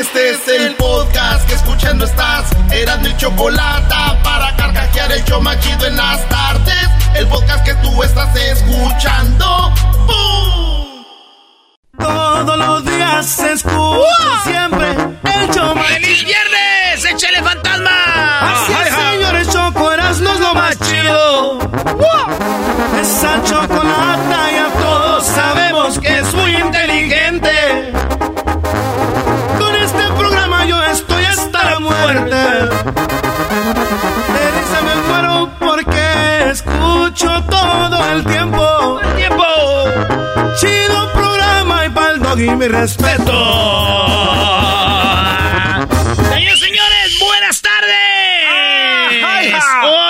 Este es el podcast que escuchando estás. Eran mi chocolate para carcajear el show machido en las tardes. El podcast que tú estás escuchando. ¡Bum! Todos los días se escucha siempre el show ¡Feliz viernes! ¡Échale fantasma! Así es, señores, Choco Erasmo es lo más chido. Esa chocolata ya todos sabemos que es muy inteligente. De risa me muero porque escucho todo el tiempo. ¡El tiempo! Chido programa y pa'l dog y mi respeto. Señores, señores, buenas tardes.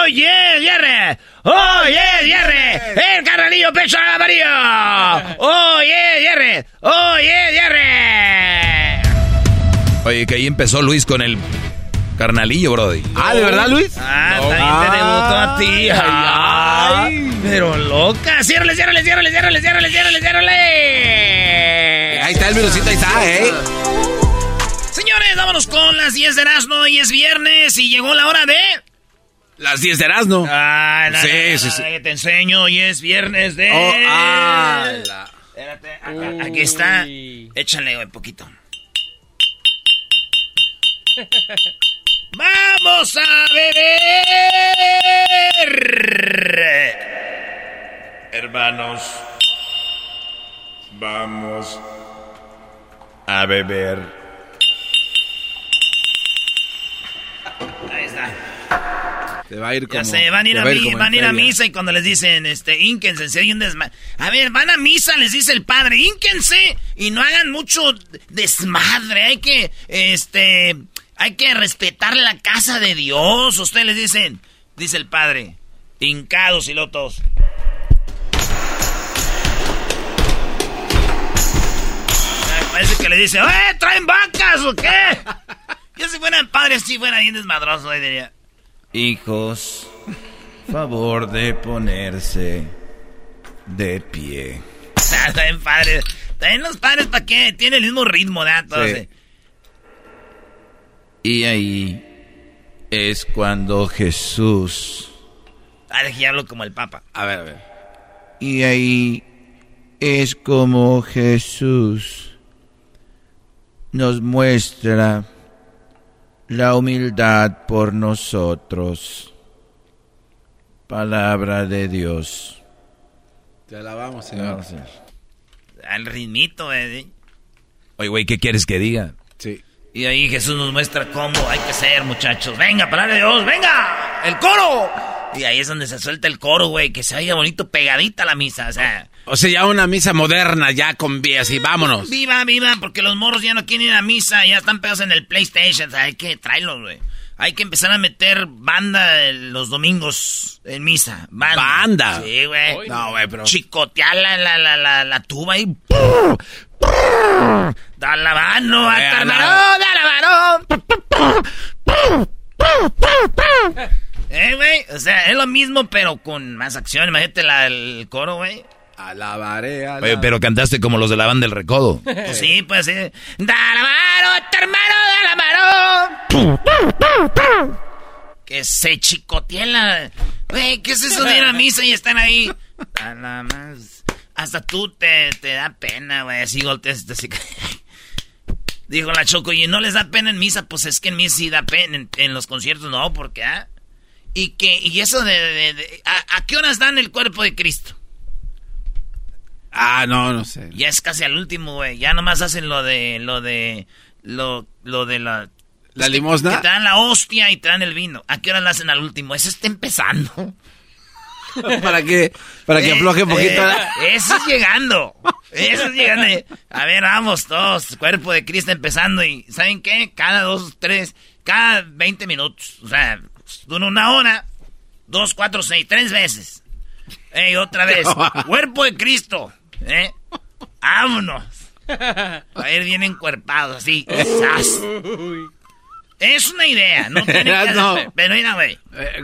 Oye, Jerry. Oye, Jerry. El carnalillo pecho amarillo. Oye, Jerry. Oye, Jerry. Oye, que ahí empezó Luis con el carnalillo, Brody. Ah, ¿de verdad, Luis? Ah, también te debutó a ti. Ay, pero loca. Ciérrale, ciérrale, ciérrale, ciérrale, ciérrale, ciérrale, ciérrale. Ahí está el virusito, ahí está, ¿eh? Señores, vámonos con las 10 de Erasmo. Hoy es viernes y llegó la hora de... Las 10 de Erasmo. Ah, no, Sí, no, no, sí, no, sí. que te enseño. Hoy es viernes de... Oh, ah, la- Espérate, acá- aquí está. Échale un poquito. ¡Vamos a beber! Hermanos, vamos a beber. Ahí está. Te va a ir como. Ya sé, van a ir a, va mi- como en van a, ir a feria. misa y cuando les dicen, este, ínquense, si hay un desmadre. A ver, van a misa, les dice el padre, ínquense y no hagan mucho desmadre. Hay que, este, hay que respetar la casa de Dios. Ustedes les dicen, dice el padre, hincados y lotos. Parece que le dice, ¡eh, traen vacas o qué! Yo si fuera el padre, si fuera bien desmadroso, diría. Hijos, favor de ponerse de pie. Está bien padre. También los padres, ¿para qué? Tienen el mismo ritmo, ¿verdad? Todos, Sí. eh. Y ahí es cuando Jesús... Ah, dejé hablo como el papa. A ver, a ver. Y ahí es como Jesús nos muestra la humildad por nosotros. Palabra de Dios. Te alabamos, señor. Al ritmito, eh. Oye, güey, ¿qué quieres que diga? Y ahí Jesús nos muestra cómo hay que ser, muchachos. Venga, palabra de Dios, venga. El coro. Y ahí es donde se suelta el coro, güey. Que se oiga bonito, pegadita la misa. O sea, O sea, ya una misa moderna, ya con vías y vámonos. viva, viva, porque los morros ya no quieren ir a misa. Ya están pegados en el PlayStation. O sea, hay que traerlos, güey. Hay que empezar a meter banda los domingos en misa. Banda. ¿Banda? Sí, güey. No, güey, pero. Chicotear la, la, la, la, la tuba y... Da la mano, Eh, varón, da la. Eh, güey, o sea, es lo mismo, pero con más acción. Imagínate la- el coro, güey. Alabaré, alabaré. Oye, pero cantaste como los de la banda del recodo. Pues sí, pues sí. Da la mano, hermano, da la mano. Que se chicoteen la... Güey, ¿qué es eso de ir a misa y están ahí? La más... Hasta tú te, te da pena, güey. Así golpeas así. Dijo la Choco, y no les da pena en misa, pues es que en misa sí da pena, en, los conciertos no, porque, ¿ah? Y que, y eso de, ¿a, qué horas dan el cuerpo de Cristo? Ah, no, no sé. Ya es casi al último, güey. Ya nomás hacen lo de, lo de, lo, lo de la... ¿La limosna? Que, te dan la hostia y te dan el vino. ¿A qué hora la hacen al último? Eso está empezando. ¿Para que Para que afloje un poquito. Eh, eso es llegando. Eso es llegando. A ver, vamos todos. Cuerpo de Cristo empezando. Y ¿saben qué? Cada dos, tres, cada 20 minutos. O sea, dura una hora. Dos, cuatro, seis, tres veces. Ey, otra vez. Cuerpo de Cristo. ¿Eh? Vámonos. A ir bien encuerpados, así. Es una idea, no tiene que no. Pero mira, güey. Eh,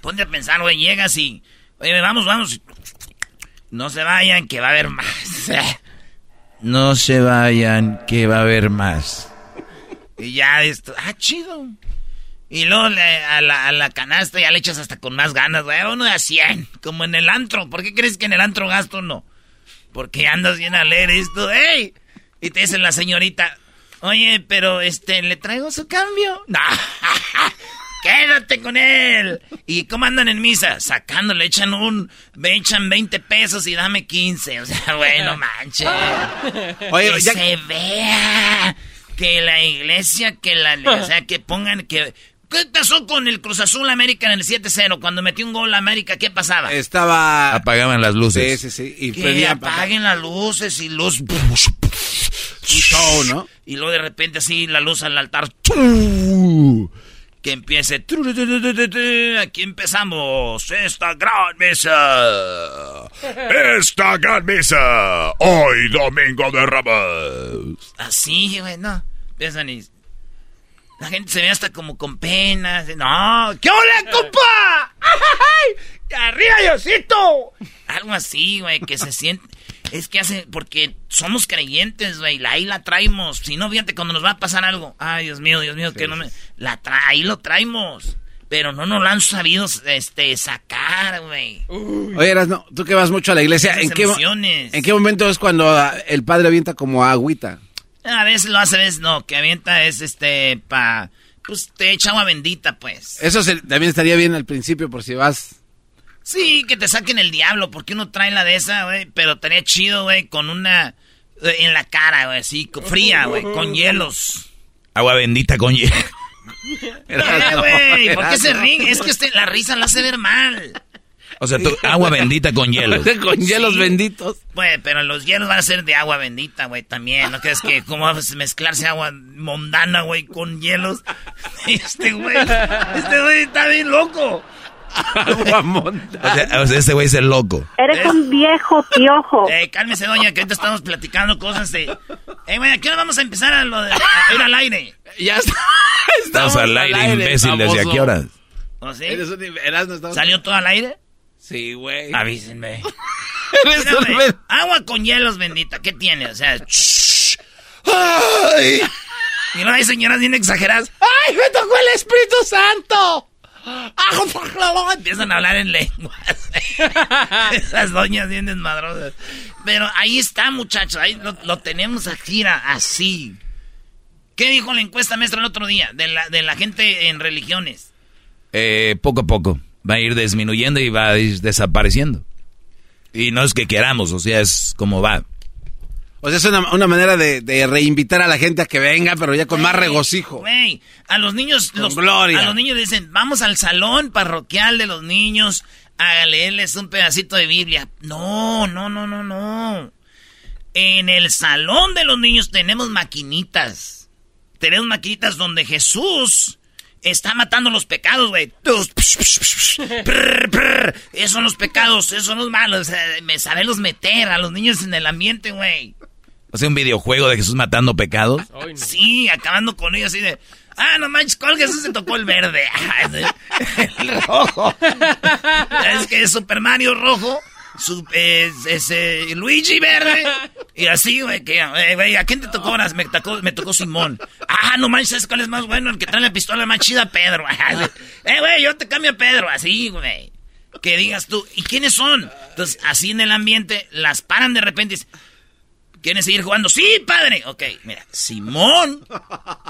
Ponte a pensar, güey, llegas y... Oye, vamos, vamos. No se vayan, que va a haber más. no se vayan, que va a haber más. Y ya esto... Ah, chido. Y luego a, la, a, la, canasta ya le echas hasta con más ganas, güey. Uno de a 100, como en el antro. ¿Por qué crees que en el antro gasto no? Porque andas bien a leer esto, ¡ey! Y te dice la señorita, oye, pero este, ¿le traigo su cambio? No, quédate con él. ¿Y cómo andan en misa? Sacándole, echan un, me echan 20 pesos y dame 15. O sea, bueno, manche. Oye, que se vea que la iglesia, que la, o sea, que pongan, que ¿Qué pasó con el Cruz Azul América en el 7-0? Cuando metió un gol a América, ¿qué pasaba? Estaba... Apagaban las luces. Sí, sí, sí. Y que apaguen las luces y luz... Un ¿no? Y luego de repente así la luz al altar... Que empiece... Aquí empezamos esta gran mesa. Esta gran mesa. Hoy domingo de Ramos. Así, güey, no. Empiezan y la gente se ve hasta como con pena. No, ¿qué hola, compa? ¡Ay! ¡Arriba, Diosito! Algo así, güey, que se siente. Es que hace. Porque somos creyentes, güey. Ahí la traemos. Si no, fíjate, cuando nos va a pasar algo. Ay, Dios mío, Dios mío, que no me. La tra ahí lo traemos. Pero no nos lo han sabido este, sacar, güey. Oye, no, tú que vas mucho a la iglesia, ¿en qué, ¿en qué momento es cuando el padre avienta como agüita? A veces lo hace, a veces no. Que avienta es este pa. Pues te echa agua bendita, pues. Eso también estaría bien al principio por si vas. Sí, que te saquen el diablo, porque uno trae la de esa, güey. Pero estaría chido, güey, con una. Eh, en la cara, güey, así, fría, güey, con hielos. Agua bendita con hielo. Eh, güey, ¿por qué se ríen? Es que este, la risa la hace ver mal. O sea, agua bendita con hielos. con hielos benditos. Güey, pero los hielos van a ser de agua bendita, güey, también. ¿No crees que cómo va a mezclarse agua mondana, güey, con hielos? Este güey, este güey está bien loco. Agua mondana. O sea, este güey es el loco. Eres un viejo piojo. Eh, cálmese, doña, que ahorita estamos platicando cosas de... Eh, güey, ¿a qué hora vamos a empezar a, lo de, a ir al aire? Ya está. Estamos, al aire, imbécil, ¿desde a qué horas? ¿O sí? ¿Salió todo al aire? Sí, güey. Avísenme. agua con hielos, bendita. ¿Qué tiene? O sea, ¡Ay! Y no hay señoras bien exageradas. ¡Ay, me tocó el Espíritu Santo! Empiezan a hablar en lenguas. Esas doñas bien desmadrosas. Pero ahí está, muchachos. Ahí lo, tenemos aquí, así. ¿Qué dijo la encuesta maestra el otro día de la, de la gente en religiones? Eh, poco a poco va a ir disminuyendo y va a ir desapareciendo. Y no es que queramos, o sea, es como va. O sea, es una, manera de, reinvitar a la gente a que venga, pero ya con más regocijo. Güey, a los niños, los, gloria. a los niños dicen, vamos al salón parroquial de los niños a leerles un pedacito de Biblia. No, no, no, no, no. En el salón de los niños tenemos maquinitas. Tenemos maquinitas donde Jesús está matando los pecados, güey. Esos son los pecados, esos son los malos. Me los meter a los niños en el ambiente, güey. ¿Hace un videojuego de Jesús matando pecados? Sí, acabando con ellos así de... Ah, no manches, ¿cuál Jesús se tocó el verde? el rojo. es que es Super Mario rojo su, ese Luigi verde. Y así, güey, que, eh, güey, ¿a quién te tocó ahora? Me tocó, me tocó Simón. Ah, no manches, ¿sabes cuál es más bueno? El que trae la pistola más chida, Pedro. eh, güey, yo te cambio a Pedro, así, güey. Que digas tú, ¿y quiénes son? Entonces, así en el ambiente, las paran de repente y ¿Quieren seguir jugando? Sí, padre. Ok, mira, Simón,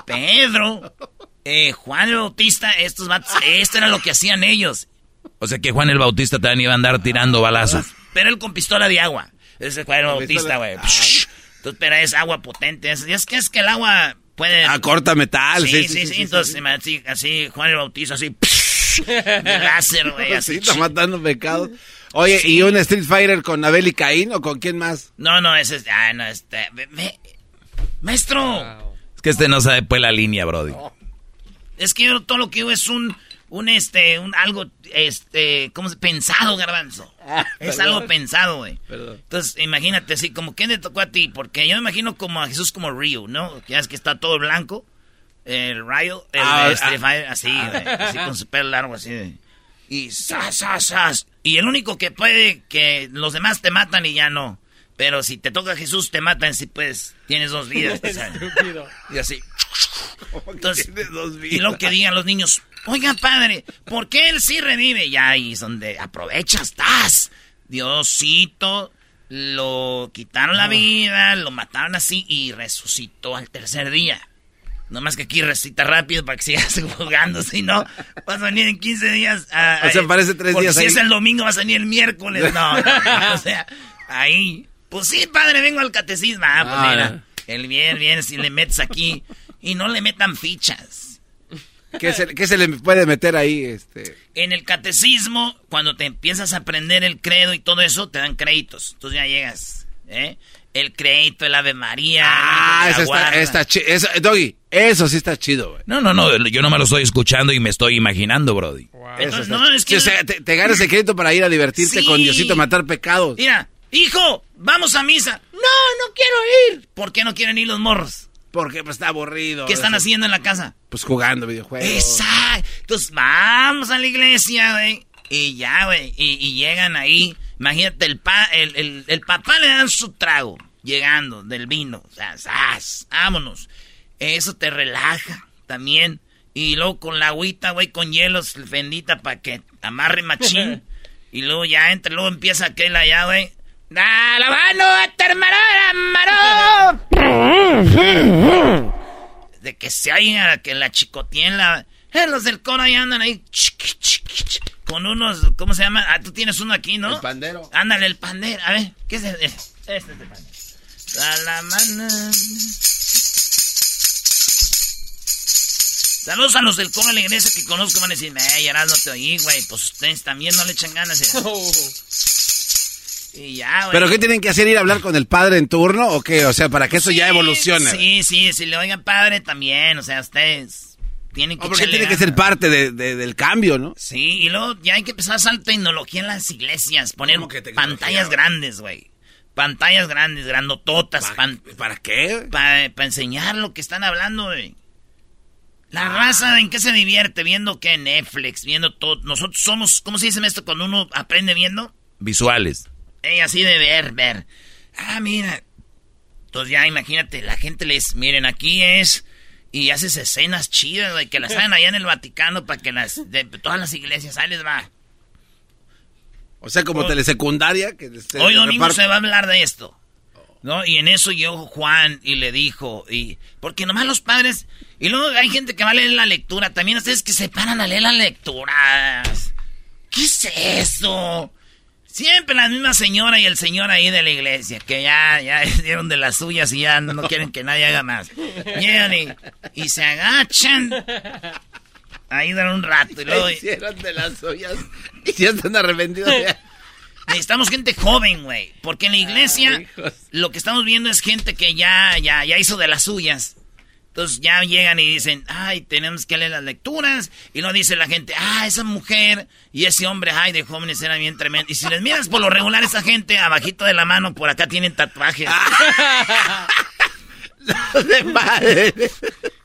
Pedro, eh, Juan el Bautista, estos vatos, esto era lo que hacían ellos. O sea que Juan el Bautista también iba a andar tirando balazos. Pero él con pistola de agua. Ese Juan el Bautista, güey. Entonces, pero es agua potente. Es, es que es que el agua puede... Ah, corta metal. Sí, sí, sí. entonces, así, Juan el Bautista, así... láser, güey. Así. está matando pecados. Oye, ¿y un Street Fighter con Abel y Caín o con quién más? No, no, ese es... Ah, no, este... maestro. Es que este no sabe pues la línea, Brody. Es que yo todo lo que digo es un un este, un algo, este, ¿cómo se Pensado, garbanzo. Ah, es algo pensado, güey. Entonces, imagínate así, como, ¿qué te tocó a ti? Porque yo me imagino como a Jesús como Río, ¿no? Ya es que está todo blanco. El Ryo, el ah, este, ah, así, güey, así con su pelo largo, así. Y sas, sas, sas. Y el único que puede, que los demás te matan y ya no. Pero si te toca Jesús, te matan si pues tienes dos vidas. y así. Entonces, y lo que digan los niños, oiga padre, ¿por qué él sí revive? Ya ahí es donde aprovechas, estás. Diosito, lo quitaron la ah. vida, lo mataron así y resucitó al tercer día. No más que aquí recita rápido para que sigas jugando, si no, vas a venir en 15 días. o sea, parece tres días. Si es el domingo, vas a venir el miércoles. No, no, o sea, ahí. Pues sí, padre, vengo al catecismo. Ah, pues ah, mira, el bien, bien, si le metes aquí y no le metan fichas. ¿Qué se, le puede meter ahí? Este? En el catecismo, cuando te empiezas a aprender el credo y todo eso, te dan créditos. Entonces ya llegas, ¿eh? El crédito, el Ave María. Ah, eso está, chido. Doggy, eso sí está chido, güey. No, no, no, yo no me lo estoy escuchando y me estoy imaginando, Brody. Entonces, no, es que... o sea, te, ganas el crédito para ir a divertirte con Diosito, matar pecados. Mira, hijo, vamos a misa. No, no quiero ir. ¿Por qué no quieren ir los morros? Porque pues, está aburrido. ¿Qué están haciendo en la casa? Pues jugando videojuegos. Exacto. Entonces vamos a la iglesia, güey. Y ya, güey. Y, llegan ahí. Imagínate, el, pa, el, el, papá le dan su trago. Llegando del vino. O sea, vámonos. Eso te relaja también. Y luego con la agüita, güey, con hielos, fendita para que amarre machín. y luego ya entra, luego empieza aquel allá, güey. ¡Da la mano a! De que se haya, que la chicoteen la... Eh, los del coro ahí andan ahí con unos, ¿cómo se llama? Ah, tú tienes uno aquí, ¿no? El pandero. Ándale, el pandero. A ver, ¿qué es este? Este es el pandero. Saludos a los del coro de la iglesia que conozco. Van a decir, eh, ya no te oí, güey. Pues ustedes también no le echan ganas. ¿eh? ¿Pero qué tienen que hacer? ¿Ir a hablar con el padre en turno o qué? O sea, para que eso ya evolucione. Sí, sí, si le oigan padre también, o sea, ustedes tienen que... porque tiene que ser parte del cambio, ¿no? Sí, y luego ya hay que empezar a usar tecnología en las iglesias, poner pantallas grandes, güey. Pantallas grandes, grandototas. ¿Para, qué? Para enseñar lo que están hablando, güey. La raza, ¿en qué se divierte? Viendo qué Netflix, viendo todo. Nosotros somos, ¿cómo se dice esto cuando uno aprende viendo? Visuales así de ver, ver. Ah, mira. Entonces ya imagínate, la gente les, miren, aquí es... Y haces escenas chidas, güey, que las hagan allá en el Vaticano para que las... De todas las iglesias, ahí les va. O sea, como telesecundaria. Que hoy domingo se va a hablar de esto. ¿No? Y en eso llegó Juan y le dijo, y porque nomás los padres, y luego hay gente que va a leer la lectura, también ustedes que se paran a leer las lecturas. ¿Qué es eso? Siempre la misma señora y el señor ahí de la iglesia, que ya, ya dieron de las suyas y ya no quieren que nadie haga más. Llegan y, se agachan. Ahí dan un rato y luego... Hicieron de las suyas y ya están arrepentidos. Necesitamos gente joven, güey. Porque en la iglesia lo que estamos viendo es gente que ya, ya, ya hizo de las suyas. Entonces ya llegan y dicen, ay, tenemos que leer las lecturas. Y no dice la gente, ah, esa mujer y ese hombre, ay, de jóvenes era bien tremendo. Y si les miras por lo regular, esa gente, abajito de la mano, por acá tienen tatuajes. de madre.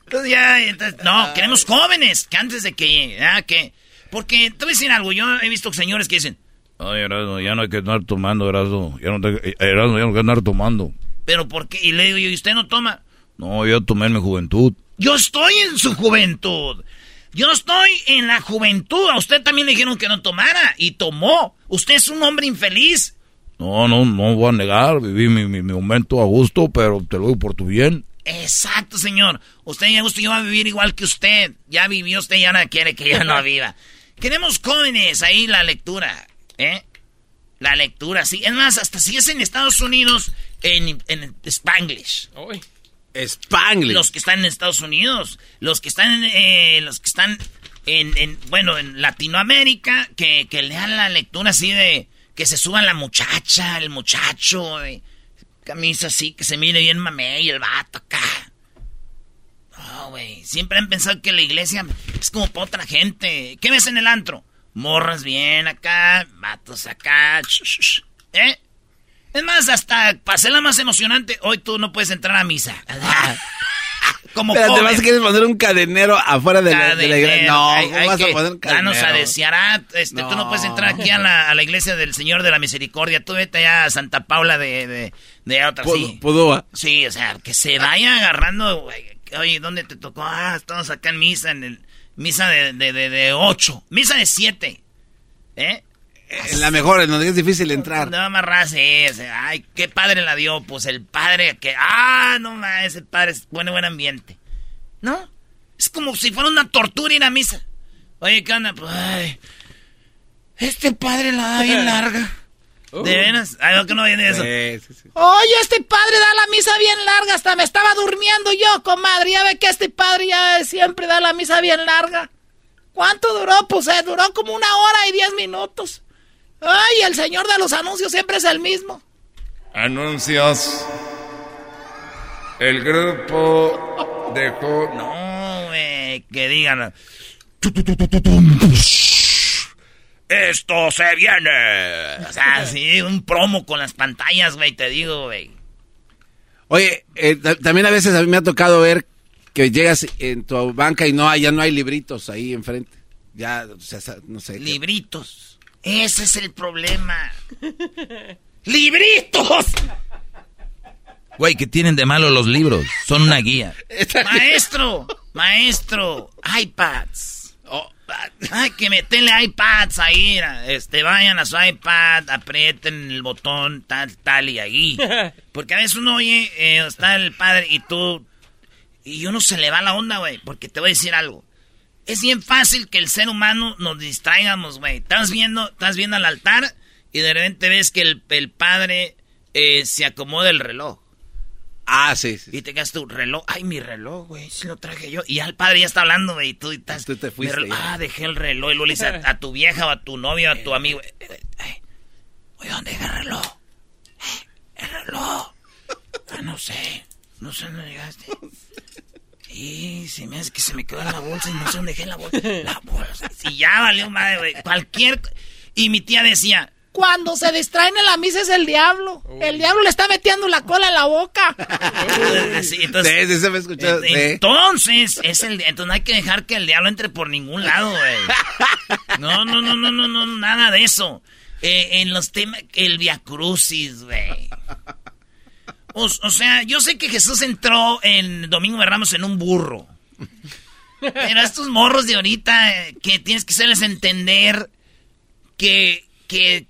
Entonces ya, no, queremos jóvenes, que antes de que, ah, que, porque te voy a decir algo, yo he visto señores que dicen, ay, Erasmo, ya no hay que andar tomando, Erasmo, ya no, te, Erasmo, ya no hay que andar tomando. Pero ¿por qué? Y le digo, ¿y usted no toma? No, yo tomé en mi juventud. Yo estoy en su juventud. Yo estoy en la juventud. A usted también le dijeron que no tomara y tomó. Usted es un hombre infeliz. No, no, no voy a negar, viví mi, mi, momento a gusto, pero te lo digo por tu bien. Exacto, señor. Usted ya gusto, yo va a vivir igual que usted. Ya vivió usted, ya no quiere que yo no viva. Queremos jóvenes ahí la lectura, ¿eh? La lectura, sí. Es más, hasta si es en Estados Unidos, en, en Spanglish. Spanglish. Los que están en Estados Unidos, los que están, eh, los que están en, en, bueno, en Latinoamérica, que, que lean la lectura así de que se suban la muchacha, el muchacho, camisa así, que se mire bien mamey, el vato acá. No, güey, siempre han pensado que la iglesia es como para otra gente. ¿Qué ves en el antro? Morras bien acá, vatos acá, ¿eh? Es más, hasta pasé la más emocionante, hoy tú no puedes entrar a misa. Como Pero además quieres poner un cadenero afuera de, la, iglesia. No, hay, ¿cómo vas a poner un cadenero? Danos a desear. Ah, este, Tú no puedes entrar aquí a la, a la, iglesia del Señor de la Misericordia. Tú vete allá a Santa Paula de, de, de otra, sí. Sí, o sea, que se vaya agarrando. Oye, ¿dónde te tocó? Ah, estamos acá en misa, en el misa de, de, de, de ocho. Misa de siete. ¿Eh? En la mejor, en donde es difícil entrar. No, más ese. Ay, qué padre la dio. Pues el padre que. Ah, no más, ese padre es buen, buen ambiente. ¿No? Es como si fuera una tortura ir a misa. Oye, ¿qué onda? Pues, ay. Este padre la da bien larga. Uh. ¿De veras? Ay, que no viene eso. Sí, sí, Oye, este padre da la misa bien larga. Hasta me estaba durmiendo yo, comadre. Ya ve que este padre ya siempre da la misa bien larga. ¿Cuánto duró? Pues eh, duró como una hora y diez minutos. Ay, el señor de los anuncios siempre es el mismo. Anuncios. El grupo dejó. No, güey, que digan. Esto se viene. O sea, sí, un promo con las pantallas, güey, te digo, güey. Oye, eh, también a veces a mí me ha tocado ver que llegas en tu banca y no hay, ya no hay libritos ahí enfrente. Ya, o sea, no sé. Libritos. Ese es el problema. ¡Libritos! Güey, ¿qué tienen de malo los libros? Son una guía. Maestro, maestro, iPads. Oh, hay que meterle iPads ahí. Este, vayan a su iPad, aprieten el botón, tal, tal y ahí. Porque a veces uno oye, eh, está el padre y tú. Y uno se le va la onda, güey. Porque te voy a decir algo es bien fácil que el ser humano nos distraigamos, güey. Estás viendo, estás viendo al altar y de repente ves que el, el padre eh, se acomoda el reloj. Ah, sí, sí. Y te quedas tu reloj. Ay, mi reloj, güey, si lo traje yo. Y ya el padre ya está hablando, güey. Y tú, estás, tú te fuiste. Ah, dejé el reloj. Y luego le a, tu vieja o a tu novia o a tu amigo. Eh, oye, ¿dónde dejé el reloj? Eh, el reloj. Ah, no sé. No sé dónde llegaste. Y se me hace que se me quedó en la bolsa y no sé dónde dejé la bolsa. La bolsa. Y ya valió madre, güey. Cualquier. Y mi tía decía. Cuando se distraen en la misa es el diablo. El diablo le está metiendo la cola en la boca. sí, entonces, sí, se me escuchó. Entonces, es el, entonces no hay que dejar que el diablo entre por ningún lado, güey. No, no, no, no, no, no, nada de eso. Eh, en los temas, el viacrucis, güey. O, sea, yo sé que Jesús entró en Domingo de Ramos en un burro. Pero estos morros de ahorita, eh, que tienes que hacerles entender que, que,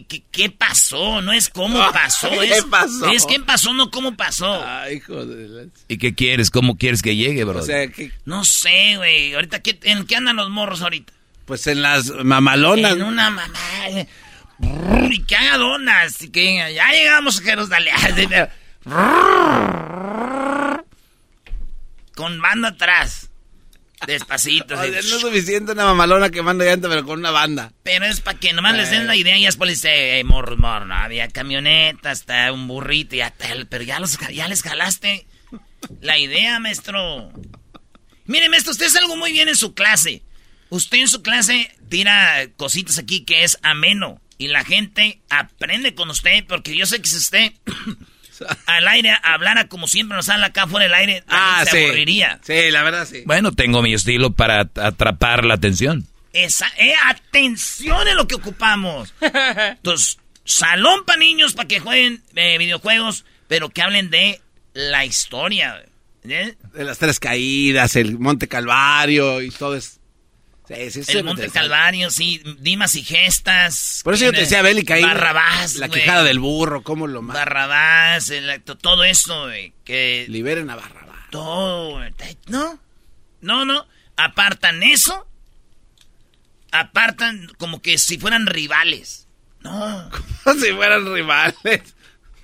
que, pasó, no es cómo pasó. ¿Qué es, pasó? Es qué pasó, no cómo pasó. Ay, joder. ¿Y qué quieres? ¿Cómo quieres que llegue, bro? O sea, que... No sé, güey. Ahorita, ¿en qué andan los morros ahorita? Pues en las mamalonas. En una mamá. Y que haga donas. Y que ya llegamos a Jerusalén. Con banda atrás. Despacito. no es suficiente una mamalona que manda llanta, pero con una banda. Pero es para que nomás les den la idea y después les dice, hey, morro, morro, no había camioneta, hasta un burrito, ya tal, pero ya, los, ya les jalaste la idea, maestro. Mire, maestro, usted es algo muy bien en su clase. Usted en su clase tira cositas aquí que es ameno. Y la gente aprende con usted, porque yo sé que si usted al aire hablara como siempre nos sale acá fuera del aire, ah, se aburriría. Sí, la verdad sí. Bueno, tengo mi estilo para atrapar la atención. Esa, eh, atención es lo que ocupamos. Entonces, salón para niños para que jueguen eh, videojuegos, pero que hablen de la historia. ¿eh? De las tres caídas, el Monte Calvario y todo eso. El Monte Calvario, sí, Dimas y Gestas. Por eso yo te decía, Bélica ahí. Barrabás, La quejada del burro, cómo lo mata. Barrabás, el, todo eso, güey, que... Liberen a Barrabás. Todo, no, no, no, apartan eso, apartan como que si fueran rivales. No. Como si fueran rivales.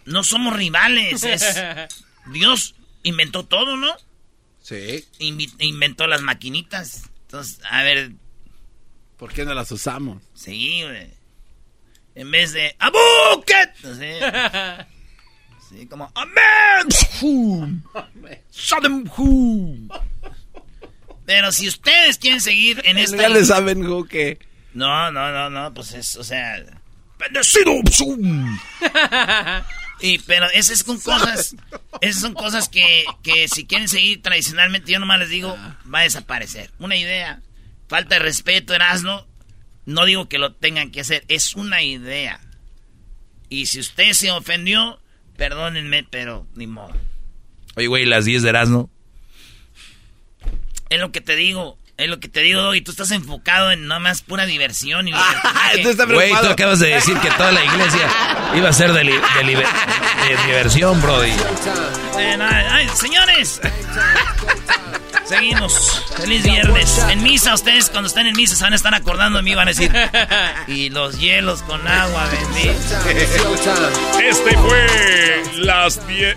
No somos rivales, es... Dios inventó todo, ¿no? Sí. inventó las maquinitas. Entonces, a ver. ¿Por qué no las usamos? Sí, güey. En vez de ¡Abuket! Sí, como ¡Amen! Pero si ustedes quieren seguir en esta. Ya le saben, que. No, no, no, no, pues es, o sea. ¡Bendecido! Y, pero esas son cosas, esas son cosas que, que si quieren seguir tradicionalmente, yo nomás les digo, va a desaparecer. Una idea, falta de respeto, Erasmo, no digo que lo tengan que hacer, es una idea. Y si usted se ofendió, perdónenme, pero ni modo. Oye, güey, las 10 de Erasmo. Es lo que te digo. Es lo que te digo, y tú estás enfocado en nada más pura diversión y Güey, tú acabas de decir que toda la iglesia iba a ser de, diversión, Brody. señores. Seguimos. Feliz viernes. En misa, ustedes cuando están en misa se van a estar acordando de mí, van a decir. Y los hielos con agua, bendito. Este fue las 10.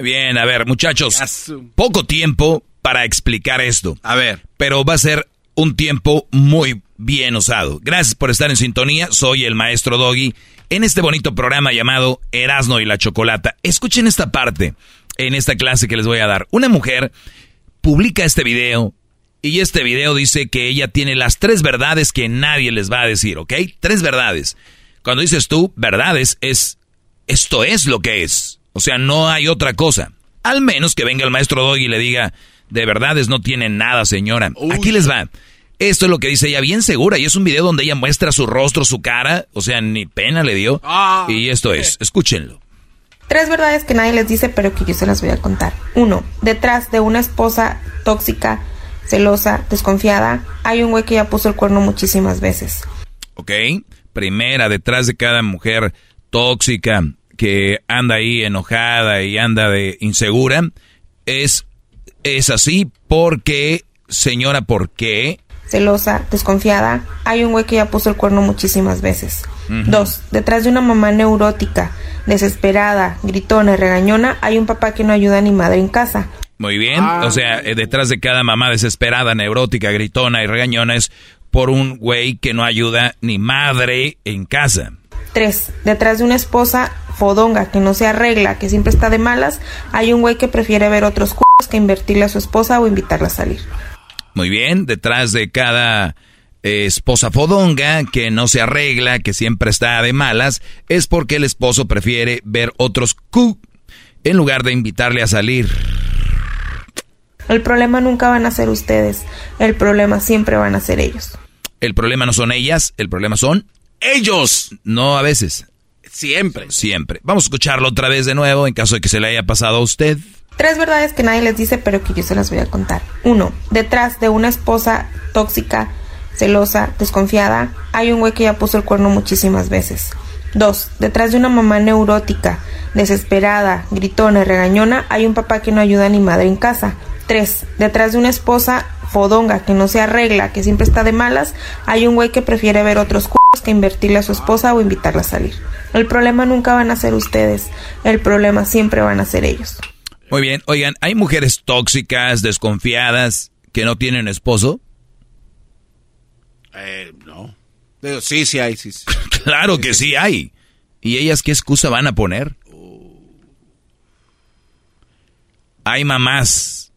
Bien, a ver, muchachos. Poco tiempo para explicar esto. A ver. Pero va a ser un tiempo muy bien usado. Gracias por estar en sintonía. Soy el maestro Doggy en este bonito programa llamado Erasno y la Chocolata. Escuchen esta parte en esta clase que les voy a dar. Una mujer publica este video y este video dice que ella tiene las tres verdades que nadie les va a decir, ¿ok? Tres verdades. Cuando dices tú verdades es esto es lo que es. O sea, no hay otra cosa. Al menos que venga el maestro Doggy y le diga, de verdades no tiene nada, señora. Aquí les va. Esto es lo que dice ella, bien segura, y es un video donde ella muestra su rostro, su cara, o sea, ni pena le dio. Ah. y esto es, escúchenlo. Tres verdades que nadie les dice, pero que yo se las voy a contar. Uno, detrás de una esposa tóxica, celosa, desconfiada, hay un güey que ya puso el cuerno muchísimas veces. Ok, primera, detrás de cada mujer tóxica, que anda ahí enojada y anda de insegura, es, es así porque, señora, ¿por qué? Celosa, desconfiada, hay un güey que ya puso el cuerno muchísimas veces. Dos, detrás de una mamá neurótica, desesperada, gritona y regañona, hay un papá que no ayuda a ni madre en casa. Muy bien, ah. o sea, eh, detrás de cada mamá desesperada, neurótica, gritona y regañona es por un güey que no ayuda ni madre en casa. Tres, detrás de una esposa fodonga que no se arregla, que siempre está de malas, hay un güey que prefiere ver otros que invertirle a su esposa o invitarla a salir. Muy bien, detrás de cada eh, esposa fodonga que no se arregla, que siempre está de malas, es porque el esposo prefiere ver otros Q en lugar de invitarle a salir. El problema nunca van a ser ustedes, el problema siempre van a ser ellos. El problema no son ellas, el problema son ellos. No a veces. Siempre. Siempre. Vamos a escucharlo otra vez de nuevo en caso de que se le haya pasado a usted. Tres verdades que nadie les dice, pero que yo se las voy a contar. Uno, detrás de una esposa tóxica, celosa, desconfiada, hay un güey que ya puso el cuerno muchísimas veces. Dos, detrás de una mamá neurótica, desesperada, gritona y regañona, hay un papá que no ayuda ni madre en casa. Tres, detrás de una esposa fodonga que no se arregla, que siempre está de malas, hay un güey que prefiere ver otros c que invertirle a su esposa o invitarla a salir. El problema nunca van a ser ustedes, el problema siempre van a ser ellos. Muy bien, oigan, ¿hay mujeres tóxicas, desconfiadas, que no tienen esposo? Eh, no. Pero sí, sí hay, sí. claro que sí hay. ¿Y ellas qué excusa van a poner? Hay mamás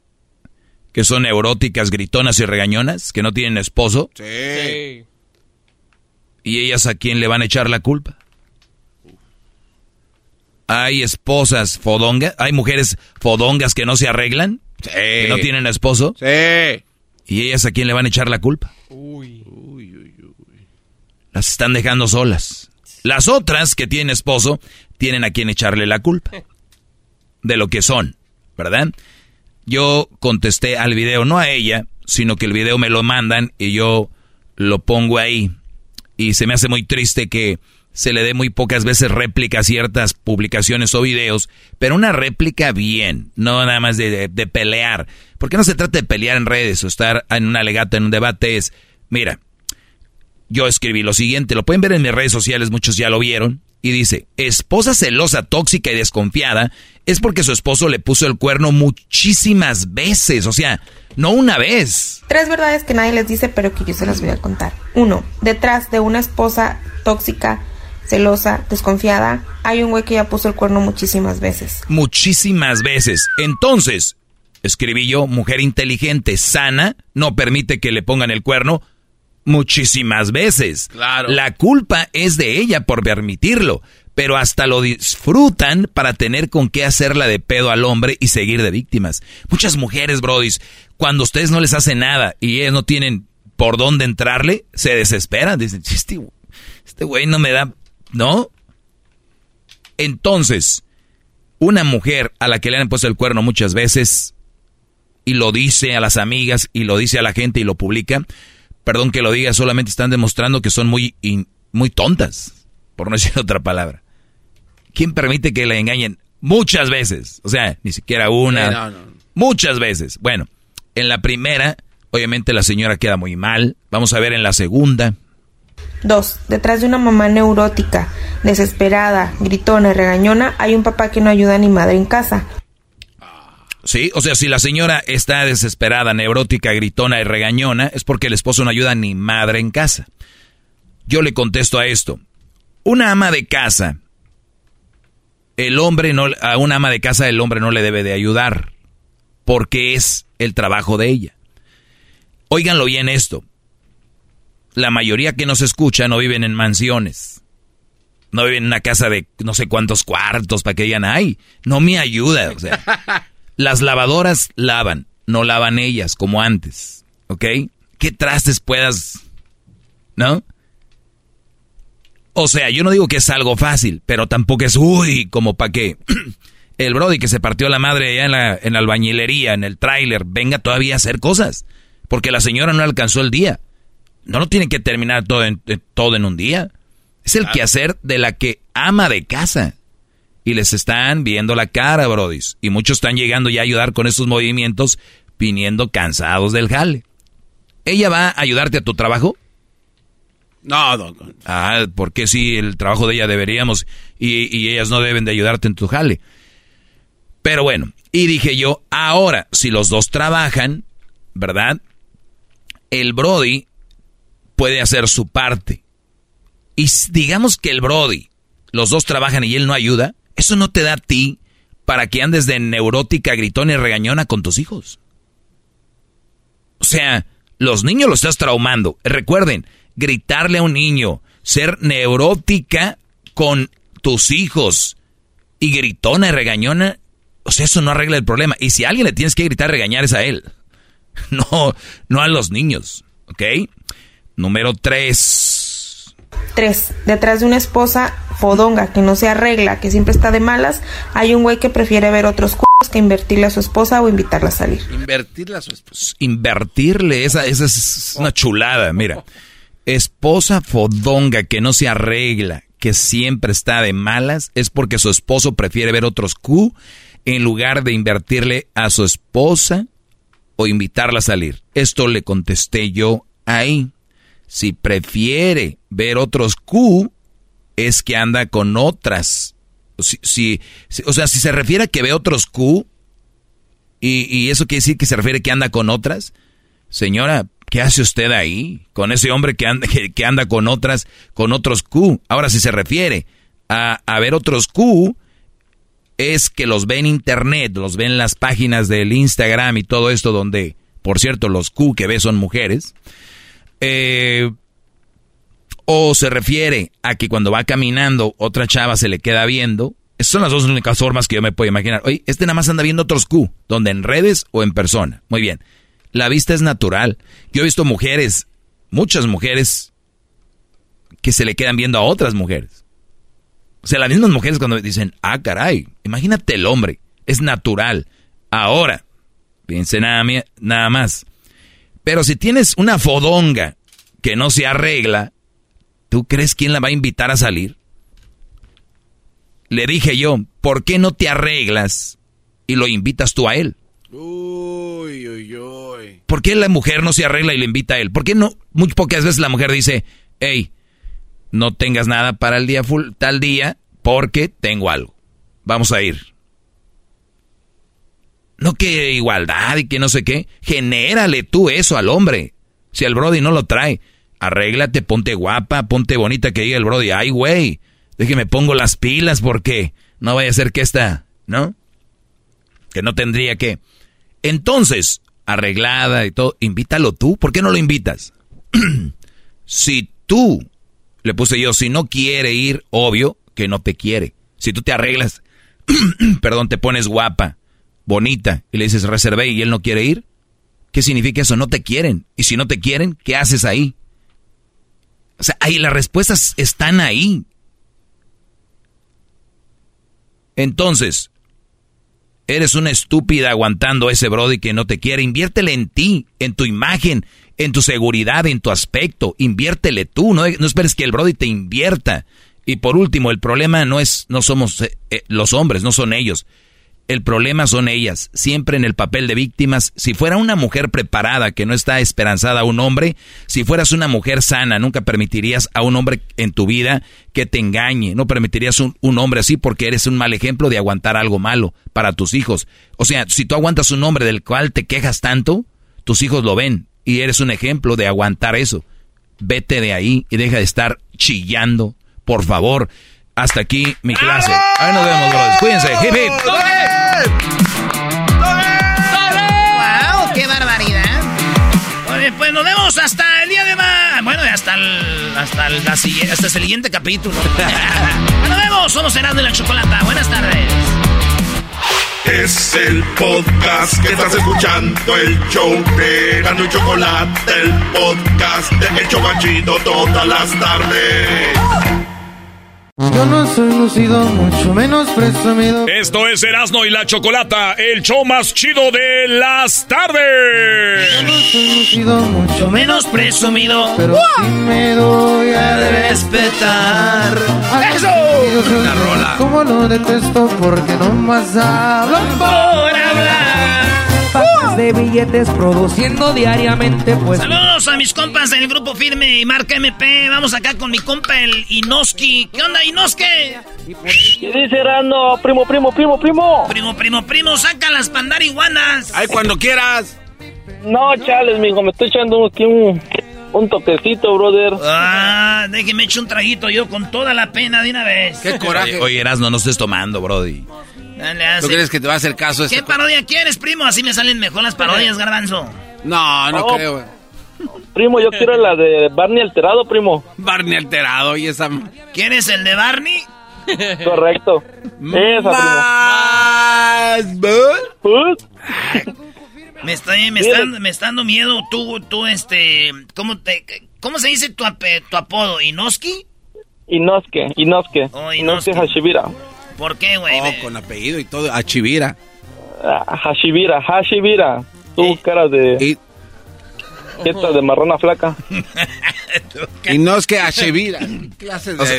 que son neuróticas, gritonas y regañonas, que no tienen esposo. Sí. ¿Y ellas a quién le van a echar la culpa? Hay esposas fodongas, hay mujeres fodongas que no se arreglan, Sí. que no tienen esposo. Sí. ¿Y ellas a quién le van a echar la culpa? Uy. Uy, uy, uy. Las están dejando solas. Las otras que tienen esposo tienen a quien echarle la culpa de lo que son, ¿verdad? Yo contesté al video, no a ella, sino que el video me lo mandan y yo lo pongo ahí. Y se me hace muy triste que se le dé muy pocas veces réplica a ciertas publicaciones o videos, pero una réplica bien, no nada más de, de, pelear. Porque no se trata de pelear en redes o estar en una legata, en un debate, es, mira, yo escribí lo siguiente, lo pueden ver en mis redes sociales, muchos ya lo vieron, y dice, esposa celosa, tóxica y desconfiada es porque su esposo le puso el cuerno muchísimas veces, o sea, no una vez. Tres verdades que nadie les dice, pero que yo se las voy a contar. Uno, detrás de una esposa tóxica, celosa, desconfiada, hay un güey que ya puso el cuerno muchísimas veces. Muchísimas veces. Entonces, escribí yo, mujer inteligente, sana, no permite que le pongan el cuerno muchísimas veces. Claro. La culpa es de ella por permitirlo, pero hasta lo disfrutan para tener con qué hacerla de pedo al hombre y seguir de víctimas. Muchas mujeres, brodis, cuando ustedes no les hacen nada y ellas no tienen por dónde entrarle, se desesperan. Dicen, este, este güey no me da, ¿no? Entonces, una mujer a la que le han puesto el cuerno muchas veces y lo dice a las amigas y lo dice a la gente y lo publica, perdón que lo diga, solamente están demostrando que son muy, in, muy tontas, por no decir otra palabra. ¿Quién permite que le engañen? Muchas veces, o sea, ni siquiera una, Sí, no, no. muchas veces. Bueno, en la primera, obviamente la señora queda muy mal, vamos a ver en la segunda. Dos, detrás de una mamá neurótica, desesperada, gritona y regañona, hay un papá que no ayuda ni madre en casa. Sí, o sea, si la señora está desesperada, neurótica, gritona y regañona, es porque el esposo no ayuda ni madre en casa. Yo le contesto a esto. Una ama de casa, el hombre no, a una ama de casa el hombre no le debe de ayudar, porque es el trabajo de ella. Óiganlo bien esto. La mayoría que nos escucha no viven en mansiones. No viven en una casa de no sé cuántos cuartos para que digan, ay, no me ayuda. O sea, las lavadoras lavan, no lavan ellas como antes, ¿ok? ¿Qué trastes puedas, no? O sea, yo no digo que es algo fácil, pero tampoco es, uy, como para que el Brody que se partió la madre allá en la, en la albañilería, en el tráiler, venga todavía a hacer cosas. Porque la señora no alcanzó el día. No lo tiene que terminar todo en, todo en un día. Es el quehacer de la que ama de casa y les están viendo la cara, brodis. Y muchos están llegando ya a ayudar con esos movimientos, viniendo cansados del jale. ¿Ella va a ayudarte a tu trabajo? No, no. Ah, porque si el trabajo de ella deberíamos y, y ellas no deben de ayudarte en tu jale. Pero bueno, y dije yo, ahora, si los dos trabajan, ¿verdad? El Brody puede hacer su parte. Y digamos que el Brody, los dos trabajan y él no ayuda, eso no te da a ti para que andes de neurótica, gritona y regañona con tus hijos. O sea, los niños los estás traumando. Recuerden, gritarle a un niño, ser neurótica con tus hijos y gritona y regañona, o sea, eso no arregla el problema. Y si a alguien le tienes que gritar, regañar es a él. No, no a los niños. ¿Ok? Número tres. Tres. Detrás de una esposa fodonga que no se arregla, que siempre está de malas, hay un güey que prefiere ver otros culos que invertirle a su esposa o invitarla a salir. Invertirle a su esposa. Invertirle, esa, esa es una chulada, mira. Esposa fodonga que no se arregla, que siempre está de malas, es porque su esposo prefiere ver otros Q en lugar de invertirle a su esposa o invitarla a salir. Esto le contesté yo ahí. Si prefiere ver otros Q, es que anda con otras. Si, o sea, si se refiere a que ve otros Q, y, eso quiere decir que se refiere a que anda con otras, señora, ¿qué hace usted ahí? Con ese hombre que anda, que, anda con otras, con otros Q. Ahora, si se refiere a, a ver otros Q, es que los ve en internet, los ve en las páginas del Instagram y todo esto donde, por cierto, los Q que ve son mujeres. Eh, o se refiere a que cuando va caminando otra chava se le queda viendo. Esas son las dos únicas formas que yo me puedo imaginar. Oye, este nada más anda viendo otros Q, donde en redes o en persona. Muy bien. La vista es natural. Yo he visto mujeres, muchas mujeres, que se le quedan viendo a otras mujeres. O sea, las mismas mujeres cuando dicen, ah, caray, imagínate el hombre, es natural. Ahora, piense nada, nada más. Pero si tienes una fodonga que no se arregla, ¿tú crees quién la va a invitar a salir? Le dije yo, ¿por qué no te arreglas y lo invitas tú a él? Uy, uy, uy. ¿Por qué la mujer no se arregla y le invita a él? ¿Por qué no? Muy pocas veces la mujer dice, hey, no tengas nada para el día full, tal día porque tengo algo. Vamos a ir. No que igualdad y que no sé qué. Genérale tú eso al hombre. Si el Brody no lo trae, arréglate, ponte guapa, ponte bonita que diga el Brody. Ay, güey, déjeme pongo las pilas porque no vaya a ser que esta, ¿no? Que no tendría que. Entonces, arreglada y todo, invítalo tú. ¿Por qué no lo invitas? si tú le puse yo, si no quiere ir, obvio que no te quiere. Si tú te arreglas, perdón, te pones guapa, bonita, y le dices reservé y él no quiere ir, ¿qué significa eso? No te quieren. Y si no te quieren, ¿qué haces ahí? O sea, ahí las respuestas están ahí. Entonces, eres una estúpida aguantando a ese Brody que no te quiere. Inviértele en ti, en tu imagen, en tu seguridad, en tu aspecto. Inviértele tú, no, esperes que el Brody te invierta. Y por último, el problema no es, no somos eh, eh, los hombres, no son ellos. El problema son ellas, siempre en el papel de víctimas. Si fuera una mujer preparada que no está esperanzada a un hombre, si fueras una mujer sana, nunca permitirías a un hombre en tu vida que te engañe. No permitirías un, hombre así porque eres un mal ejemplo de aguantar algo malo para tus hijos. O sea, si tú aguantas un hombre del cual te quejas tanto, tus hijos lo ven y eres un ejemplo de aguantar eso. Vete de ahí y deja de estar chillando. Por favor, hasta aquí mi clase. Ahí nos vemos, brothers. Cuídense. Hip, hip. ¡Wow! ¡Qué barbaridad! Oye, pues nos vemos hasta el día de mañana. Bueno, hasta el, hasta el, hasta el siguiente capítulo. nos vemos. Somos Herando y la Chocolata. Buenas tardes. Es el podcast que estás escuchando, el show de Gano y Chocolate, el podcast de El Chocachito todas las tardes. Yo no soy lucido, mucho menos presumido. Esto es Erasmo y la Chocolata, el show más chido de las tardes. Yo no soy lucido, mucho menos presumido. Pero sí me doy a respetar. ¡Eso! La rola. Como lo detesto porque no más hablan por hablar de billetes produciendo diariamente, pues. Saludos a mis compas del grupo Firme y Marca MP. Vamos acá con mi compa el Inoski. ¿Qué onda, Inoski? ¿Qué dice Rando? Primo, primo, primo, primo. Primo, primo, primo, saca las pandarihuanas. Ay, cuando quieras. No, chales, mijo, me estoy echando aquí un, un toquecito, brother. Ah, déjeme echar un traguito yo con toda la pena de una vez. Qué coraje. Oye, Erasmo, no estés tomando, brody. Dale, hace. ¿Tú crees que te va a hacer caso este ¿Qué parodia quieres, primo? Así me salen mejor las parodias, garbanzo. No, no Oh. creo. Primo, yo quiero la de Barney alterado, primo. Barney alterado y esa... ¿Quieres el de Barney? Correcto. Esa, Más... primo. Me está, me está, me está dando miedo tú, tú, este, ¿cómo te, cómo se dice tu, ape- tu apodo? ¿Inoski? Inosuke, Inosuke. Oh, Inosuke Inosuke. Hashibira. ¿Por qué, güey? Oh, con apellido y todo. A Chivira. Ah, Hashibira, Hashibira. Tú, cara de... Jeta de marrona flaca. Y no es que a de...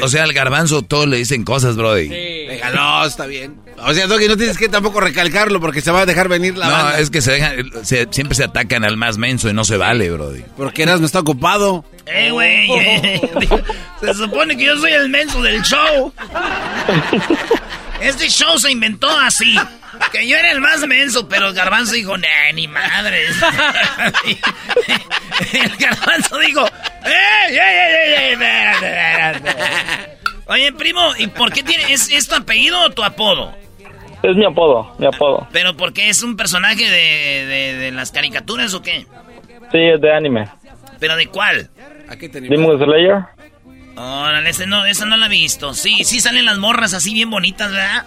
O, o sea, al garbanzo todos le dicen cosas, brody. Venga, no, está bien. O sea, Doggy, no tienes que tampoco recalcarlo porque se va a dejar venir la No, banda. es que se dejan, se- siempre se atacan al más menso y no se vale, brody. Porque Eras no está ocupado. Eh, güey. se supone que yo soy el menso del show. Este show se inventó así. Que yo era el más menso, pero el garbanzo dijo, nah, ni madres. el garbanzo dijo, ¡eh, ey, ey, ey, ey, espérate, espérate". Oye, primo, ¿y por qué tiene, es, es tu apellido o tu apodo? Es mi apodo, mi apodo. ¿Pero por qué es un personaje de, de, de las caricaturas o qué? Sí, es de anime. ¿Pero de cuál? Demon Slayer. Órale, ese no, esa no la he visto. Sí, sí salen las morras así bien bonitas, ¿verdad?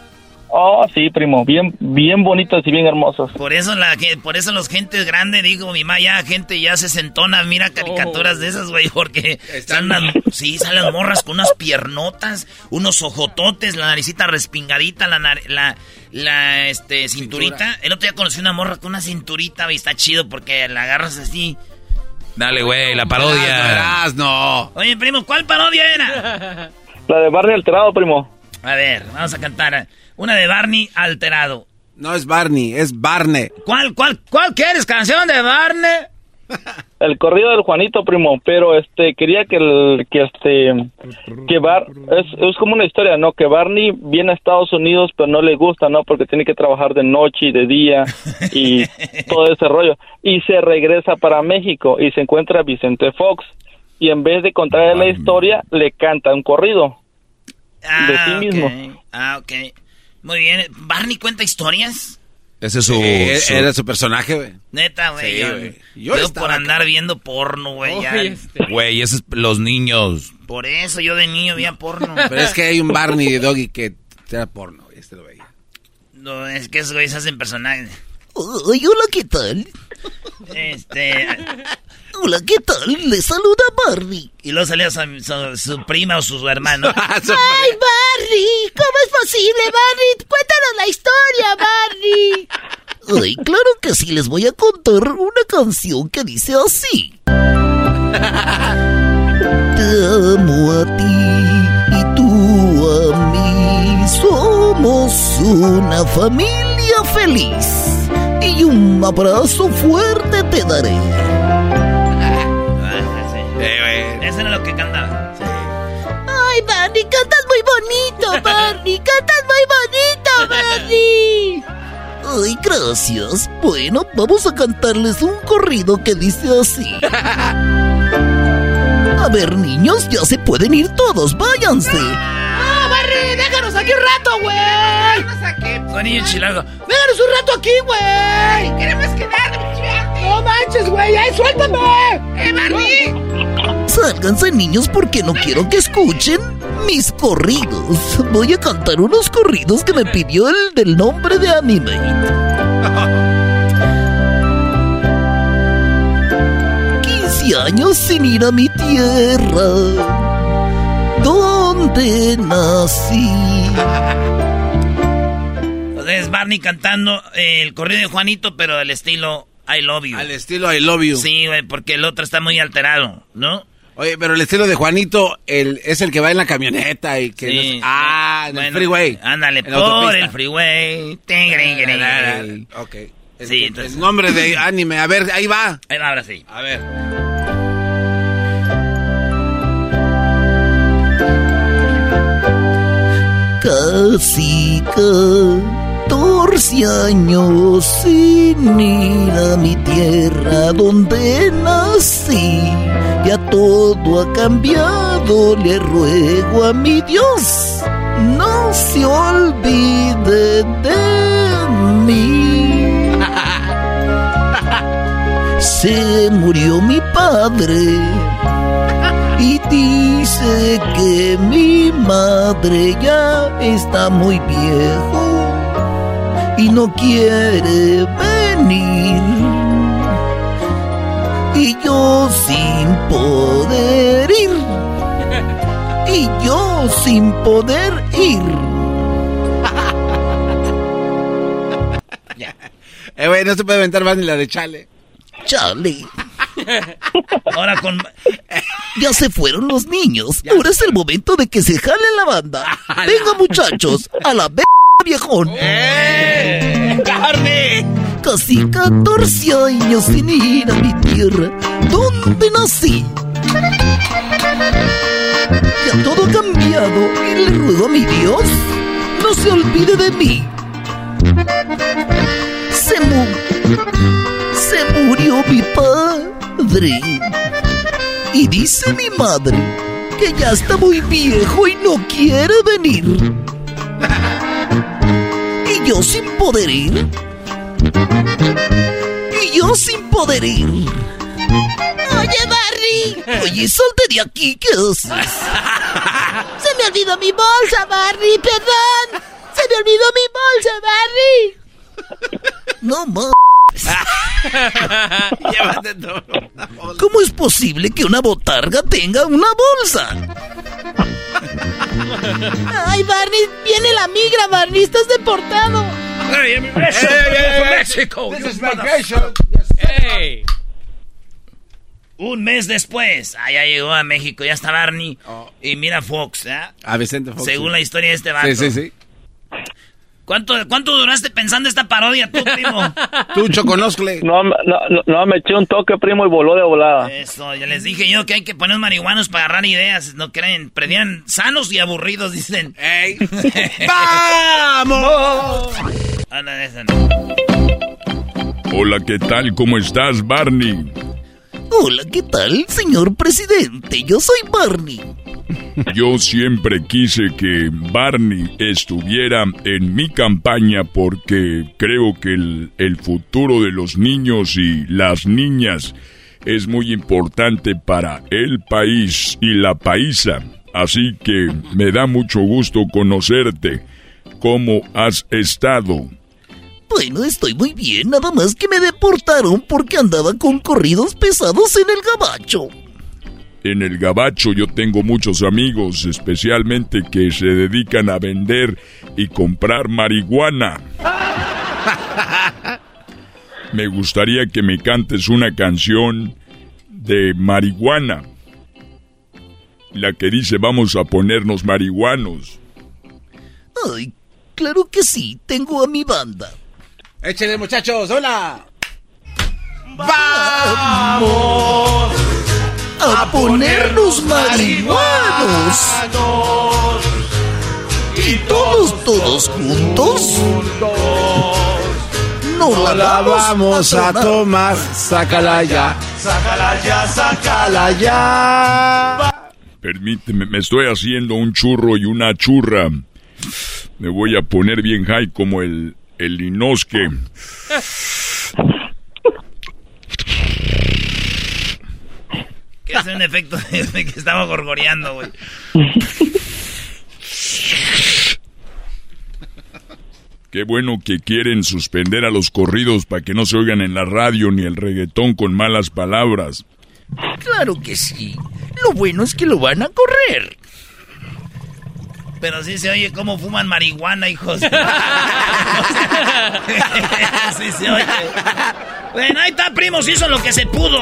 Oh, sí, primo. Bien, bien bonitas y bien hermosas. Por eso la que- por eso los gentes grandes, digo, mi mamá ya gente ya se sentona, mira caricaturas de esas, güey, porque salen las, sí, salen las morras con unas piernotas, unos ojototes, la naricita respingadita, la la, la este cinturita. El otro día conocí una morra con una cinturita y está chido porque la agarras así. Dale, güey, la parodia. no. Oye, primo, ¿cuál parodia era? La de Barney alterado, primo. A ver, vamos a cantar una de Barney alterado. No es Barney, es Barney. ¿Cuál, cuál, cuál quieres? ¿Canción de Barney? El corrido del Juanito, primo, pero este quería que el que este que Bar es, es como una historia, ¿no? Que Barney viene a Estados Unidos, pero no le gusta, ¿no? Porque tiene que trabajar de noche y de día y todo ese rollo y se regresa para México y se encuentra a Vicente Fox y en vez de contarle la historia le canta un corrido de sí ok. mismo. Ah, ok. Muy bien. ¿Barney cuenta historias? Ese es su... Sí, su- Era su personaje, güey. Neta, güey. Sí, yo. Yo por andar viendo porno, güey. ya. Güey, ese es los niños. Por eso yo de niño veía porno. Pero es que hay un Barney de Doggy que era porno, güey, este lo veía. No, es que esos güeyes hacen personajes. Ay, hola, ¿qué tal? Este. Hola, ¿qué tal? Le saluda Barney. Y luego salía su, su- su prima o su hermano. ¡Ay, Barney! ¿Cómo es posible, Barney? Cuéntanos la historia, Barney. Ay, claro que sí, les voy a contar una canción que dice así. Te amo a ti y tú a mí. Somos una familia feliz. Y un abrazo fuerte te daré. Eso era lo que cantaba. Ay, Barney, cantas muy bonito, Barney. Cantas muy bonito, Barney. Ay, gracias. Bueno, vamos a cantarles un corrido que dice así. A ver, niños, ya se pueden ir todos, váyanse. ¡No, Barry! ¡Déjanos aquí un rato, güey! Soy niño chilango. ¡Déjanos un rato aquí, güey! ¡Queremos quedarnos, ¡No manches, güey! ¡Ay, suéltame! ¡Eh, Barney! Sálganse, niños, porque no quiero que escuchen mis corridos. Voy a cantar unos corridos que me pidió el del nombre de Animate. 15 años sin ir a mi tierra, donde nací. Entonces es Barney cantando eh, el corrido de Juanito, pero al estilo I Love You. Al estilo I Love You. Sí, güey, porque el otro está muy alterado, ¿no? Oye, pero el estilo de Juanito el, es el que va en la camioneta y que... Sí. no sé- ah, en el freeway. Ándale, por autopista. el freeway. Tingring, Ok. El, Sí, el entonces- nombre de anime. A ver, ahí va. Ahí va, ahora sí. A ver. Casi 14 años sin ir a mi tierra donde nací. Ya todo ha cambiado, le ruego a mi Dios no se olvide de mí. Se murió mi padre y dice que mi madre ya está muy viejo y no quiere venir. Y yo sin poder ir. Y yo sin poder ir. Eh, güey, no se puede aventar más ni la de Chale. Chale. Ahora con. Ya se fueron los niños. Ahora es el momento de que se jale la banda. Venga, muchachos, a la b viejón. ¡Eh! ¡Carne! Casi 14 años sin ir a mi tierra, donde nací. Ya todo ha cambiado y le ruego a mi Dios, no se olvide de mí. Se, mu se murió mi padre. Y dice mi madre que ya está muy viejo y no quiere venir. Yo sin poder ir. Y yo sin poder ir. Oye, Barry. Oye, salte de aquí, ¿qué haces? Se me olvidó mi bolsa, Barry, perdón. Se me olvidó mi bolsa, Barry. No más. Llévate todo. ¿Cómo es posible que una botarga tenga una bolsa? Ay, Barney, viene la migra, Barney, estás deportado. Hey, immigration, Mexico. This is migration. Hey. Un mes después, ah, ya llegó a México, ya está Barney. Y mira Fox, ¿eh? A Vicente Fox. Según sí. la historia de este vato. Sí, sí, sí. ¿Cuánto, ¿Cuánto duraste pensando esta parodia tú, primo? Tú, Choconoscle. No, no, no, me eché un toque, primo, y voló de volada. Eso, ya les dije yo que hay que poner marihuanos para agarrar ideas. No creen, prendían sanos y aburridos, dicen. ¡Ey! ¡Vamos! Ah, no, esa no. Hola, ¿qué tal? ¿Cómo estás, Barney? Hola, ¿qué tal, señor presidente? Yo soy Barney. Yo siempre quise que Barney estuviera en mi campaña porque creo que el, futuro de los niños y las niñas es muy importante para el país y la paisa. Así que me da mucho gusto conocerte. ¿Cómo has estado? Bueno, estoy muy bien, nada más que me deportaron porque andaba con corridos pesados en el gabacho. En el gabacho yo tengo muchos amigos, especialmente que se dedican a vender y comprar marihuana. Me gustaría que me cantes una canción de marihuana. La que dice vamos a ponernos marihuanos. Ay, claro que sí, tengo a mi banda. Échale, muchachos, hola. ¡Vamos! A ponernos marihuanos. Y todos, todos juntos. No la, La vamos a tomar. tomar. Sácala ya. Sácala ya, Sácala ya. Permíteme, me estoy haciendo un churro y una churra. Me voy a poner bien high como el, el Inosque. Que es un efecto de, que estamos gorgoreando, güey. Qué bueno que quieren suspender a los corridos para que no se oigan en la radio ni el reggaetón con malas palabras. Claro que sí. Lo bueno es que lo van a correr. Pero sí se oye cómo fuman marihuana, hijos. sí se oye. Bueno, ahí está, primo, se hizo lo que se pudo.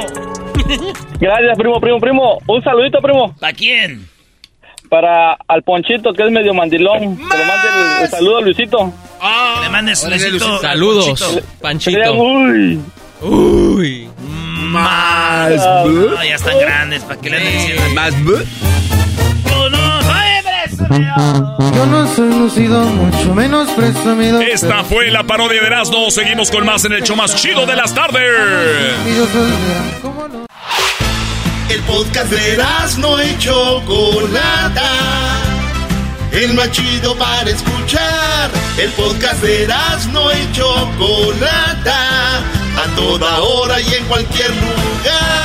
Gracias, primo, primo, primo. Un saludito, primo. ¿Para quién? Para al Ponchito, que es medio mandilón. Que le mande el, el saludo a Luisito. Le mandes Órale, Luisito. Saludos, Sería Panchito. muy... Uy. Más. No, ya están grandes, ¿para qué le andan diciendo? Más. ¡Tú no soy Yo no soy lucido, mucho menos presumido. Esta fue la parodia de Erasmo. Seguimos con más en el show más chido de las tardes. El podcast de no y Chocolata. el más chido para escuchar. El podcast de Erasmo y Chocolata, a toda hora y en cualquier lugar.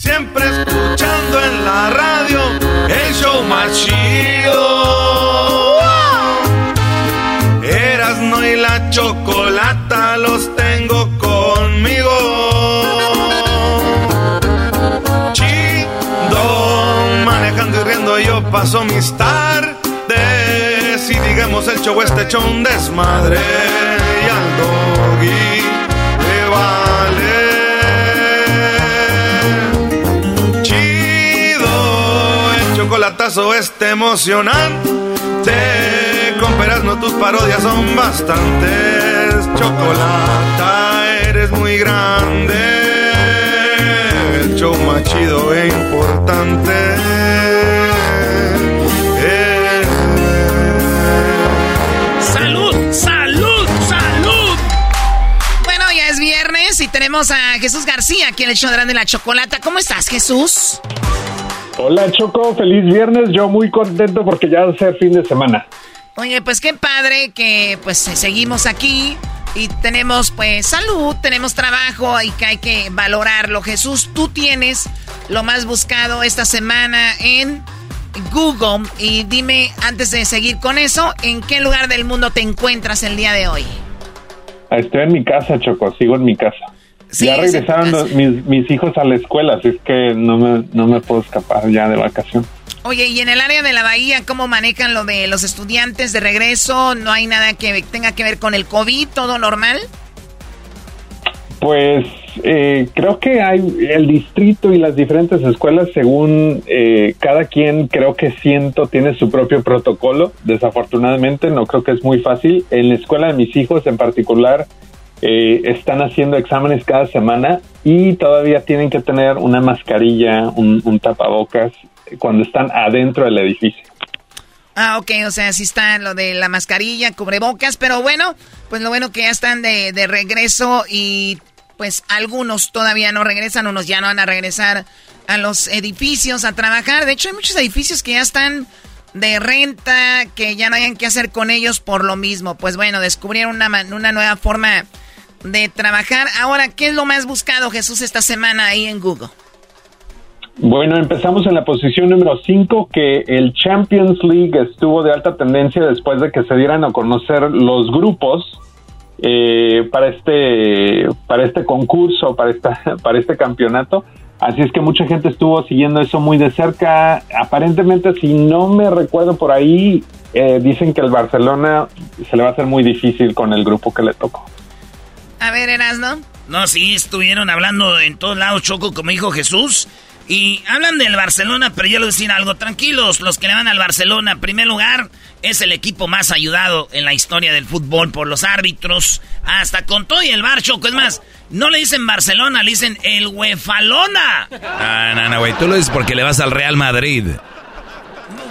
Siempre escuchando en la radio el show más chido. Erasno y la chocolata los tengo conmigo. Chido, manejando y riendo yo paso mis tardes. Y digamos el show este hecho un desmadre. Y al doggy chocolatazo este emocionante. Con no tus parodias son bastantes. Chocolata, eres muy grande. El show más chido e importante. ¡Salud! ¡Salud! ¡Salud! Bueno, ya es viernes y tenemos a Jesús García aquí en el show de Grande la Chocolata. ¿Cómo estás, Jesús? Hola Choco, feliz viernes. Yo muy contento porque ya va a ser fin de semana. Oye, pues qué padre que pues seguimos aquí y tenemos pues salud, tenemos trabajo y que hay que valorarlo. Jesús, tú tienes lo más buscado esta semana en Google y dime antes de seguir con eso, ¿en qué lugar del mundo te encuentras el día de hoy? Estoy en mi casa, Choco, sigo en mi casa. Sí, ya regresaron los- mis, mis hijos a la escuela, así es que no me, no me puedo escapar ya de vacación. Oye, y en el área de la bahía, ¿cómo manejan lo de los estudiantes de regreso? ¿No hay nada que tenga que ver con el COVID? ¿Todo normal? Pues eh, creo que hay el distrito y las diferentes escuelas, según eh, cada quien, creo que siento, tiene su propio protocolo. Desafortunadamente, no creo que es muy fácil. En la escuela de mis hijos en particular, eh, están haciendo exámenes cada semana y todavía tienen que tener una mascarilla, un, tapabocas cuando están adentro del edificio. Ah, ok, o sea, sí está lo de la mascarilla, cubrebocas, pero bueno, pues lo bueno que ya están de, regreso y pues algunos todavía no regresan, unos ya no van a regresar a los edificios a trabajar. De hecho, hay muchos edificios que ya están de renta, que ya no hayan qué hacer con ellos por lo mismo. Pues bueno, descubrieron una, una nueva forma de trabajar. Ahora, ¿qué es lo más buscado, Jesús, esta semana ahí en Google? Bueno, empezamos en la posición número 5, que el Champions League estuvo de alta tendencia después de que se dieran a conocer los grupos eh, para este para este concurso, para esta para este campeonato. Así es que mucha gente estuvo siguiendo eso muy de cerca. Aparentemente, si no me recuerdo por ahí, eh, dicen que el Barcelona se le va a hacer muy difícil con el grupo que le tocó. A ver, Erasno. No, sí, estuvieron hablando en todos lados, Choco, como dijo Jesús. Y hablan del Barcelona, pero yo les voy a decir algo. Tranquilos, los que le van al Barcelona, en primer lugar, es el equipo más ayudado en la historia del fútbol por los árbitros. Hasta con todo y el bar, Choco. Es más, no le dicen Barcelona, le dicen el Huefalona. Ah, no, no, güey. Tú lo dices porque le vas al Real Madrid.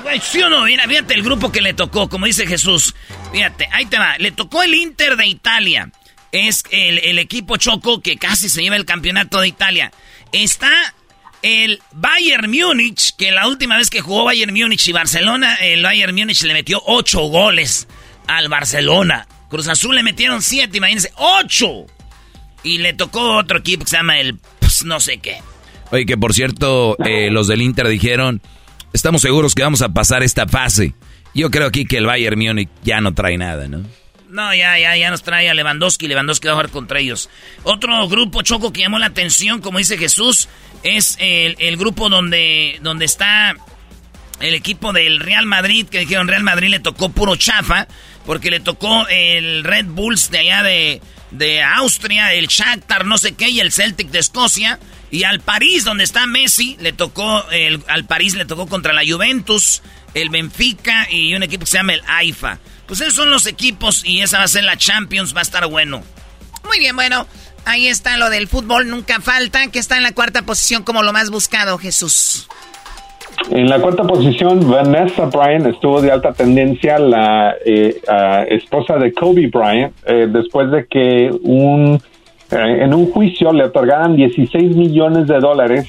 Güey, ¿Sí o no? Mira, fíjate el grupo que le tocó, como dice Jesús. Fíjate, ahí te va. Le tocó el Inter de Italia. Es el, el equipo Choco que casi se lleva el campeonato de Italia. Está el Bayern Múnich, que la última vez que jugó Bayern Múnich y Barcelona, el Bayern Múnich le metió ocho goles al Barcelona. Cruz Azul le metieron siete, imagínense, ocho. Y le tocó otro equipo que se llama el pues, no sé qué. Oye, que por cierto, eh, los del Inter dijeron, estamos seguros que vamos a pasar esta fase. Yo creo aquí que el Bayern Múnich ya no trae nada, ¿no? No, ya, ya, ya nos trae a Lewandowski. Lewandowski va a jugar contra ellos. Otro grupo, Choco, que llamó la atención, como dice Jesús, es el, el grupo donde, donde está el equipo del Real Madrid, que dijeron Real Madrid le tocó puro chafa, porque le tocó el Red Bulls de allá de, de Austria, el Shakhtar no sé qué, y el Celtic de Escocia. Y al París, donde está Messi, le tocó, el, al París le tocó contra la Juventus, el Benfica y un equipo que se llama el AIFA. Pues esos son los equipos y esa va a ser la Champions, va a estar bueno. Muy bien, bueno, ahí está lo del fútbol, nunca falta, que está en la cuarta posición como lo más buscado, Jesús. En la cuarta posición, Vanessa Bryant estuvo de alta tendencia, la eh, esposa de Kobe Bryant, eh, después de que un, eh, en un juicio le otorgaran 16 millones de dólares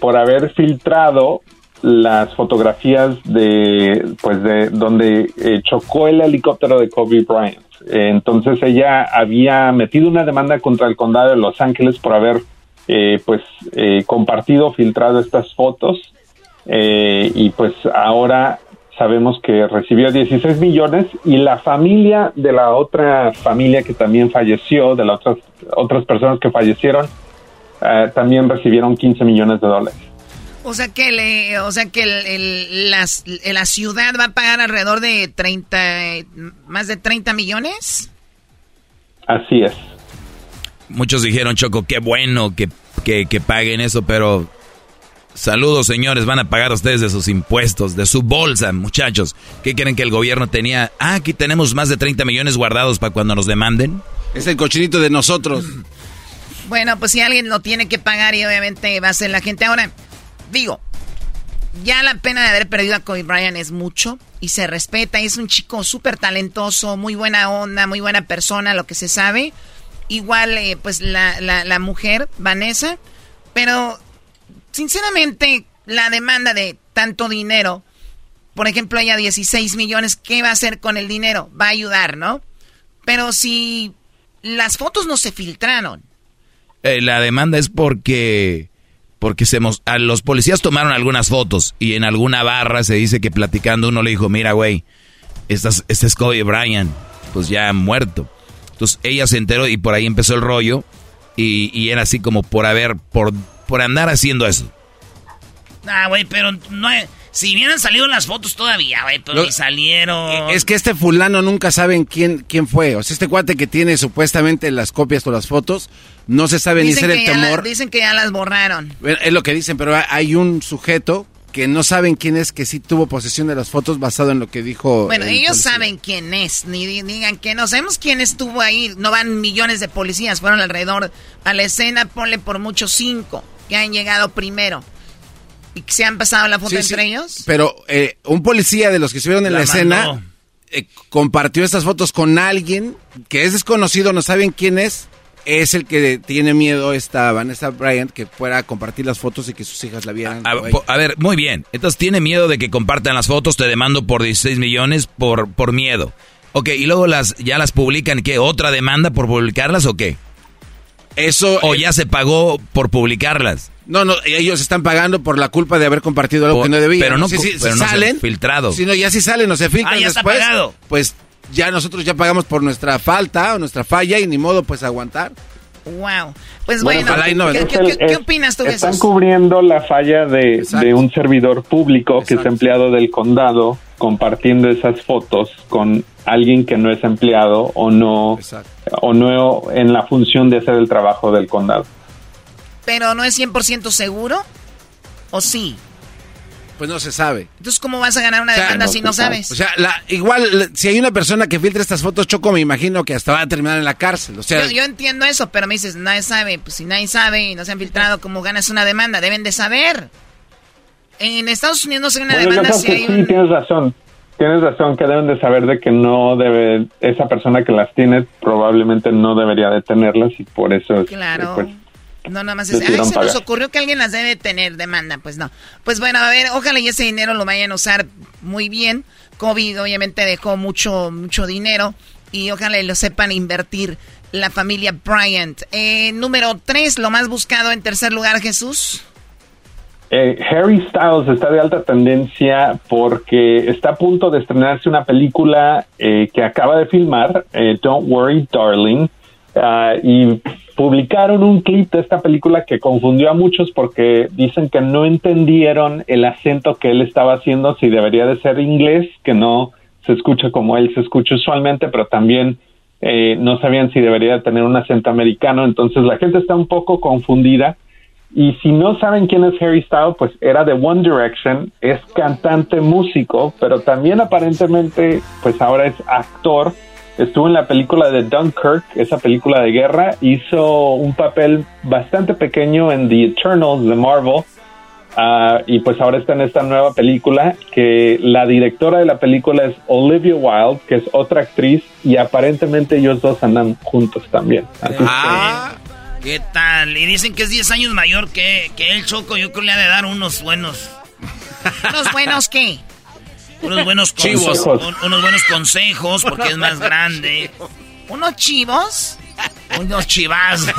por haber filtrado las fotografías de, pues, de donde chocó el helicóptero de Kobe Bryant. entonces ella había metido una demanda contra el condado de Los Ángeles por haber, pues, compartido, filtrado estas fotos eh, y pues ahora sabemos que recibió 16 millones y la familia de la otra familia que también falleció, de las otras, otras personas que fallecieron, eh, también recibieron 15 millones de dólares. O sea que, le, o sea que el, la ciudad va a pagar alrededor de 30, más de 30 millones. Así es. Muchos dijeron, Choco, qué bueno que, que, que paguen eso, pero Saludos, señores. Van a pagar ustedes de sus impuestos, de su bolsa, muchachos. ¿Qué quieren que el gobierno tenía? Ah, aquí tenemos más de 30 millones guardados para cuando nos demanden. Es el cochinito de nosotros. Bueno, pues si alguien lo tiene que pagar y obviamente va a ser la gente. Ahora, digo, ya la pena de haber perdido a Kobe Bryant es mucho y se respeta. Es un chico súper talentoso, muy buena onda, muy buena persona, lo que se sabe. Igual, eh, pues la, la, mujer, Vanessa. Pero sinceramente, la demanda de tanto dinero, por ejemplo, ella 16 millones, ¿qué va a hacer con el dinero? Va a ayudar, ¿no? Pero si las fotos no se filtraron. Eh, la demanda es porque porque se los policías tomaron algunas fotos y en alguna barra se dice que platicando uno le dijo, mira, güey, este es Kobe Bryant, pues ya muerto. Entonces ella se enteró y por ahí empezó el rollo y, y era así como por haber, por por andar haciendo eso. Ah, güey, pero no Si hubieran salido las fotos todavía, güey, pero ni salieron. Eh, es que este fulano nunca saben quién, quién fue. O sea, este cuate que tiene supuestamente las copias o las fotos, no se sabe ni ser el temor. dicen que ya las borraron. Es lo que dicen, pero hay un sujeto que no saben quién es, que sí tuvo posesión de las fotos basado en lo que dijo. Bueno, ellos saben quién es, ni digan que no. Sabemos quién estuvo ahí. No van millones de policías, fueron alrededor a la escena, ponle por mucho cinco que han llegado primero. ¿Y que se han pasado la foto entre ellos? Pero eh, un policía de los que estuvieron en la, escena eh, compartió estas fotos con alguien que es desconocido, no saben quién es. Es el que tiene miedo esta Vanessa Bryant que pueda compartir las fotos y que sus hijas la vieran. A, ver, muy bien. Entonces tiene miedo de que compartan las fotos, te demando por 16 millones por, por miedo. Ok, y luego las ya las publican, ¿qué? ¿Otra demanda por publicarlas o qué? Eso. ¿O ya se pagó por publicarlas? No, no, ellos están pagando por la culpa de haber compartido algo que no debían. Pero no, si, salen. filtrado. Si no, ya si salen o se filtran ah, ya después. Está pagado. Pues ya nosotros ya pagamos por nuestra falta o nuestra falla y ni modo pues aguantar. Wow. Pues bueno, ¿qué, opinas tú, Están cubriendo la falla de, un servidor público que es empleado del condado compartiendo esas fotos con alguien que no es empleado o no, o no en la función de hacer el trabajo del condado. Pero no es 100% seguro, ¿o sí? Pues no se sabe. Entonces, ¿cómo vas a ganar una demanda si no sabes? O sea, la, igual, si hay una persona que filtra estas fotos, Choco, me imagino que hasta va a terminar en la cárcel. O sea, yo, entiendo eso, pero me dices, nadie sabe. Pues si nadie sabe y no se han filtrado, ¿cómo ganas una demanda? Deben de saber. En Estados Unidos no se una demanda si hay Sí, tienes razón. Tienes razón que deben de saber de que no debe, esa persona que las tiene probablemente no debería de tenerlas y por eso... Claro. Pues, no, nada más es, ay, se nos ocurrió que alguien las debe tener, demanda, pues no. Pues bueno, a ver, ojalá y ese dinero lo vayan a usar muy bien. COVID obviamente dejó mucho, mucho dinero y ojalá lo sepan invertir la familia Bryant. Eh, número 3, lo más buscado en tercer lugar, Jesús. Eh, Harry Styles está de alta tendencia porque está a punto de estrenarse una película eh, que acaba de filmar, eh, Don't Worry Darling, ah, y publicaron un clip de esta película que confundió a muchos porque dicen que no entendieron el acento que él estaba haciendo, si debería de ser inglés, que no se escucha como él se escucha usualmente, pero también no sabían si debería tener un acento americano, entonces la gente está un poco confundida y si no saben quién es Harry Styles, pues era de One Direction, es cantante, músico, pero también aparentemente, pues ahora es actor. Estuvo en la película de Dunkirk, esa película de guerra, hizo un papel bastante pequeño en The Eternals de Marvel. Uh, y pues ahora está en esta nueva película que la directora de la película es Olivia Wilde, que es otra actriz, y aparentemente ellos dos andan juntos también. ah, ¿Qué tal? Y dicen que es 10 años mayor que, que el Choco. Yo creo que le ha de dar unos buenos. ¿Unos buenos qué? Unos buenos consejos. unos buenos consejos porque es más grande. ¿Unos chivos? Unos chivazos.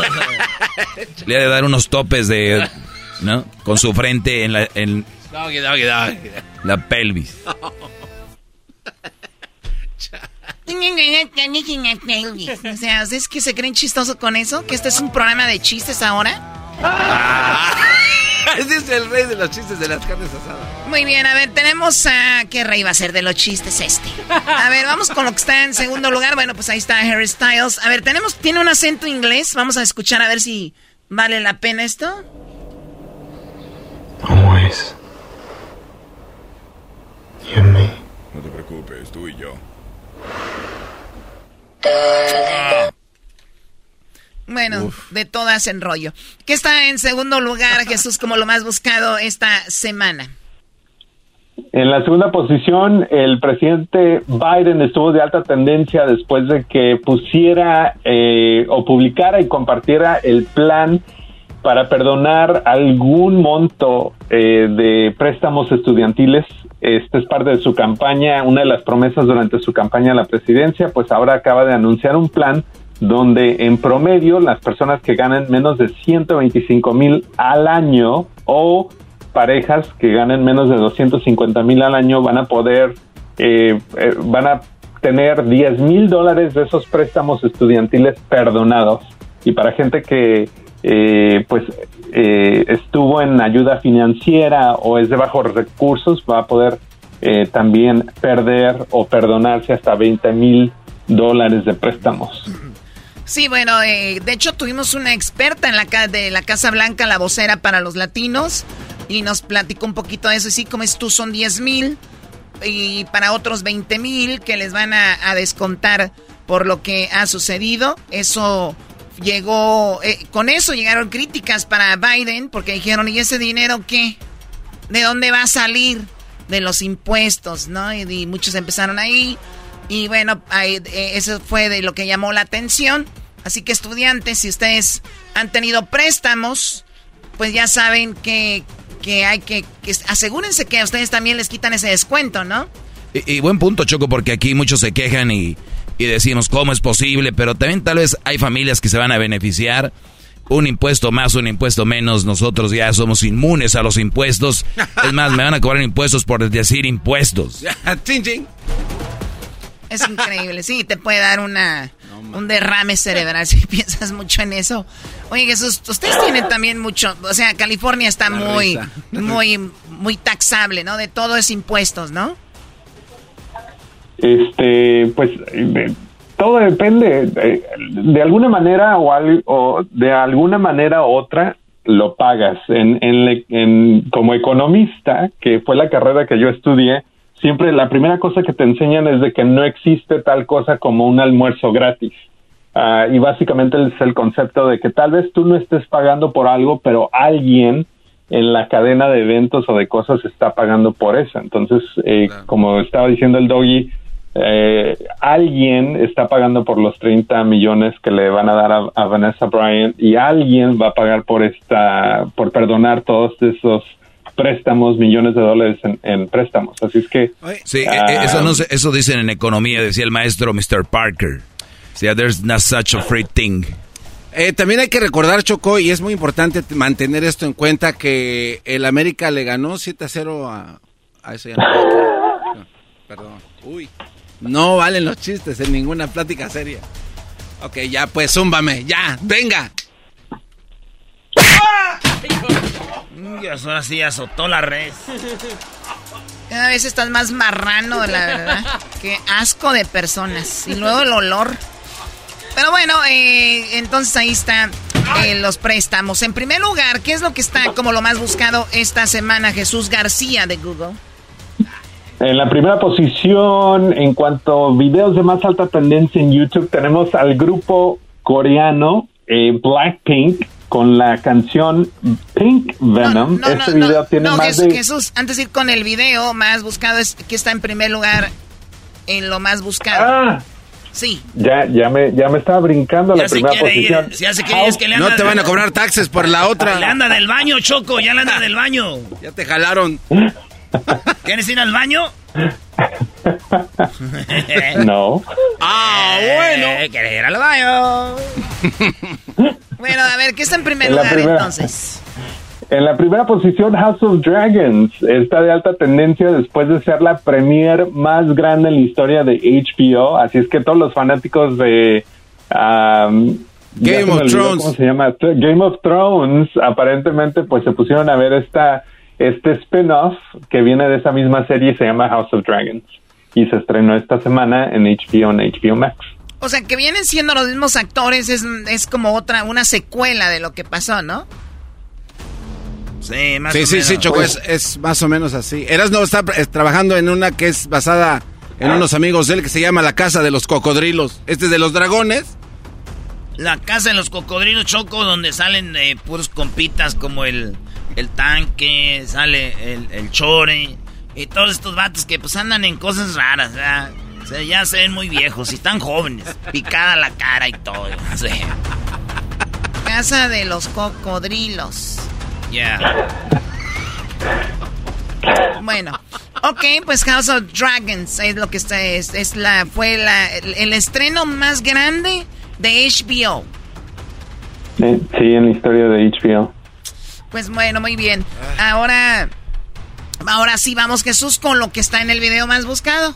Le ha de dar unos topes de. ¿No? Con su frente en la. En la pelvis. O sea, ¿ustedes que se creen chistoso con eso? ¿Que este es un programa de chistes ahora? Ah. ese es el rey de los chistes de las carnes asadas. Muy bien, a ver, tenemos a... ¿Qué rey va a ser de los chistes este? A ver, vamos con lo que está en segundo lugar. Bueno, pues ahí está Harry Styles. A ver, tenemos... Tiene un acento inglés. Vamos a escuchar a ver si vale la pena esto. Always. You and me. No te preocupes, tú y yo. Bueno, de todas en rollo. ¿Qué está en segundo lugar, Jesús, como lo más buscado esta semana? En la segunda posición, el presidente Biden estuvo de alta tendencia después de que pusiera eh, o publicara y compartiera el plan para perdonar algún monto eh, de préstamos estudiantiles. Este es parte de su campaña, una de las promesas durante su campaña a la presidencia, pues ahora acaba de anunciar un plan donde en promedio las personas que ganen menos de 125 mil al año o parejas que ganen menos de 250 mil al año van a poder, eh, eh, van a tener 10 mil dólares de esos préstamos estudiantiles perdonados. Y para gente que eh, pues eh, estuvo en ayuda financiera o es de bajos recursos, va a poder eh, también perder o perdonarse hasta 20 mil dólares de préstamos. Sí, bueno, de hecho tuvimos una experta en la de la Casa Blanca, la vocera para los latinos, y nos platicó un poquito de eso. Y sí, como es tú, son 10 mil y para otros 20 mil que les van a, descontar por lo que ha sucedido. Eso llegó, eh, con eso llegaron críticas para Biden porque dijeron, ¿y ese dinero qué? ¿De dónde va a salir? De los impuestos, ¿no? Y, muchos empezaron ahí. Y bueno, eh, eso fue de lo que llamó la atención. Así que estudiantes, si ustedes han tenido préstamos, pues ya saben que, que hay que, asegúrense que a ustedes también les quitan ese descuento, ¿no? y buen punto, Choco, porque aquí muchos se quejan y y decimos cómo es posible, pero también tal vez hay familias que se van a beneficiar. Un impuesto más, un impuesto menos, nosotros ya somos inmunes a los impuestos. Es más, me van a cobrar impuestos por decir impuestos. Es increíble, sí, te puede dar una, un derrame cerebral si piensas mucho en eso. Oye, Jesús, ustedes tienen también mucho, o sea, California está muy, muy, muy taxable, ¿no? De todo es impuestos, ¿no? Este, pues todo depende. De, alguna manera o, o, de alguna manera u otra lo pagas. En, en, como economista, que fue la carrera que yo estudié, siempre la primera cosa que te enseñan es de que no existe tal cosa como un almuerzo gratis. Ah, y básicamente es el concepto de que tal vez tú no estés pagando por algo, pero alguien en la cadena de eventos o de cosas está pagando por eso. Entonces, eh, como estaba diciendo el doggy, eh, alguien está pagando por los 30 millones que le van a dar a, Vanessa Bryant y alguien va a pagar por esta, por perdonar todos esos préstamos, millones de dólares en, préstamos. Así es que... Sí, e, e, eso, no eso dicen en economía, decía el maestro Mr. Parker. Sí, there's not such a free thing. Eh, también hay que recordar, Choco, y es muy importante mantener esto en cuenta, que el América le ganó 7 a 0 a... a eso ya no, perdón. Uy. No valen los chistes en ninguna plática seria. Ok, ya pues, zúmbame, ya, venga. Dios, ahora sí azotó la red. Cada vez estás más marrano, la verdad. Qué asco de personas. Y luego el olor. Pero bueno, eh, entonces ahí están eh, los préstamos. En primer lugar, ¿qué es lo que está como lo más buscado esta semana? Jesús García de Google. En la primera posición, en cuanto a videos de más alta tendencia en YouTube, tenemos al grupo coreano eh, Blackpink con la canción Pink Venom. este video tiene más Jesús, de... Jesús, antes de ir con el video, más buscado es que está en primer lugar en lo más buscado. Ah. Sí. Ya, ya me, ya me estaba brincando la primera posición. no te van a cobrar taxes por la otra. Le anda del baño, Choco, ya le anda del baño. Ya te jalaron. ¿Quieres ir al baño? no. Ah, bueno. Eh, ¿Quieres ir al baño? Bueno, a ver, ¿qué está en primer lugar entonces? En la primera posición, House of Dragons está de alta tendencia después de ser la premier más grande en la historia de HBO. Así es que todos los fanáticos de Game of Thrones, ¿cómo se llama? Game of Thrones, aparentemente, pues se pusieron a ver esta este spin-off que viene de esa misma serie se llama House of Dragons y se estrenó esta semana en HBO, en HBO Max. O sea, que vienen siendo los mismos actores, es, es como otra, una secuela de lo que pasó, ¿no? Sí, más sí, o sí, menos. Sí, Choco, es, es, más o menos así. Eras no está trabajando en una que es basada en unos amigos de él que se llama La Casa de los Cocodrilos. Este es de los dragones. La Casa de los Cocodrilos Choco, donde salen eh, puros compitas como el el tanque, sale el, el chore y todos estos vatos que pues andan en cosas raras, O sea, ya se ven muy viejos y están jóvenes, picada la cara y todo. Casa de los cocodrilos. Ya. Bueno, ok, pues House of Dragons es lo que está, es, es la, fue la, el, estreno más grande de HBO. Sí, en la historia de HBO. Pues bueno, muy bien. Ahora, ahora sí vamos Jesús con lo que está en el video más buscado.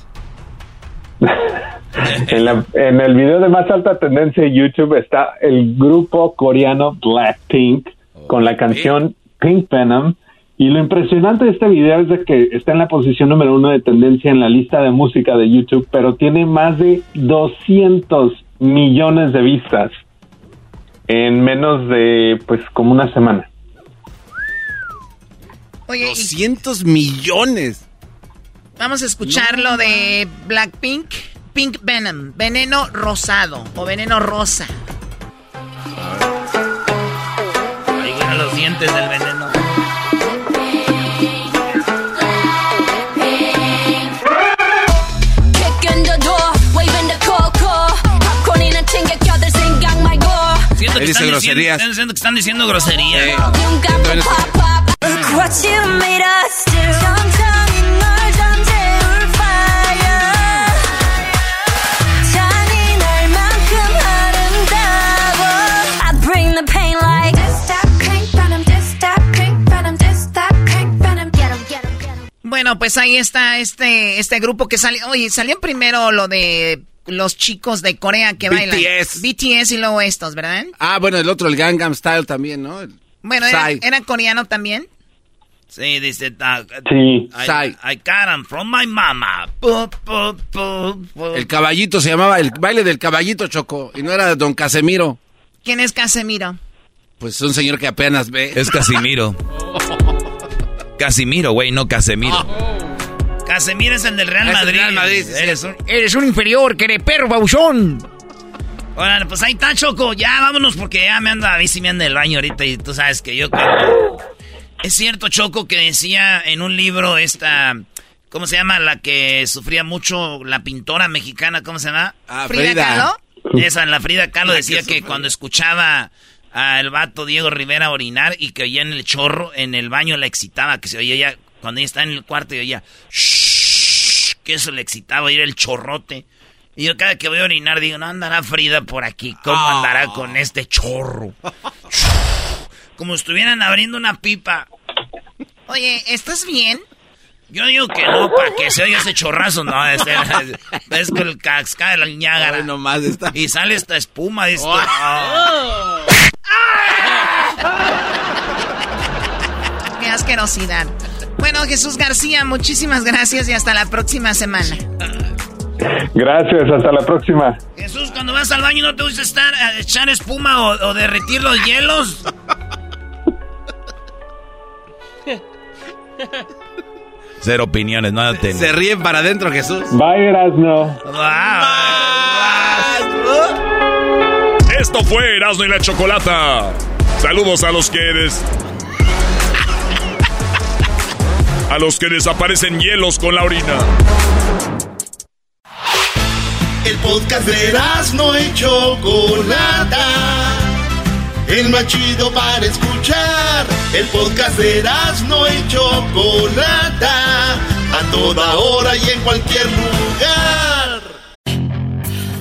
en, el video de más alta tendencia de YouTube está el grupo coreano Blackpink con la canción Pink Venom. Y lo impresionante de este video es de que está en la posición número uno de tendencia en la lista de música de YouTube, pero tiene más de 200 millones de vistas en menos de, pues, como una semana. Oye, 200 millones. Vamos a escuchar lo de Blackpink. Pink Venom, veneno rosado o veneno rosa. Ahí vienen los dientes del veneno. Siento que, están groserías. Diciendo, que están diciendo groserías. Eh. Bueno, pues ahí está este, este grupo que salió. Oye, salían primero lo de los chicos de Corea que bailan. BTS. BTS y luego estos, ¿verdad? Ah, bueno, el otro, el Gangnam Style también, ¿no? Bueno, ¿era, ¿era coreano también? Sí, dice. Uh, sí. I, I, got him from my mama. El caballito se llamaba, el baile del caballito Choco, y no era don Casemiro. ¿Quién es Casemiro? Pues un señor que apenas ve. Es Casimiro. Casimiro, güey, no Casemiro. Oh. Casemiro es el del Real Madrid. Real Madrid. Eres, un, eres un inferior, que eres perro, babuchón. Bueno, pues ahí está, Choco. Ya vámonos porque ya me anda, a mí sí me anda el baño ahorita y tú sabes que yo... Es cierto, Choco, que decía en un libro esta... ¿Cómo se llama? La que sufría mucho, la pintora mexicana, ¿cómo se llama? Ah, Frida, Kahlo. Esa, la Frida Kahlo decía que cuando escuchaba al vato Diego Rivera a orinar y que oía en el chorro, en el baño la excitaba, que se oía ya, cuando ella está en el cuarto y oía, shh, que eso le excitaba, oír el chorrote. Y yo cada que voy a orinar digo, no andará Frida por aquí, ¿cómo Ah. andará con este chorro? Como estuvieran abriendo una pipa. Oye, ¿estás bien? Yo digo que no, para que se oiga ese chorrazo, no, es, es con el cascada de la Niágara. Y sale esta espuma, dice. ah. Qué asquerosidad. Bueno, Jesús García, muchísimas gracias y hasta la próxima semana. Gracias, hasta la próxima. Jesús, cuando vas al baño no te gusta estar a echar espuma o, o derretir los hielos. Cero opiniones, nada tengo. Se ríen para adentro, Jesús. Bye, Erasno. Esto fue Erasmo y la Chocolata. Saludos a los que des- a los que desaparecen hielos con la orina. El podcast de no y Chocolata. El más chido para escuchar. El podcast de no y Chocolata. A toda hora y en cualquier lugar.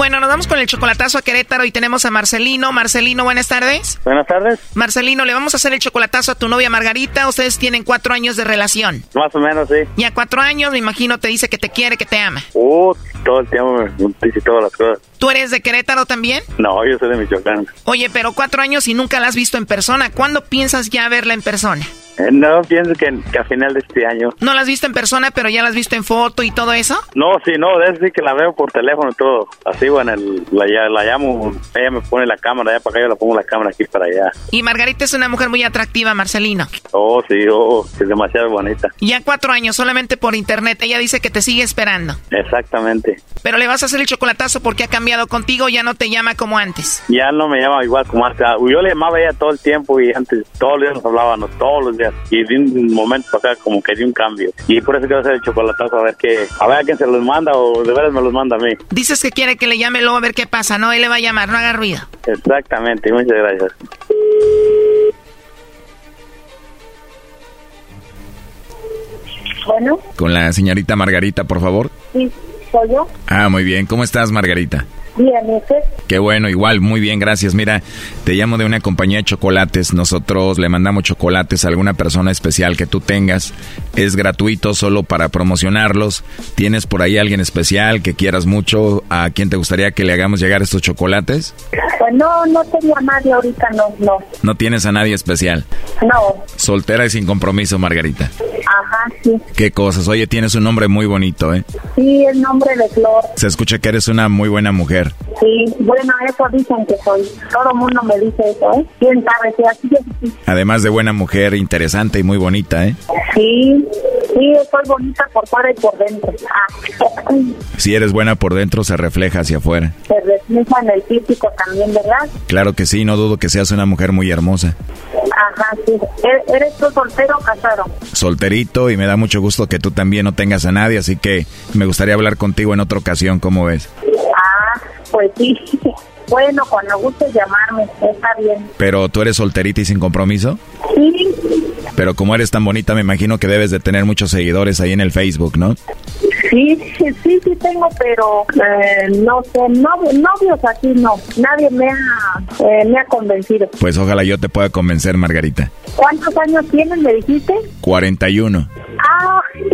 Bueno, nos vamos con el chocolatazo a Querétaro y tenemos a Marcelino. Marcelino, buenas tardes. Buenas tardes. Marcelino, le vamos a hacer el chocolatazo a tu novia Margarita. Ustedes tienen cuatro años de relación. Más o menos, sí. Ya cuatro años, me imagino, te dice que te quiere, que te ama. Uh, todo el tiempo me dice todas las cosas. ¿Tú eres de Querétaro también? No, yo soy de Michoacán. Oye, pero cuatro años y nunca la has visto en persona. ¿Cuándo piensas ya verla en persona? Eh, no, pienso que, que a final de este año. No la has visto en persona, pero ya la has visto en foto y todo eso. No, sí, no, decir que la veo por teléfono y todo. Así, bueno, el- la, la llamo, ella me pone la cámara allá para acá, yo la pongo la cámara aquí para allá. Y Margarita es una mujer muy atractiva, Marcelino. Oh, sí, oh, es demasiado bonita. Ya cuatro años, solamente por internet. Ella dice que te sigue esperando. Exactamente. Pero le vas a hacer el chocolatazo porque ha cambiado contigo, ya no te llama como antes. Ya no me llama igual como antes. Ah, Yo le llamaba a ella todo el tiempo y antes todos los días nos hablábamos, todos los días. Y de un momento para acá como que dio un cambio. Y por eso quiero hacer el chocolatazo a ver qué, a ver a quién se los manda o de veras me los manda a mí. Dices que quiere que le llame luego a ver qué pasa. No, él le va a llamar, no haga ruido. Exactamente, muchas gracias. Bueno, Con la señorita Margarita, por favor. sí, soy yo. Ah, muy bien. ¿Cómo estás, Margarita? Bien. Qué bueno, igual, muy bien, gracias. Mira, te llamo de una compañía de chocolates. Nosotros le mandamos chocolates a alguna persona especial que tú tengas. Es gratuito solo para promocionarlos. ¿Tienes por ahí alguien especial que quieras mucho? ¿A quién te gustaría que le hagamos llegar estos chocolates? Pues no, no tengo a nadie ahorita, no, no, No tienes a nadie especial. no. Soltera y sin compromiso, Margarita. Ajá, sí. Qué cosas. Oye, tienes un nombre muy bonito, ¿eh? Sí, el nombre de Flor. Se escucha que eres una muy buena mujer. Sí, bueno, eso dicen que soy. Todo el mundo me dice eso, ¿eh? ¿Quién sabe si así es? Además de buena mujer, interesante y muy bonita, ¿eh? Sí, sí, soy bonita por fuera y por dentro. Ah, Si eres buena por dentro, se refleja hacia afuera. se refleja en el físico también, ¿verdad? Claro que sí, no dudo que seas una mujer muy hermosa. Ajá, sí. ¿E- ¿Eres tú soltero o casado? Solterito y me da mucho gusto que tú también no tengas a nadie, así que me gustaría hablar contigo en otra ocasión, ¿cómo ves? Ah, pues sí. Bueno, cuando gustes llamarme, está bien. Pero tú eres solterita y sin compromiso. Sí, Pero como eres tan bonita, me imagino que debes de tener muchos seguidores ahí en el Facebook, ¿no? Sí, sí, sí, sí tengo, pero eh, no sé, novios así no. Nadie me ha, eh, me ha convencido. Pues ojalá yo te pueda convencer, Margarita. ¿Cuántos años tienes, me dijiste? 41. Ah,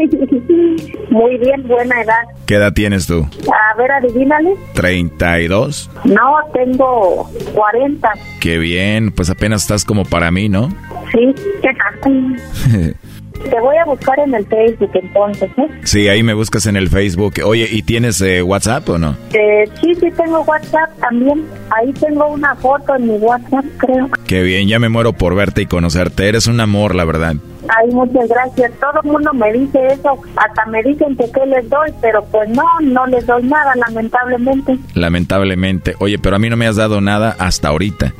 muy bien, buena edad. ¿Qué edad tienes tú? A ver, adivínale. 32. No, tengo 40. Qué bien, pues apenas estás como para mí, ¿no? Sí, qué. Te voy a buscar en el Facebook entonces, ¿eh? Sí, ahí me buscas en el Facebook. Oye, ¿y tienes eh, WhatsApp o no? Eh, sí, sí tengo WhatsApp también. Ahí tengo una foto en mi WhatsApp, creo. Qué bien, ya me muero por verte y conocerte. Eres un amor, la verdad. Ay, muchas gracias. Todo el mundo me dice eso. Hasta me dicen que qué les doy, pero pues no, no les doy nada, lamentablemente. Lamentablemente. Oye, pero a mí no me has dado nada hasta ahorita.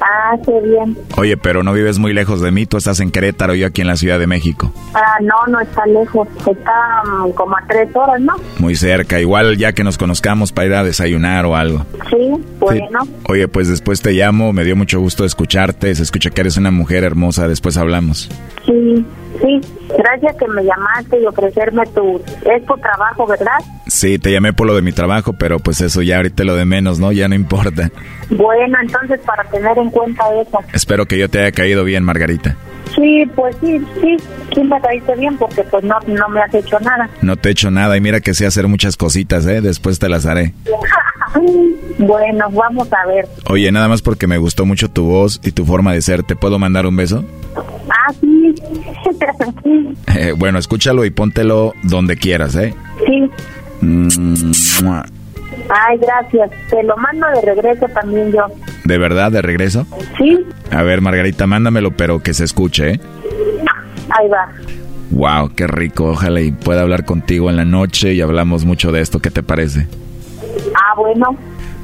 Ah, qué bien. Oye, pero no vives muy lejos de mí. Tú estás en Querétaro yo aquí en la Ciudad de México. Ah, no, no está lejos. Está mm, como a tres horas, ¿no? Muy cerca. Igual ya que nos conozcamos para ir a desayunar o algo. Sí, bueno. Oye, pues después te llamo. Me dio mucho gusto escucharte. Se escucha que eres una mujer hermosa. Después hablamos. Sí, sí. Gracias que me llamaste y ofrecerme tu... Es tu trabajo, ¿verdad? Sí, te llamé por lo de mi trabajo, pero pues eso ya ahorita lo de menos, ¿no? Ya no importa. Bueno, entonces para tener en cuenta eso. Espero que yo te haya caído bien, Margarita. Sí, pues sí, sí, sí me caíste bien porque pues no, no me has hecho nada. No te he hecho nada y mira que sé hacer muchas cositas, ¿eh? Después te las haré. bueno, vamos a ver. Oye, nada más porque me gustó mucho tu voz y tu forma de ser, ¿te puedo mandar un beso? Ah, sí. Eh, bueno, escúchalo y póntelo donde quieras, ¿eh? Sí. Mm, Ay, gracias. Te lo mando de regreso también yo. ¿De verdad, de regreso? Sí. A ver, Margarita, mándamelo, pero que se escuche, ¿eh? Ahí va. Wow, qué rico. Ojalá y pueda hablar contigo en la noche y hablamos mucho de esto. ¿Qué te parece? Ah, bueno.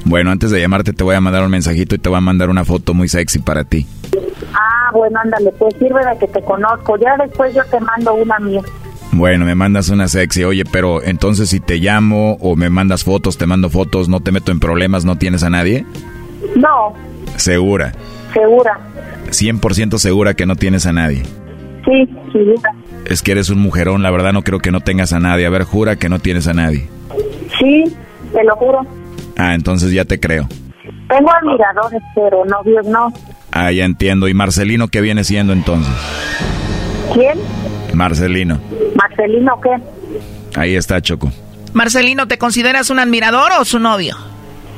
Bueno, antes de llamarte te voy a mandar un mensajito y te voy a mandar una foto muy sexy para ti. Ah, bueno, ándale, pues sirve de que te conozco. Ya después yo te mando una mía. Bueno, me mandas una sexy. Oye, pero entonces si te llamo o me mandas fotos, te mando fotos, no te meto en problemas, ¿no tienes a nadie? No. ¿Segura? Segura. 100% segura que no tienes a nadie. Sí, segura. Es que eres un mujerón, la verdad no creo que no tengas a nadie. A ver, jura que no tienes a nadie. Sí, te lo juro. Ah, entonces ya te creo. Tengo admiradores, pero novios no. Ah, ya entiendo. ¿Y Marcelino qué viene siendo entonces? ¿Quién? Marcelino. ¿Marcelino qué? Ahí está, Choco. Marcelino, ¿te consideras un admirador o su novio?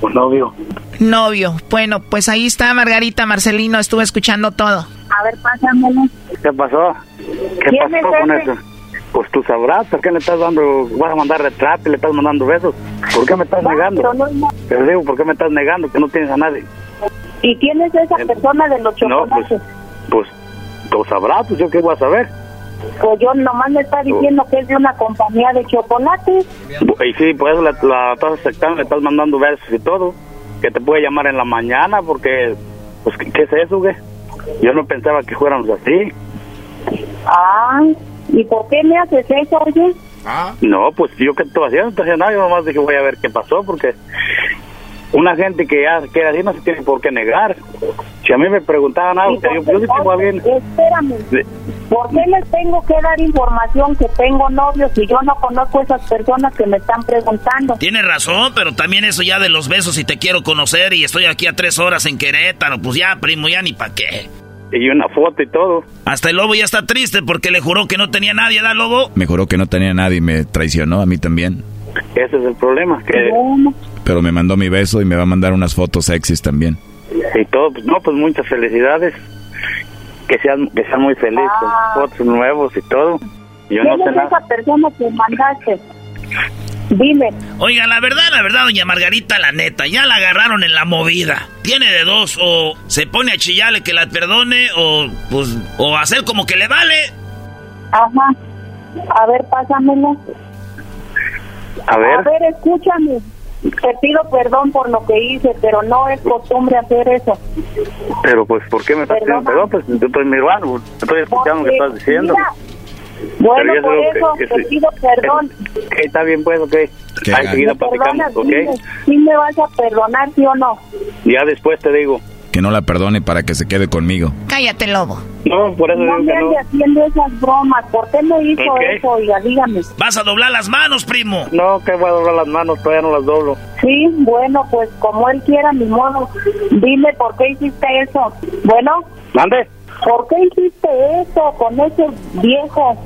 Un novio. Novio. Bueno, pues ahí está Margarita, Marcelino, estuve escuchando todo. A ver, pásamelo. ¿Qué pasó? ¿Qué ¿Quién pasó es con ese? eso? Pues tú sabrás, ¿por qué le estás dando, vas a mandar retrato y le estás mandando besos? ¿Por qué me estás negando? pero no- no. Te digo, ¿por qué me estás negando que no tienes a nadie? ¿Y quién es esa persona de los No, chocolates? pues, pues, tú sabrás, pues yo qué voy a saber. Pues yo nomás me está diciendo que es de una compañía de chocolates. Y sí, por eso la, la estás aceptando, le estás mandando besos y todo. Que te puede llamar en la mañana porque, pues, ¿qué, qué es eso, qué? Yo no pensaba que fuéramos así. Ay, ¿y por qué me haces eso, oye? No, pues yo qué estoy haciendo, no estoy haciendo nada, yo nomás dije voy a ver qué pasó porque una gente que ya queda así no se tiene por qué negar. Si a mí me preguntaban algo, yo, yo sí tengo a alguien. Espérame, ¿por qué les tengo que dar información que tengo novios si yo no conozco a esas personas que me están preguntando? Tienes razón, pero también eso ya de los besos y te quiero conocer y estoy aquí a tres horas en Querétaro, pues ya, primo, ya ni pa' qué. Y una foto y todo. Hasta el lobo ya está triste porque le juró que no tenía nadie, ¿da, lobo? Me juró que no tenía nadie y me traicionó a mí también. Ese es el problema, que Pero me mandó mi beso y me va a mandar unas fotos sexys también. y todo, pues no, pues muchas felicidades. Que sean, que sean muy felices, Ah. fotos nuevos y todo. Yo ¿Quién no sé es nada. esa persona que mandaste? Dime. Oiga, la verdad, la verdad, doña Margarita, la neta, ya la agarraron en la movida. Tiene de dos, o se pone a chillarle que la perdone, o pues, o hacer como que le vale. Ajá. A ver, pásamelo. A ver. A ver, escúchame. Te pido perdón por lo que hice, pero no es costumbre hacer eso. Pero pues, ¿por qué me estás pidiendo perdón? Pues estoy mi hermano, estoy escuchando lo que estás diciendo. Mira, bueno, por eso que- que te sí. pido perdón. Está bien pues, ok. Dime, ok. ¿Sí me vas a perdonar, sí o no? Ya después te digo. Que no la perdone para que se quede conmigo. Cállate, lobo. No, por eso no digo que me no. ande haciendo esas bromas. ¿Por qué me hizo eso? Oiga, dígame. Vas a doblar las manos, primo. No, que voy a doblar las manos, todavía no las doblo. Sí, bueno, pues como él quiera, mi modo. Dime por qué hiciste eso. Bueno, ¿Mande? ¿por qué hiciste eso con ese viejo?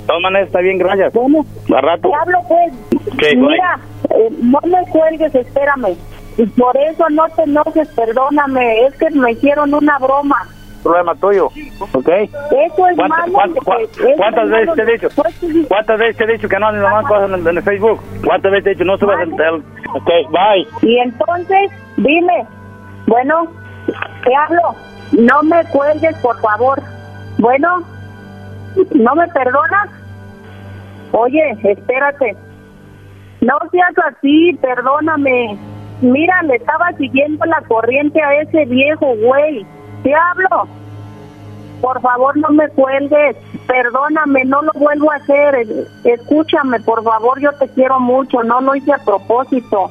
De todas maneras, está bien, gracias. Bueno, A rato. te hablo pues. ¿Qué, Mira, eh, no me cuelgues, espérame. Y por eso no te enojes, perdóname. Es que me hicieron una broma. Problema tuyo, ¿ok? Eso es ¿Cuántas- malo. es ¿Cuántas malo veces te he dicho? después ¿Cuántas veces te he dicho que no haces más cosas en, en el Facebook? ¿Cuántas veces te he dicho no subas el... el- Ok, bye. Y entonces, dime, bueno, te hablo, no me cuelgues, por favor. Bueno, ¿no me perdonas? Oye, espérate. No seas así, perdóname. Mira, le estaba siguiendo la corriente a ese viejo güey. Te hablo. Por favor, no me cuelgues. Perdóname, no lo vuelvo a hacer. Escúchame, por favor, yo te quiero mucho. No lo hice a propósito.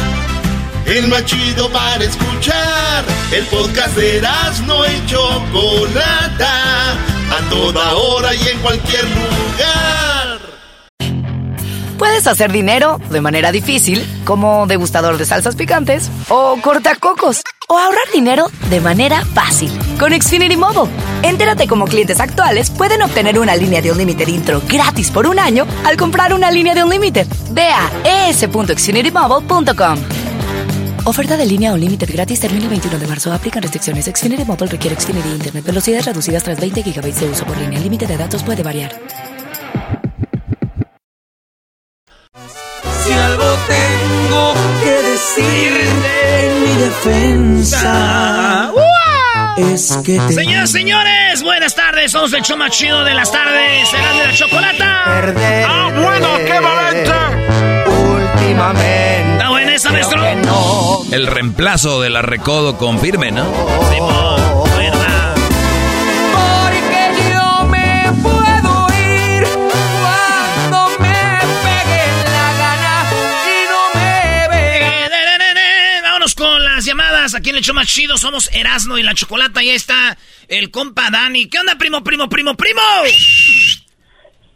El más chido para escuchar. El podcast de no y Chocolata. A toda hora y en cualquier lugar. Puedes hacer dinero de manera difícil, como degustador de salsas picantes, o cortacocos, o ahorrar dinero de manera fácil con Xfinity Mobile. Entérate cómo clientes actuales pueden obtener una línea de un límite intro gratis por un año al comprar una línea de un límite. Ve a. Oferta de línea o límite gratis termina el 21 de marzo. Aplican restricciones. Xfinity Mobile requiere Xfinity Internet. Velocidades reducidas tras 20 GB de uso por línea. El límite de datos puede variar. Si algo tengo que decirte en mi defensa es que te Señoras, señores, buenas tardes. Somos el show más chido de las tardes. Será de la chocolata. ¡Ah, bueno! ¡Qué valente! últimamente No. El reemplazo de la recodo confirme, ¿no? Porque yo me puedo ir cuando me pegue la gana y no me ve. Vámonos con las llamadas. Aquí en el show más chido somos Erasno y la chocolata. Y ahí está el compa Dani. ¿Qué onda, primo, primo, primo, primo?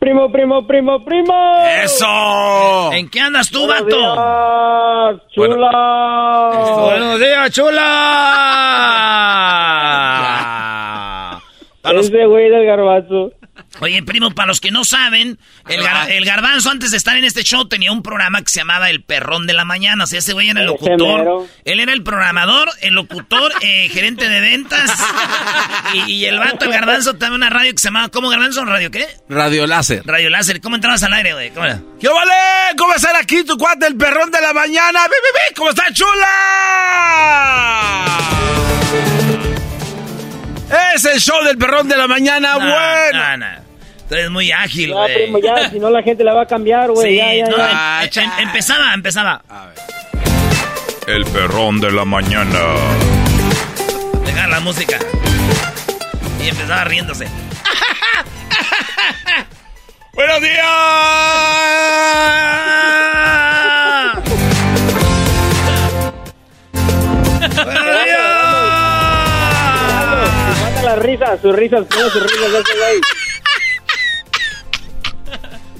Primo, primo, primo, primo. ¡Eso! ¿En qué andas tú, Buenos vato? días, chula. Buenos días, chula. Ese güey del garbazo. Oye, primo, para los que no saben, el, gar- el garbanzo antes de estar en este show tenía un programa que se llamaba El Perrón de la Mañana. O sea, ese güey era el locutor. Él era el programador, el locutor, eh, gerente de ventas. Y, y el vato, el garbanzo, también una radio que se llamaba... ¿Cómo garbanzo? ¿Radio qué? Radio Láser. Radio Láser. ¿Cómo entrabas al aire, güey? ¿Cómo era? ¿Qué vale? ¿Cómo están aquí tu cuate, el perrón de la mañana? ¡Bi, bi, bi! ¿Cómo está, chula? Es el show del perrón de la mañana, No, bueno. no, no. Tú eres muy ágil, Ya, güey. primo, ya, si no la gente la va a cambiar, güey. Sí, ya, ya, no, ya. em- em- empezaba, empezaba. El perrón de la mañana. Dejar la música. Y empezaba riéndose. ¡Buenos días! ¡Buenos días! Manda las risas, sus risas, sus risas ese güey.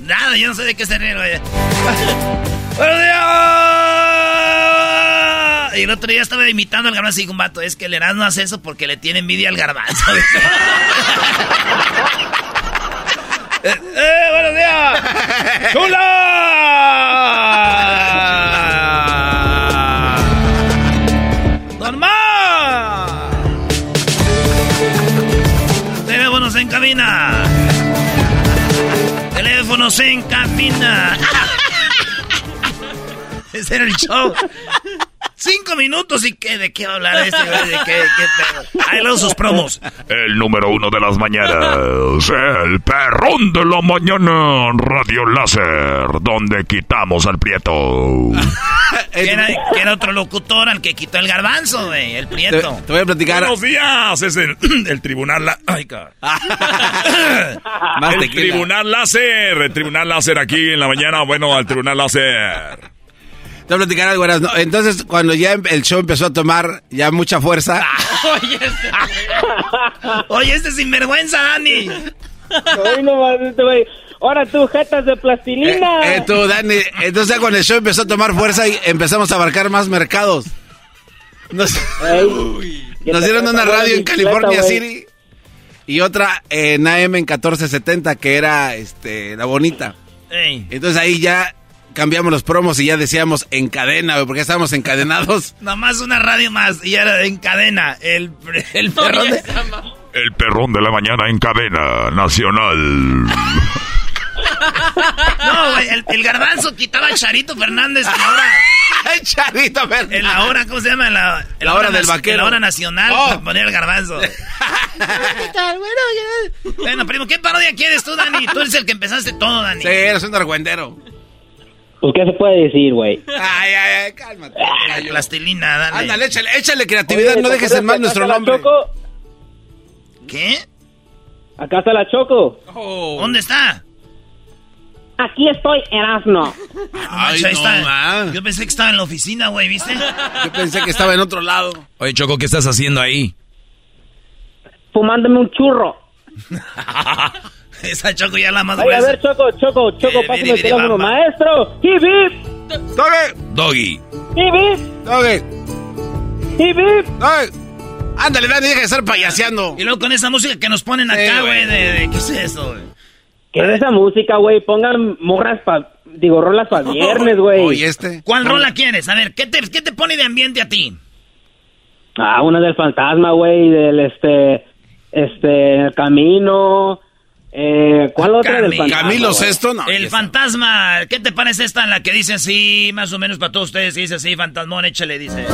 Nada, yo no sé de qué se güey. ¡Buenos días! Y el otro día estaba imitando al garbanzo y un vato, es que el Erasmo hace eso porque le tiene envidia al garbanzo. ¡Eh, eh, buenos días! ¡Chula! Teléfonos en cabina. Ese era el show. Cinco minutos y qué, de qué va a hablar este, güey, de qué, qué Ahí luego sus promos. El número uno de las mañanas, el perrón de la mañana, Radio Láser, donde quitamos al prieto. que, era, que era otro locutor al que quitó el garbanzo, güey, el prieto. Te, voy a platicar. Buenos días, es el, el tribunal. La... Ay, cabrón. el tribunal láser, el tribunal láser aquí en la mañana. Bueno, al tribunal láser. Te voy a platicar algo, Erasmo. Entonces, cuando ya el show empezó a tomar ya mucha fuerza. Oye, este, Oye, este sinvergüenza, Dani. Oye, este güey. Ahora tú, jetas de plastilina. Eh, eh, tú, Dani. Entonces, cuando el show empezó a tomar fuerza y empezamos a abarcar más mercados. Nos, nos dieron una radio en California City y otra en AM en 1470 que era este la bonita. Ey. Entonces ahí ya cambiamos los promos y ya decíamos en cadena, porque estábamos encadenados. Nomás una radio más y era en cadena. El, el perrón de... El perrón de la mañana en cadena nacional. No, güey, el, el, garbanzo quitaba a Charito Fernández en la hora. Charito Fernández. En la hora, ¿cómo se llama? En la, en la, la hora del vaquero. En la hora nacional, Oh. ponía el garbanzo. bueno, primo, ¿qué parodia quieres tú, Dani? Tú eres el que empezaste todo, Dani. Sí, eres un argüendero. Pues, ¿qué se puede decir, güey? Ay, ay, ay, cálmate. Ay, plastilina, dale. Ándale, échale, échale creatividad, Oye, no ¿te dejes en mal nuestro nombre. Choco? ¿Qué? Acá está la Choco. Oh. ¿Dónde está? Aquí estoy, Erasno. Ay, no, ahí está. Yo pensé que estaba en la oficina, güey, ¿viste? Yo pensé que estaba en otro lado. Oye, Choco, ¿qué estás haciendo ahí? Fumándome un churro. Esa Choco ya la más Ay, a ver, Choco, Choco, Choco, Eh, pásame el teléfono, bamba. maestro. ¡Toque! Doggy. ¡Hip, hip! ¡Toque! ¡Hip, hip! ¡Toque! Ándale, Dani, deja de estar payaseando. Y luego con esa música que nos ponen Sí, acá, güey. güey, de, de- ¿qué es eso, güey? ¿Qué es esa música, güey? Pongan morras pa... Digo, rolas para viernes, güey. Oye, este. ¿Cuál rola quieres? A ver, ¿qué te, ¿qué te pone de ambiente a ti? Ah, una del fantasma, güey, del este... Este, el camino... Eh, ¿Cuál otra del Cami- fantasma? Camilo? Sesto, no. El fantasma, ¿qué te parece esta en la que dice así, más o menos para todos ustedes? Dice así, fantasmón, échale, dice.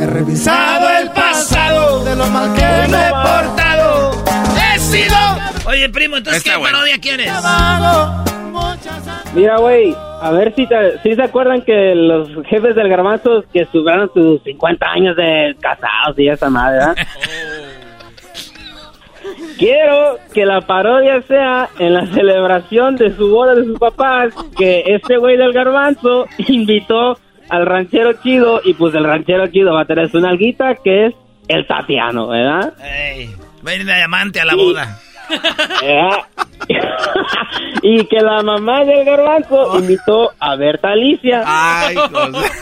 He revisado el pasado de lo mal que me he portado. He sido Oye, primo, entonces, Está ¿qué bueno. parodia quieres? Mira, güey, a ver si, te- si se acuerdan que los jefes del garbanzo que estuvieron sus 50 años de casados y esa madre, ¿verdad? Quiero que la parodia sea en la celebración de su boda de sus papás, que este güey del garbanzo invitó al ranchero chido y pues el ranchero chido va a tener su nalguita que es el Tatiano, ¿verdad? Ey, va a ir de diamante a la boda. ¿verdad? y que la mamá del garbanzo invitó a Berta Alicia. Ay, hijos.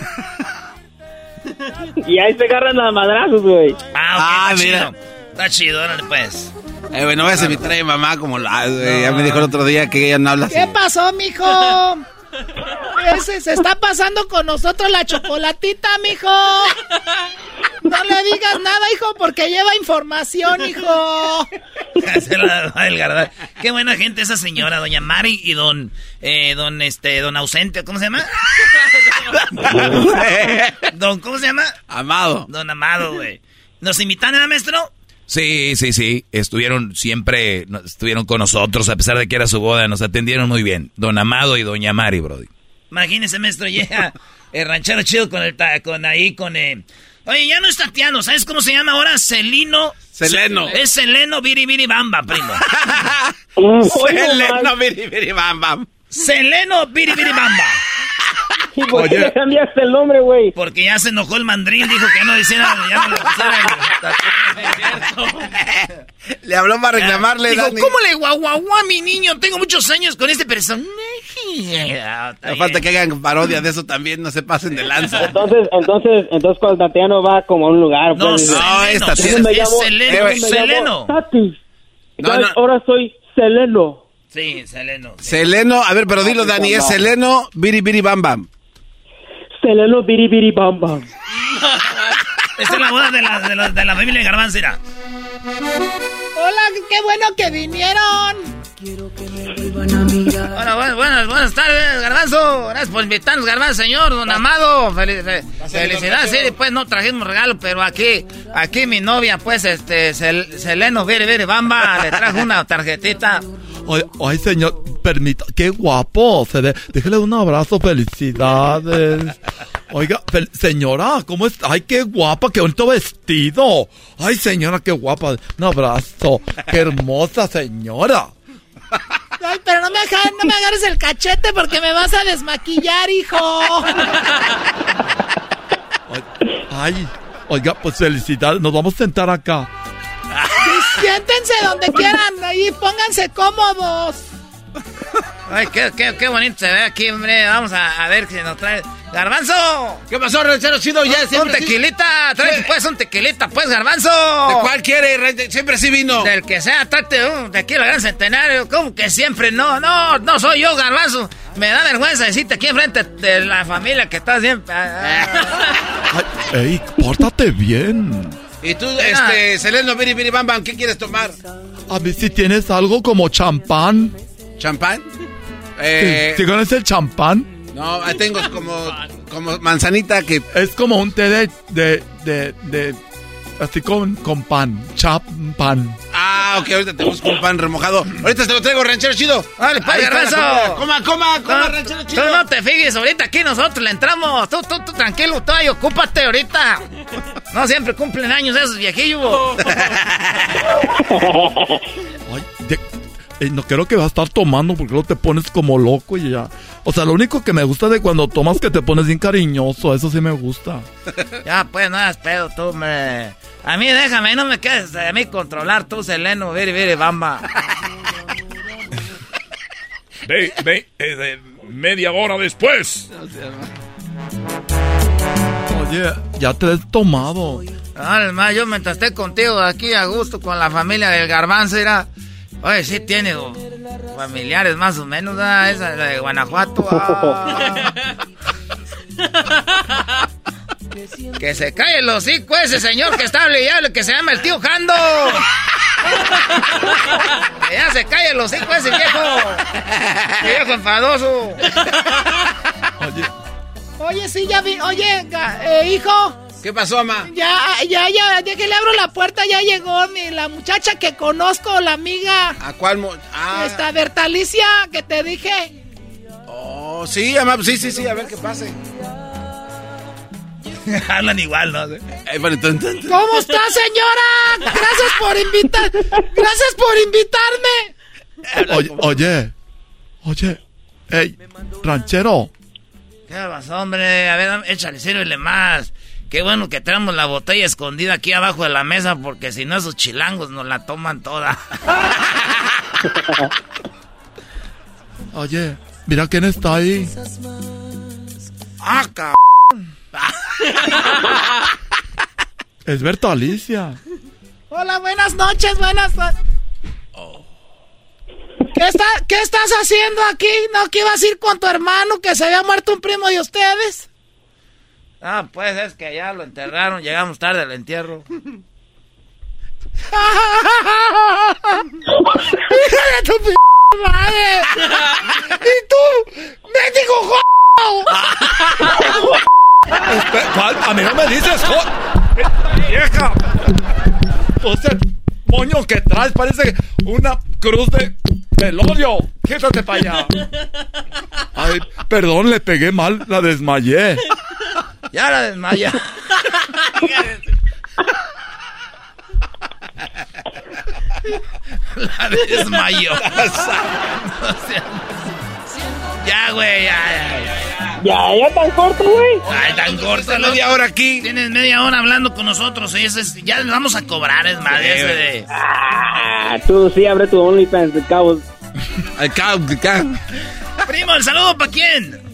Y ahí se agarran a madrazos, güey. Ah, Ah, mira. chido. Está chido, órale pues. Eh, güey, no vayas a a mi mamá como la... ya me dijo el otro día que ella no habla así. ¿Qué pasó, mijo? Ese se está pasando con nosotros la chocolatita, mijo. No le digas nada, hijo, porque lleva información, hijo. Qué buena gente esa señora, doña Mari y don, eh, don, este, don ausente, ¿cómo se llama? don, ¿cómo se llama? Amado. Don Amado, güey. ¿Nos invitan, ¿eh, maestro? Sí, sí, sí. Estuvieron siempre, estuvieron con nosotros, a pesar de que era su boda, nos atendieron muy bien. Don Amado y Doña Mari, Brody. Imagínese, maestro, llega el ranchero chido con el, ta- con ahí, con, eh... Oye, ya no es Tatiano, ¿sabes cómo se llama ahora? Celino. Seleno. Es Seleno Biribiri Bamba, primo. Seleno, biri, biri, bam, bam. Seleno Biribiri Bamba. ¿Y por qué le cambiaste el nombre, güey? Porque ya se enojó el mandril, dijo que no hiciera, ya no le pusiera Le habló para reclamarle, Dijo, Dani. ¿cómo le guaguaguá a mi niño? Tengo muchos años con este personaje. Ah, No falta que hagan parodia de eso también, no se pasen de lanza. Entonces, entonces, entonces cuando Tatiano va como a un lugar, No, pues, No, es, me es Seleno, Seleno. Tati. No, Ya, no. Ahora soy Seleno. Sí, Seleno. sí. Seleno, a ver, pero dilo, Dani, es Seleno, biri, biri, bam, bam. Seleno biribiri bam bam. Esta es la boda de la, de la, de la familia Garbanzo, mira. Hola, qué bueno que vinieron. Quiero que me vuelvan a mirar. Bueno, buenas, buenas tardes, Garbanzo. Gracias por invitarnos, Garbanzo, señor, don Amado. felicidades, sí, pues no trajimos regalo, pero aquí, aquí mi novia, pues, este, Seleno Vere Vere Bamba, le trajo una tarjetita. Ay, ay, señor, permita, qué guapo se ve. Déjele un abrazo, felicidades. Oiga, señora, ¿cómo está? Ay, qué guapa, qué bonito vestido. Ay, señora, qué guapa. Un abrazo. Qué hermosa señora. Ay, pero no me, no me agarres el cachete porque me vas a desmaquillar, hijo. Ay, oiga, pues felicidades. Nos vamos a sentar acá. Siéntense donde quieran, ahí pónganse cómodos. Ay, qué, qué, qué, bonito se ve aquí, hombre. Vamos a, a ver si nos trae. ¡Garbanzo! ¿Qué pasó, ranchero chido? Ya un tequilita, trae pues un tequilita, pues, garbanzo. ¿De cuál quiere? Siempre sí vino. Del que sea, trate un tequila gran centenario. ¿Cómo que siempre no? No, no soy yo, garbanzo. Me da vergüenza decirte aquí enfrente de la familia que está siempre. ey, pórtate bien. Y tú, este, Seleno, Biri, Biri, Bam, Bam, ¿qué quieres tomar? A ver si tienes algo como champán. ¿Champán? Eh... ¿Sí, conoces el champán? No, tengo como, como manzanita que... Es como un té de, de, de, de así con, con pan, champán. Ah, ok, ahorita te busco un pan remojado. Ahorita te lo traigo, ranchero chido. Dale, pues, eso. Coma, coma, coma, ranchero chido. Tú no te fijes, ahorita aquí nosotros le entramos. Tú, tú, tú, tranquilo, tú ahí, ocúpate ahorita. No siempre cumplen años esos viejillos. Eh, no quiero que vas a estar tomando porque luego te pones como loco y ya. O sea, lo único que me gusta de cuando tomas que te pones bien cariñoso, eso sí me gusta. ya, pues no hagas pedo tú, me. A mí déjame, no me quedes a mí controlar tú, Seleno, viri, viri, bamba. ve, ve, eh, media hora después. Oye, ya te he tomado. Además, yo mientras esté contigo aquí a gusto con la familia del garbanzo, irá. Oye, sí tiene familiares más o menos, ¿ah? esa de Guanajuato. Ah. que se cae el hocico ese señor que está hablando, que se llama el tío Jando. que ya se cae el hocico ese viejo. viejo enfadoso. Oye. Oye, sí, ya vi. Oye, eh, hijo. ¿Qué pasó, mamá? Ya, ya, ya, ya que le abro la puerta, ya llegó mi, la muchacha que conozco, la amiga. ¿A cuál? Ah. Esta Bertalicia que te dije. Oh, sí, mamá, sí, sí, sí, a ver qué pase. Hablan igual, ¿no? ¿Cómo está, señora? Gracias por invitar. Gracias por invitarme. Oye, oye, oye, hey, ranchero. ¿Qué pasó, hombre? A ver, échale, sírvele más. Qué bueno que tenemos la botella escondida aquí abajo de la mesa porque si no esos chilangos nos la toman toda. Oye, mira quién está ahí. Ah, Es Berta Alicia. Hola, buenas noches, buenas ¿Qué, está, ¿Qué estás haciendo aquí? ¿No que ibas a ir con tu hermano que se había muerto un primo de ustedes? Ah, pues es que ya lo enterraron, llegamos tarde al entierro. ¡Hija de tu p madre! ¡Y tú! ¡Médico ¿Cuál? A mí no me dices ¡Vieja! O sea, moño que traes parece una cruz de velorio. Quédate para allá. Ay, perdón, le pegué mal, la desmayé. Ya la desmaya. la desmayó. ya, güey, ya, ya, ya. Ya, tan corto, güey. Ay, tan corto. media hora aquí. Tienes media hora hablando con nosotros. Y ese es, ya vamos a cobrar, es más, ese de... Ah, tú sí, abre tu OnlyFans de cabos. Al cabo, Primo, ¿el saludo para quién?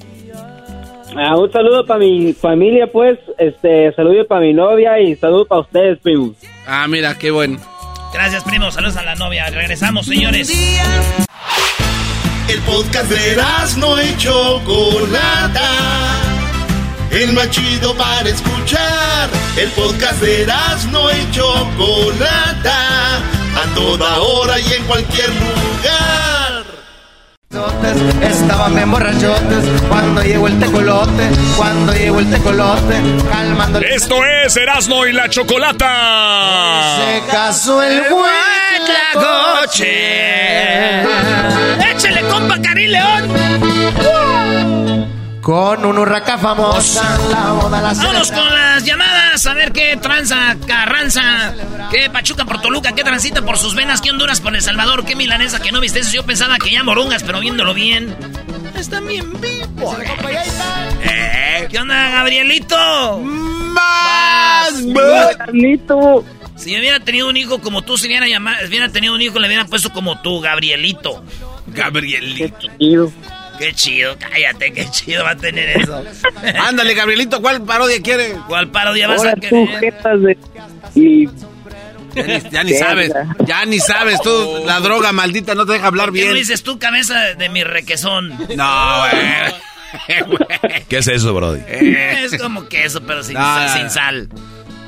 Ah, un saludo para mi familia, pues. Este, saludo para mi novia y saludo para ustedes, primo. Ah, mira, qué bueno. Gracias, primo. Saludos a la novia. Regresamos, señores. El podcast de no hecho Chocolata. El más chido para escuchar. El podcast de no hecho Chocolata. A toda hora y en cualquier lugar. Estaban bien borrachotes cuando llegó el tecolote, cuando llegó el tecolote, calmando. Esto es Erasmo y la Chocolata. Se casó el coche. Échale, compa Cari León. Con un hurraca famosa, la boda la con las llamadas, a ver qué tranza, carranza, qué pachuca por Toluca, qué transita por sus venas, qué Honduras por El Salvador, qué milanesa que no viste eso. Yo pensaba que ya morongas, pero viéndolo bien. Está bien vivo. Eh, ¿Qué onda, Gabrielito? Más, Gabrielito. Si yo hubiera tenido un hijo como tú, si hubiera, llamado, si hubiera tenido un hijo, le hubieran puesto como tú, Gabrielito. Gabrielito. Qué chido, cállate, qué chido va a tener eso. Ándale, Gabrielito, ¿cuál parodia quiere? ¿Cuál parodia vas Ahora a tú, querer? de... Y... Ya ni, ya ni sabes, ya ni sabes tú, la droga maldita no te deja hablar ¿Por qué bien. no dices tú, cabeza de mi requesón? No, güey. ¿Qué es eso, Brody? Es como queso, pero sin, No, sal, no, sin no. sal.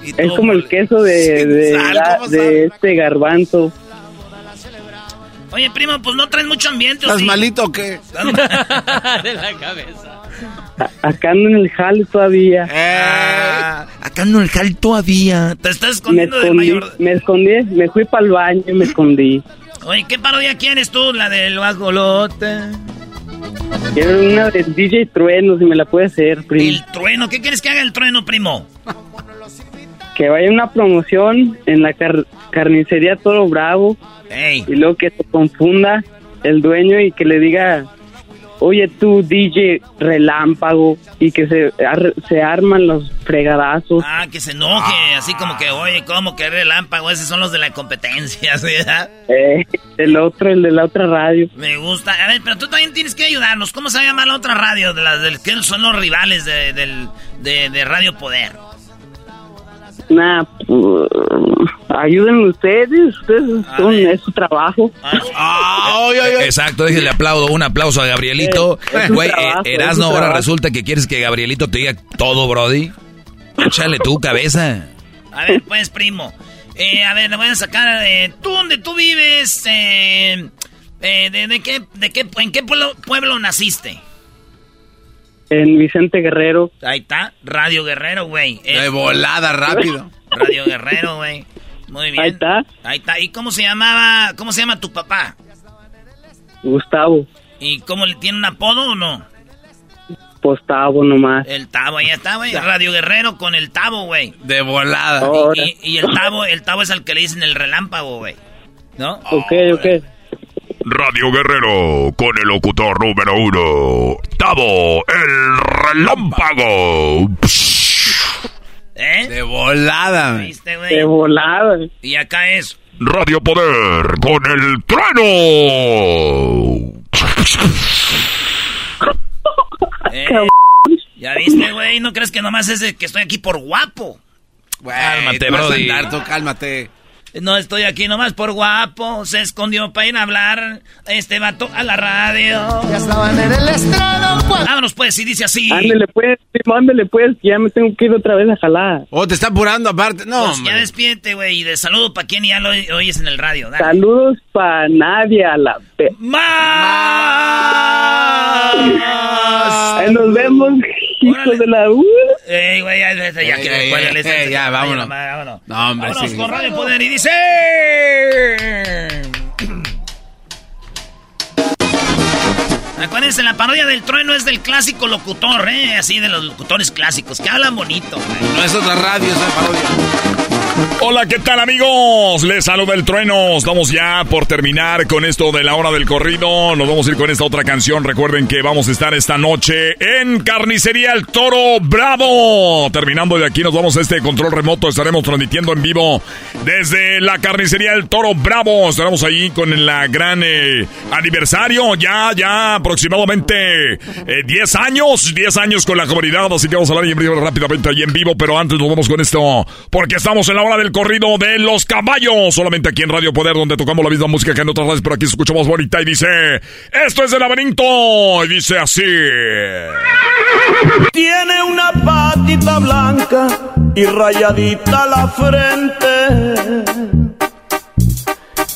Y Es como el queso de, de, sal, la- ¿cómo de sabe? este garbanzo. Oye, primo, pues no traes mucho ambiente, ¿o ¿Estás sí? malito o qué? de la cabeza. A- Acá ando en el jale todavía. Ah, acá no el jal todavía. Te estás Me escondiendo del escondí, mayor. me escondí, me fui para el baño y me escondí. Oye, ¿qué parodia quieres tú? La del guajolote. Quiero una de DJ Trueno, si me la puede hacer, primo. El trueno. ¿Qué quieres que haga el trueno, primo? Que vaya una promoción en la car- carnicería Toro Bravo Ey. y luego que se confunda el dueño y que le diga, oye tú DJ Relámpago y que se, ar- se arman los fregadazos. Ah, que se enoje. Así como que, oye, ¿cómo que relámpago? Esos son los de la competencia, ¿sí? ¿verdad? Eh, el otro, el de la otra radio. Me gusta. A ver, pero tú también tienes que ayudarnos. ¿Cómo se llama la otra radio? De las del que son los rivales de, del, de, de Radio Poder. Nah, pues, ayúdenme ustedes, ustedes son, es su trabajo. Exacto, déjenle aplaudo, un aplauso a Gabrielito. Eh, Güey, eh, Erasno, ahora trabajo. resulta que quieres que Gabrielito te diga todo, Brody. Échale tu cabeza. A ver, pues, primo. Eh, a ver, le voy a sacar. eh, ¿Tú dónde tú vives? Eh, eh, de, de qué, de qué, ¿En qué pueblo, pueblo naciste? En Vicente Guerrero. Ahí está, Radio Guerrero, güey. Eh, De volada, rápido. Radio Guerrero, güey. Muy bien. Ahí está. Ahí está. ¿Y cómo se llamaba? ¿Cómo se llama tu papá? Gustavo, ¿Y cómo le tiene un apodo o no? Postavo nomás. El Tabo, ahí está, güey. Radio Guerrero con el Tabo, güey. De volada. Y, y- y el Tabo, el Tabo es al que le dicen el relámpago, güey. ¿No? Ok, ok. Radio Guerrero con el locutor número uno, Tavo, el relámpago. ¿Eh? De volada. ¿Viste, güey? De volada. Y acá es. Radio Poder con el trueno. Eh, ¿Ya viste, güey? ¿No crees que nomás es de que estoy aquí por guapo? Cálmate, Brody. andar, tú cálmate. No estoy aquí nomás por guapo. Se escondió para ir a hablar este vato a la radio. Ya estaban en el estrado cuando... Vámonos, pues, y dice así. Ándele pues, ándele pues, que ya me tengo que ir otra vez a jalar. Oh, te está apurando aparte. No, Pues ya despídete, güey. Y de saludo para quien ya lo oy- oyes en el radio. Dale. Saludos para nadie a la... pe- ¡Más! Ahí nos vemos, hijos de la... Uh. Ey, güey, ya, ya, ya, Ey, que ey, ey, ya, vámonos. vámonos. No, hombre, Vámonos sí. con Radio Poder y dice... Acuérdense, la parodia del trueno es del clásico locutor, ¿eh? Así de los locutores clásicos, que hablan bonito, güey. No es otra radio, es una parodia. Hola, ¿qué tal amigos? Les saluda el trueno. Estamos ya por terminar con esto de la hora del corrido. Nos vamos a ir con esta otra canción. Recuerden que vamos a estar esta noche en Carnicería El Toro Bravo. Terminando de aquí nos vamos a este control remoto. Estaremos transmitiendo en vivo desde la Carnicería El Toro Bravo. Estaremos ahí con la gran eh, aniversario. Ya, ya aproximadamente eh, 10 años. 10 años con la comunidad. Así que vamos a hablar rápidamente ahí en vivo. Pero antes nos vamos con esto porque estamos en la hora del corrido de los caballos. Solamente aquí en Radio Poder, donde tocamos la misma música que en otras radios, pero aquí se escucha más bonita. Y dice: Esto es el laberinto. Y dice así: Tiene una patita blanca y rayadita la frente.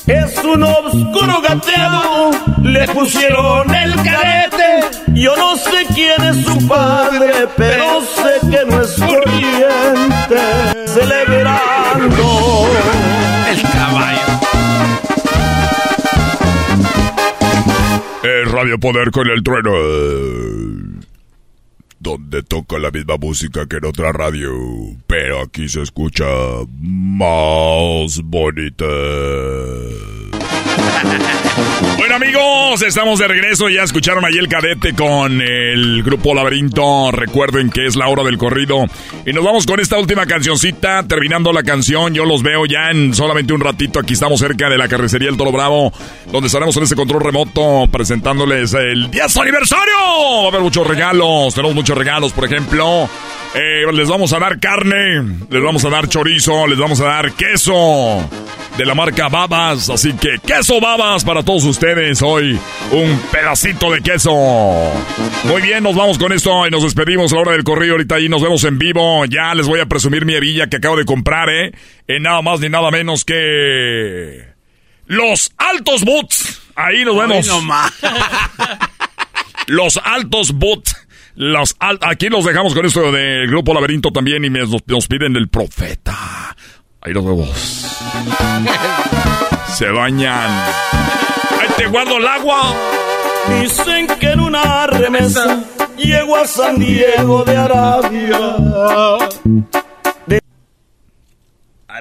Es un oscuro gateado, le pusieron el carete. Yo no sé quién es su padre, pero sé que no es corriente. Celebrando el caballo. El Radio Poder con el trueno. Donde toca la misma música que en otra radio. Pero aquí se escucha más bonita. Bueno amigos, estamos de regreso. Ya escucharon ahí el cadete con el grupo Laberinto. Recuerden que es la hora del corrido. Y nos vamos con esta última cancioncita. Terminando la canción, yo los veo ya en solamente un ratito. Aquí estamos cerca de la carnicería El Toro Bravo, donde estaremos en ese control remoto presentándoles el 10 aniversario. Va a haber muchos regalos. Tenemos muchos regalos, por ejemplo. Eh, les vamos a dar carne, les vamos a dar chorizo, les vamos a dar queso de la marca Babas. Así que queso Babas para todos ustedes hoy. Un pedacito de queso. Muy bien, nos vamos con esto y nos despedimos a la hora del corrido. Ahorita ahí nos vemos en vivo. Ya les voy a presumir mi hebilla que acabo de comprar, ¿eh? En nada más ni nada menos que... Los Altos Boots. Ahí nos vemos. Los Altos Boots. Los aquí los dejamos con esto del grupo Laberinto también y nos, piden el profeta. Ahí los vemos. Se bañan. Ahí te guardo el agua. Dicen que en una remesa llego a San Diego de Arabia.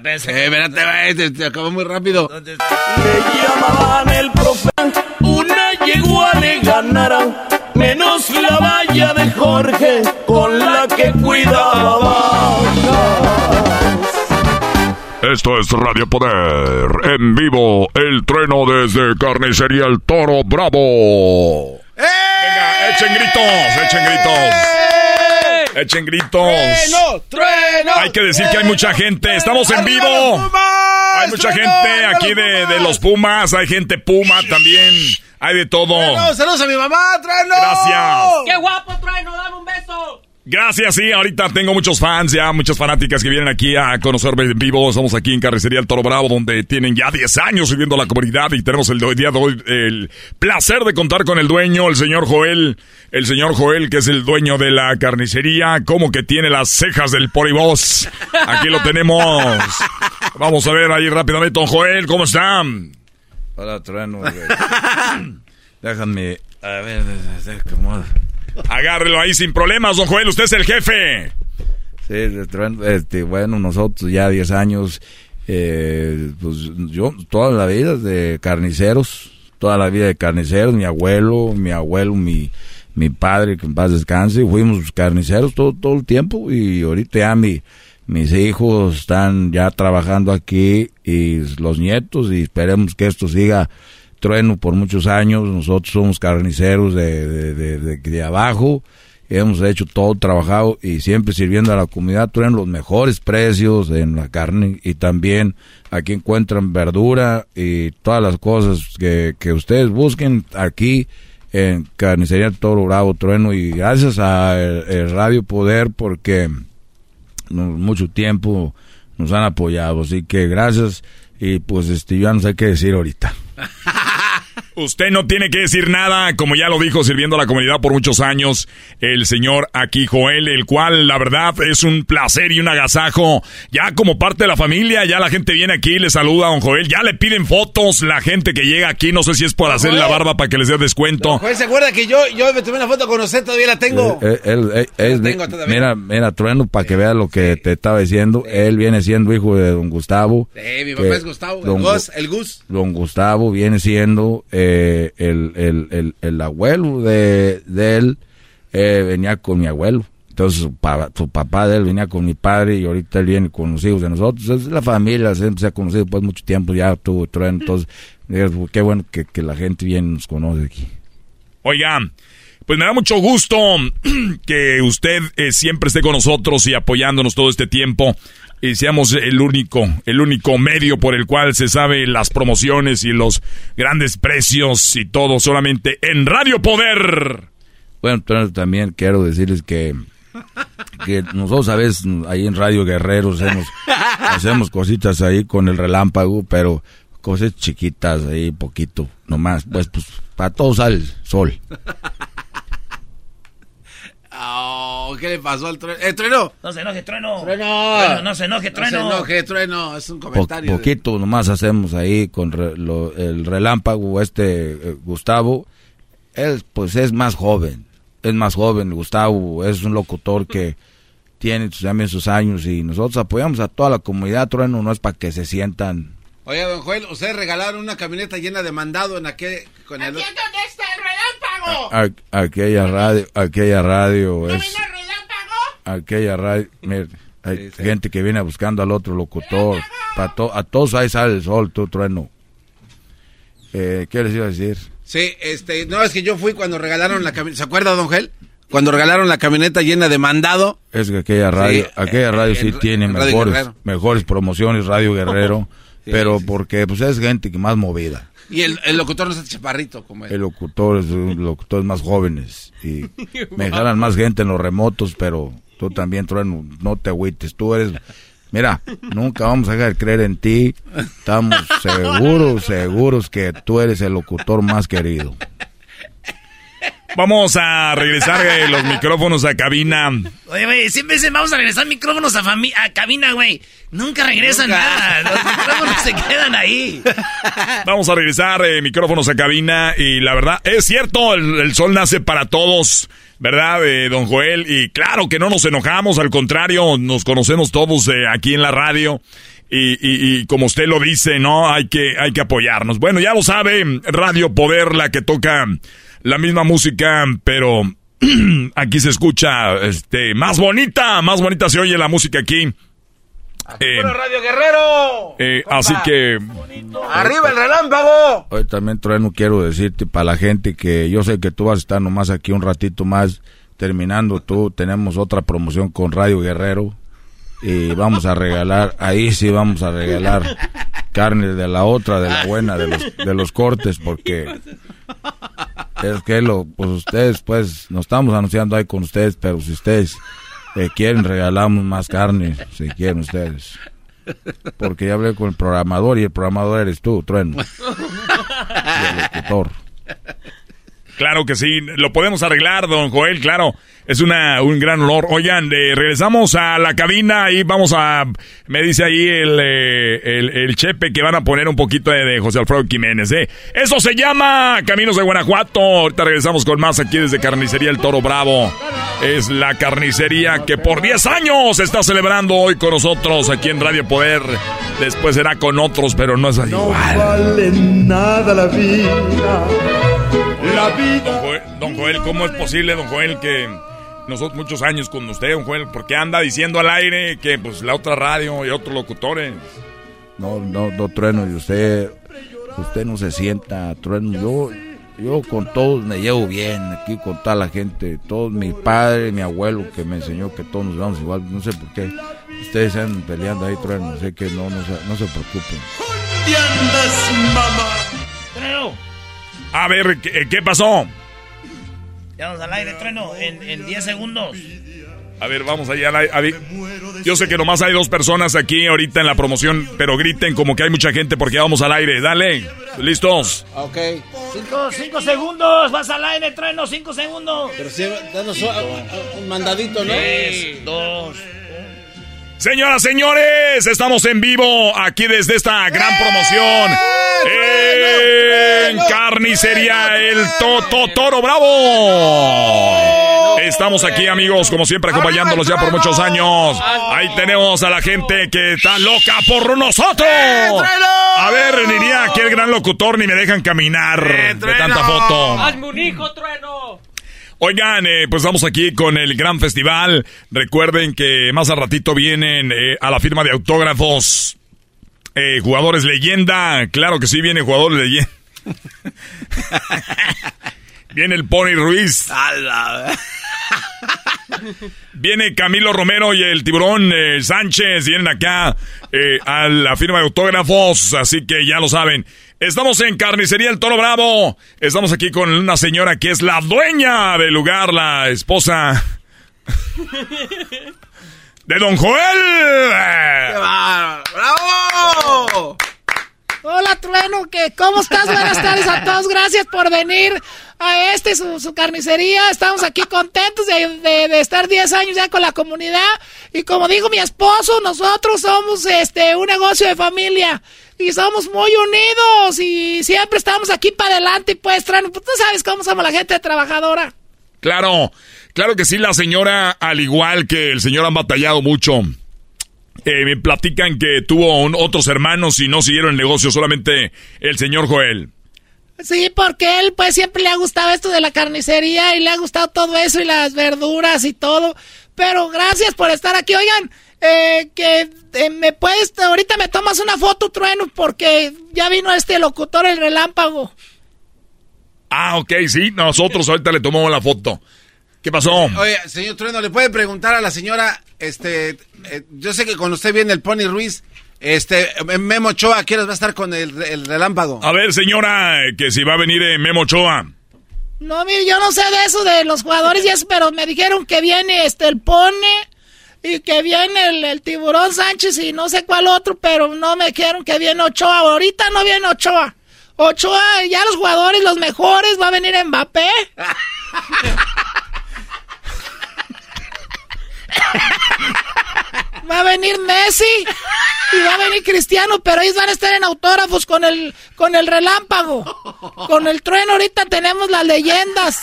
Eh, espérate, te acabó muy rápido. Le llamaban el profeta. Una yegua le ganarán menos la valla de Jorge con la que cuidaba. Esto es Radio Poder, en vivo, el trueno desde Carnicería El Toro Bravo. Venga, echen gritos, echen gritos. Echen gritos. ¡Trueno! ¡Trueno! Hay que decir que hay mucha gente. Estamos en vivo. Hay mucha gente aquí de, de los Pumas. Hay gente Puma también. Hay de todo. ¡Saludos a mi mamá, Trueno! Gracias. ¡Qué guapo, Trueno! ¡Dame un beso! Gracias, sí, ahorita tengo muchos fans ya, muchas fanáticas que vienen aquí a conocerme en vivo. Estamos aquí en Carnicería El Toro Bravo, donde tienen ya 10 años viviendo la comunidad y tenemos el día de hoy el placer de contar con el dueño, el señor Joel. El señor Joel, que es el dueño de la carnicería, como que tiene las cejas del poribos. Aquí lo tenemos. Vamos a ver ahí rápidamente, don Joel, ¿cómo están? Hola, trueno. Déjame. A ver, cómo. Agárrelo ahí sin problemas, don Joel, usted es el jefe. Sí, este, bueno, nosotros ya 10 años, eh, pues yo toda la vida de carniceros, toda la vida de carniceros, mi abuelo, mi abuelo, mi, mi padre, que en paz descanse, fuimos carniceros todo, todo el tiempo y ahorita ya mi, mis hijos están ya trabajando aquí y los nietos y esperemos que esto siga trueno por muchos años. Nosotros somos carniceros de, de, de, abajo. Hemos hecho todo, trabajado y siempre sirviendo a la comunidad. Trueno los mejores precios en la carne y también aquí encuentran verdura y todas las cosas que, que ustedes busquen aquí en Carnicería Toro Bravo Trueno. Y gracias a el, Radio Poder porque mucho tiempo nos han apoyado. Así que gracias y pues este, yo no sé qué decir ahorita. Usted no tiene que decir nada, como ya lo dijo sirviendo a la comunidad por muchos años, el señor aquí Joel, el cual la verdad es un placer y un agasajo. Ya como parte de la familia, ya la gente viene aquí, le saluda a don Joel, ya le piden fotos la gente que llega aquí, no sé si es por hacer la barba para que les dé descuento. Joel, ¿se acuerda que yo, yo me tomé una foto con usted? Todavía la tengo. Eh, eh, él, Mira, mira, Trueno, para que vea lo que te estaba diciendo, él viene siendo hijo de don Gustavo. Sí, mi papá es Gustavo, el Gus, el Gus. Don Gustavo viene siendo... Eh, el, el, el, el, abuelo de, él eh, venía con mi abuelo. Entonces su, papá de él venía con mi padre y ahorita él viene con los hijos de nosotros. Es la familia, siempre se ha conocido pues mucho tiempo, ya tuvo tren. Entonces, qué bueno que, la gente nos conoce aquí. Oiga, pues me da mucho gusto que usted eh, siempre esté con nosotros y apoyándonos todo este tiempo y seamos el único, el único medio por el cual se sabe las promociones y los grandes precios y todo solamente en Radio Poder. Bueno, también quiero decirles que que nosotros a veces ahí en Radio Guerrero hacemos, hacemos cositas ahí con el relámpago, pero cosas chiquitas ahí, poquito, nomás, pues, pues, para todos al sol. Oh, ¿Qué le pasó al trueno? ¡Eh, trueno! No se enoje, trueno. ¡Trueno! no se enoje, trueno. No se enoje, trueno. Es un comentario. poquito nomás hacemos ahí con el relámpago, este eh, Gustavo. Él, pues, es más joven. Es más joven, Gustavo. Es un locutor que tiene también sus años y nosotros apoyamos a toda la comunidad. Trueno no es para que se sientan. Oye, don Joel, ustedes regalaron una camioneta llena de mandado en aquel... Con el... ¿Aquí dónde está el relámpago? A, aquella radio, aquella radio ¿No es... Aquella radio, mire, hay gente que viene buscando al otro locutor. Pa to, a todos ahí sale el sol, tú, trueno. Eh, ¿Qué les iba a decir? Sí, este, no, es que yo fui cuando regalaron la camioneta. ¿Se acuerda, don Gel? Cuando regalaron la camioneta llena de mandado. Es que aquella radio, Sí, aquella eh, radio eh, sí en- tiene mejores, mejores promociones, Radio Guerrero, Sí, pero sí. porque pues es gente que más movida. Y el, el locutor no es chaparrito como él. El locutor es un- locutores más jóvenes y me jalan más gente en los remotos, pero tú también, trueno, no te agüites, tú eres... Mira, nunca vamos a dejar de creer en ti. Estamos seguros, seguros que tú eres el locutor más querido. Vamos a regresar eh, los micrófonos a cabina. Oye, güey, siempre dicen vamos a regresar micrófonos a, fami- a cabina, güey. Nunca regresan Nunca. nada. Los micrófonos se quedan ahí. Vamos a regresar eh, micrófonos a cabina y la verdad, es cierto, el, el sol nace para todos, ¿verdad, eh, don Joel? Y claro que no nos enojamos, al contrario, nos conocemos todos eh, aquí en la radio. Y, y- y como usted lo dice, ¿no? Hay que, hay que apoyarnos. Bueno, ya lo sabe, Radio Poder, la que toca la misma música, pero aquí se escucha este, más bonita, más bonita se oye la música aquí. Eh, Radio Guerrero! eh, así que ¡Arriba el relámpago! Hoy también, Trueno, quiero decirte para la gente que yo sé que tú vas a estar nomás aquí un ratito más. Terminando tú, tenemos otra promoción con Radio Guerrero. Y vamos a regalar, ahí sí vamos a regalar carne de la otra, de la buena, de los, de los cortes, porque es que lo, pues ustedes, pues, nos estamos anunciando ahí con ustedes, pero si ustedes eh, quieren, regalamos más carne, si quieren ustedes. Porque ya hablé con el programador y el programador eres tú, Trueno. Y el locutor. Claro que sí, lo podemos arreglar, don Joel, claro. Es una, un gran honor. Oigan, eh, regresamos a la cabina y vamos a... Me dice ahí el, eh, el, chepe que van a poner un poquito de, José Alfredo Jiménez, ¿eh? Eso se llama Caminos de Guanajuato. Ahorita regresamos con más aquí desde Carnicería El Toro Bravo. Es la carnicería que por 10 años está celebrando hoy con nosotros aquí en Radio Poder. Después será con otros, pero no es igual. vale nada la vida. La vida. Don Joel, don Joel, ¿cómo es posible, don Joel, que nosotros muchos años con usted, don Joel, porque anda diciendo al aire que pues la otra radio y otros locutores? No, no, no, Trueno, y usted, usted no se sienta, Trueno, yo, yo con todos me llevo bien, aquí con toda la gente, todos, mi padre, mi abuelo, que me enseñó que todos nos vamos igual, no sé por qué, ustedes están peleando ahí, Trueno, sé que no, no, se, no se preocupen. ¿Dónde andas, mamá? A ver, ¿qué, qué pasó? Ya vamos al aire, trueno, en, en 10 segundos. A ver, vamos allá. a ver. Yo sé que nomás hay dos personas aquí ahorita en la promoción, pero griten como que hay mucha gente porque vamos al aire. Dale, ¿listos? Ok. Cinco, cinco segundos, vas al aire, trueno, cinco segundos. Pero sí, danos un, un mandadito, ¿no? Tres, dos. Señoras, señores, estamos en vivo aquí desde esta gran promoción en Carnicería El Toto Toro Bravo. Estamos aquí, amigos, como siempre, acompañándolos ya por muchos años. Ahí tenemos a la gente que está loca por nosotros. A ver, diría aquel gran locutor, ni me dejan caminar de tanta foto. ¡Hazme un hijo, trueno! Oigan, eh, pues estamos aquí con el gran festival. Recuerden que más al ratito vienen eh, a la firma de autógrafos eh, jugadores leyenda. Claro que sí, viene jugadores leyenda. viene el Pony Ruiz. Viene Camilo Romero y el tiburón eh, Sánchez. Vienen acá eh, a la firma de autógrafos. Así que ya lo saben. Estamos en Carnicería El Toro Bravo. Estamos aquí con una señora que es la dueña del lugar, la esposa de Don Joel. ¡Bravo! Hola, Trueno, que ¿cómo estás? Buenas tardes a todos, gracias por venir a este, su, carnicería. Estamos aquí contentos de, estar 10 años ya con la comunidad. Y como dijo mi esposo, nosotros somos este un negocio de familia. Y somos muy unidos y siempre estamos aquí para adelante. Y pues, Trueno, pues, tú sabes cómo somos la gente trabajadora. Claro, claro que sí, la señora, al igual que el señor, han batallado mucho. Eh, me platican que tuvo otros hermanos y no siguieron el negocio, solamente el señor Joel. Sí, porque él pues siempre le ha gustado esto de la carnicería y le ha gustado todo eso y las verduras y todo. Pero gracias por estar aquí. Oigan, eh, que eh, me puedes, ahorita me tomas una foto, Trueno, porque ya vino este locutor, el relámpago. Ah, ok, sí, nosotros ahorita le tomamos la foto. ¿Qué pasó? Oye, señor Trueno, ¿le puede preguntar a la señora, este, eh, yo sé que con usted viene el Pony Ruiz, este, Memo Ochoa, ¿qué va a estar con el, relámpago? A ver, señora, que si va a venir eh, Memo Ochoa. No, mire, yo no sé de eso, de los jugadores y pero me dijeron que viene este, el Pony y que viene el, Tiburón Sánchez y no sé cuál otro, pero no me dijeron que viene Ochoa. Ahorita no viene Ochoa. Ochoa, ya los jugadores, los mejores, va a venir Mbappé. Va a venir Messi y va a venir Cristiano, pero ellos van a estar en autógrafos con el, con el relámpago. Con el trueno ahorita tenemos las leyendas.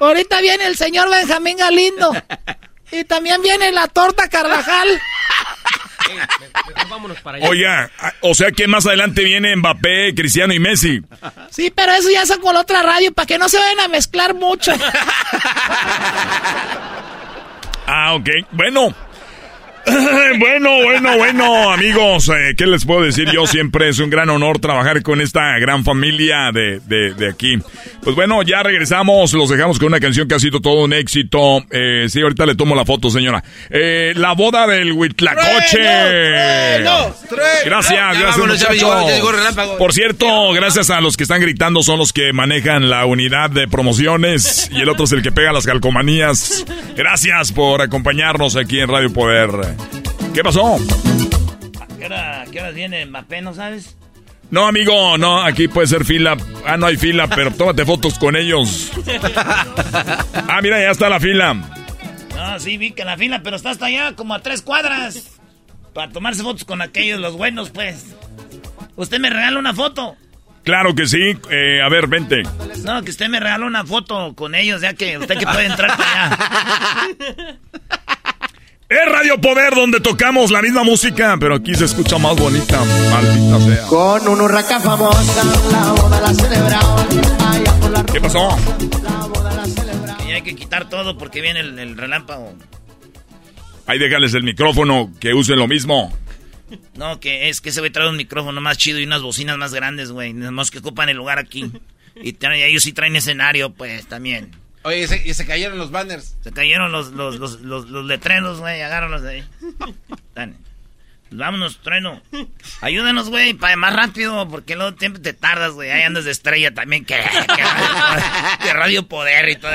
Ahorita viene el señor Benjamín Galindo. Y también viene la torta Carvajal. Oye, o sea que más adelante viene Mbappé, Cristiano y Messi. Sí, pero eso ya son con otra radio, para que no se vayan a mezclar mucho. Ah, ok. Bueno, bueno, bueno, bueno, amigos, eh, ¿qué les puedo decir? Yo siempre es un gran honor trabajar con esta gran familia de, de, aquí. Pues bueno, ya regresamos, los dejamos con una canción que ha sido todo un éxito. Eh, sí, ahorita le tomo la foto, señora. Eh, la boda del Huitlacoche. Gracias, gracias, Por cierto, gracias a los que están gritando, son los que manejan la unidad de promociones y el otro es el que pega las calcomanías. Gracias por acompañarnos aquí en Radio Poder. ¿Qué pasó? qué, hora, viene Mbappé, no sabes? No, amigo, no, aquí puede ser fila. Ah, no hay fila, pero tómate fotos con ellos. Ah, mira, ya está la fila. No, sí, vi que la fila, pero está hasta allá, como a tres cuadras. Para tomarse fotos con aquellos, los buenos, pues. ¿Usted me regala una foto? Claro que sí. Eh, a ver, vente. No, que usted me regala una foto con ellos, ya que usted que puede entrar para allá. Es Radio Poder donde tocamos la misma música, pero aquí se escucha más bonita, maldita sea. Con un huracán famosa, la boda la celebraron. ¿Qué pasó? Que ya hay que quitar todo porque viene el, relámpago. Ahí déjales el micrófono, que usen lo mismo. No, que es que se va a traer un micrófono más chido y unas bocinas más grandes, güey. Nada que ocupan el lugar aquí. Y, y ellos sí traen escenario, pues, también. Oye, y se cayeron los banners. Se cayeron los, los, los, los, los letreros, güey. Agárralos de ahí. Dale. Vámonos, trueno. Ayúdanos, güey, para más rápido, porque luego siempre te tardas, güey. Ahí andas de estrella también, que, que, radio, poder y todo.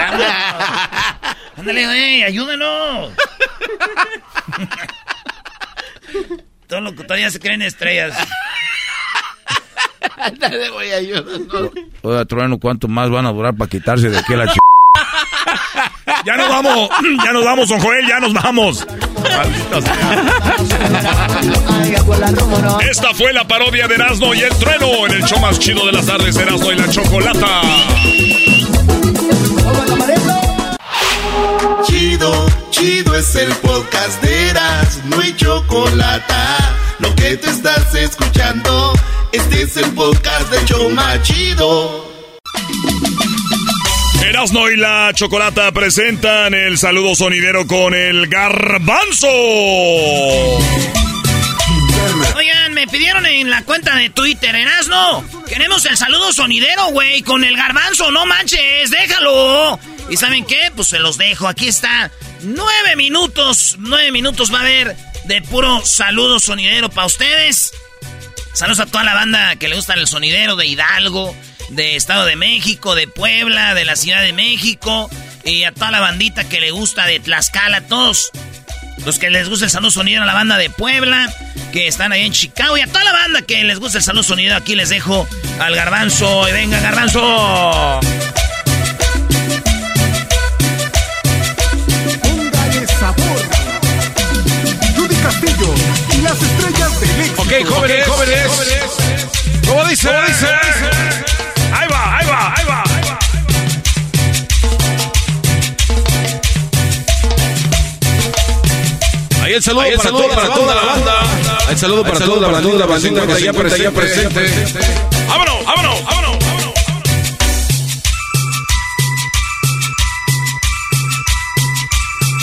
Ándale, güey, ayúdanos. Todos los que todavía se creen estrellas. Ándale, güey, ayúdanos. Oiga, trueno, ¿cuánto más van a durar para quitarse de aquí la ch... Ya nos vamos, ya nos vamos, don Joel, ya nos vamos. Esta fue la parodia de Erasmo y el Trueno en el show más chido de las tardes, Erasmo y la Chocolata. Chido, chido es el podcast de Erasmo y Chocolata. Lo que te estás escuchando, este es el podcast de Choma Chido. Erasno y la Chocolata presentan el saludo sonidero con el garbanzo. Oigan, me pidieron en la cuenta de Twitter, Erasno, queremos el saludo sonidero, güey, con el garbanzo, no manches, déjalo. ¿Y saben qué? Pues se los dejo, aquí está. Nueve minutos, nueve minutos va a haber de puro saludo sonidero para ustedes. Saludos a toda la banda que le gusta el sonidero de Hidalgo, de Estado de México, de Puebla, de la Ciudad de México, y a toda la bandita que le gusta de Tlaxcala, todos los que les gusta el saludo sonido a la banda de Puebla, que están ahí en Chicago y a toda la banda que les gusta el saludo sonido. Aquí les dejo al garbanzo. Y venga, garbanzo. Castillo y las estrellas del éxito. Ok, jóvenes, jóvenes. ¿Cómo dice? ¿Cómo dice? Ahí va, ahí va, ahí va. Ahí el saludo, para, toda, para toda la banda. El saludo para toda la banda, la bandita que está presente, presente. Vámonos, vámonos, vámonos.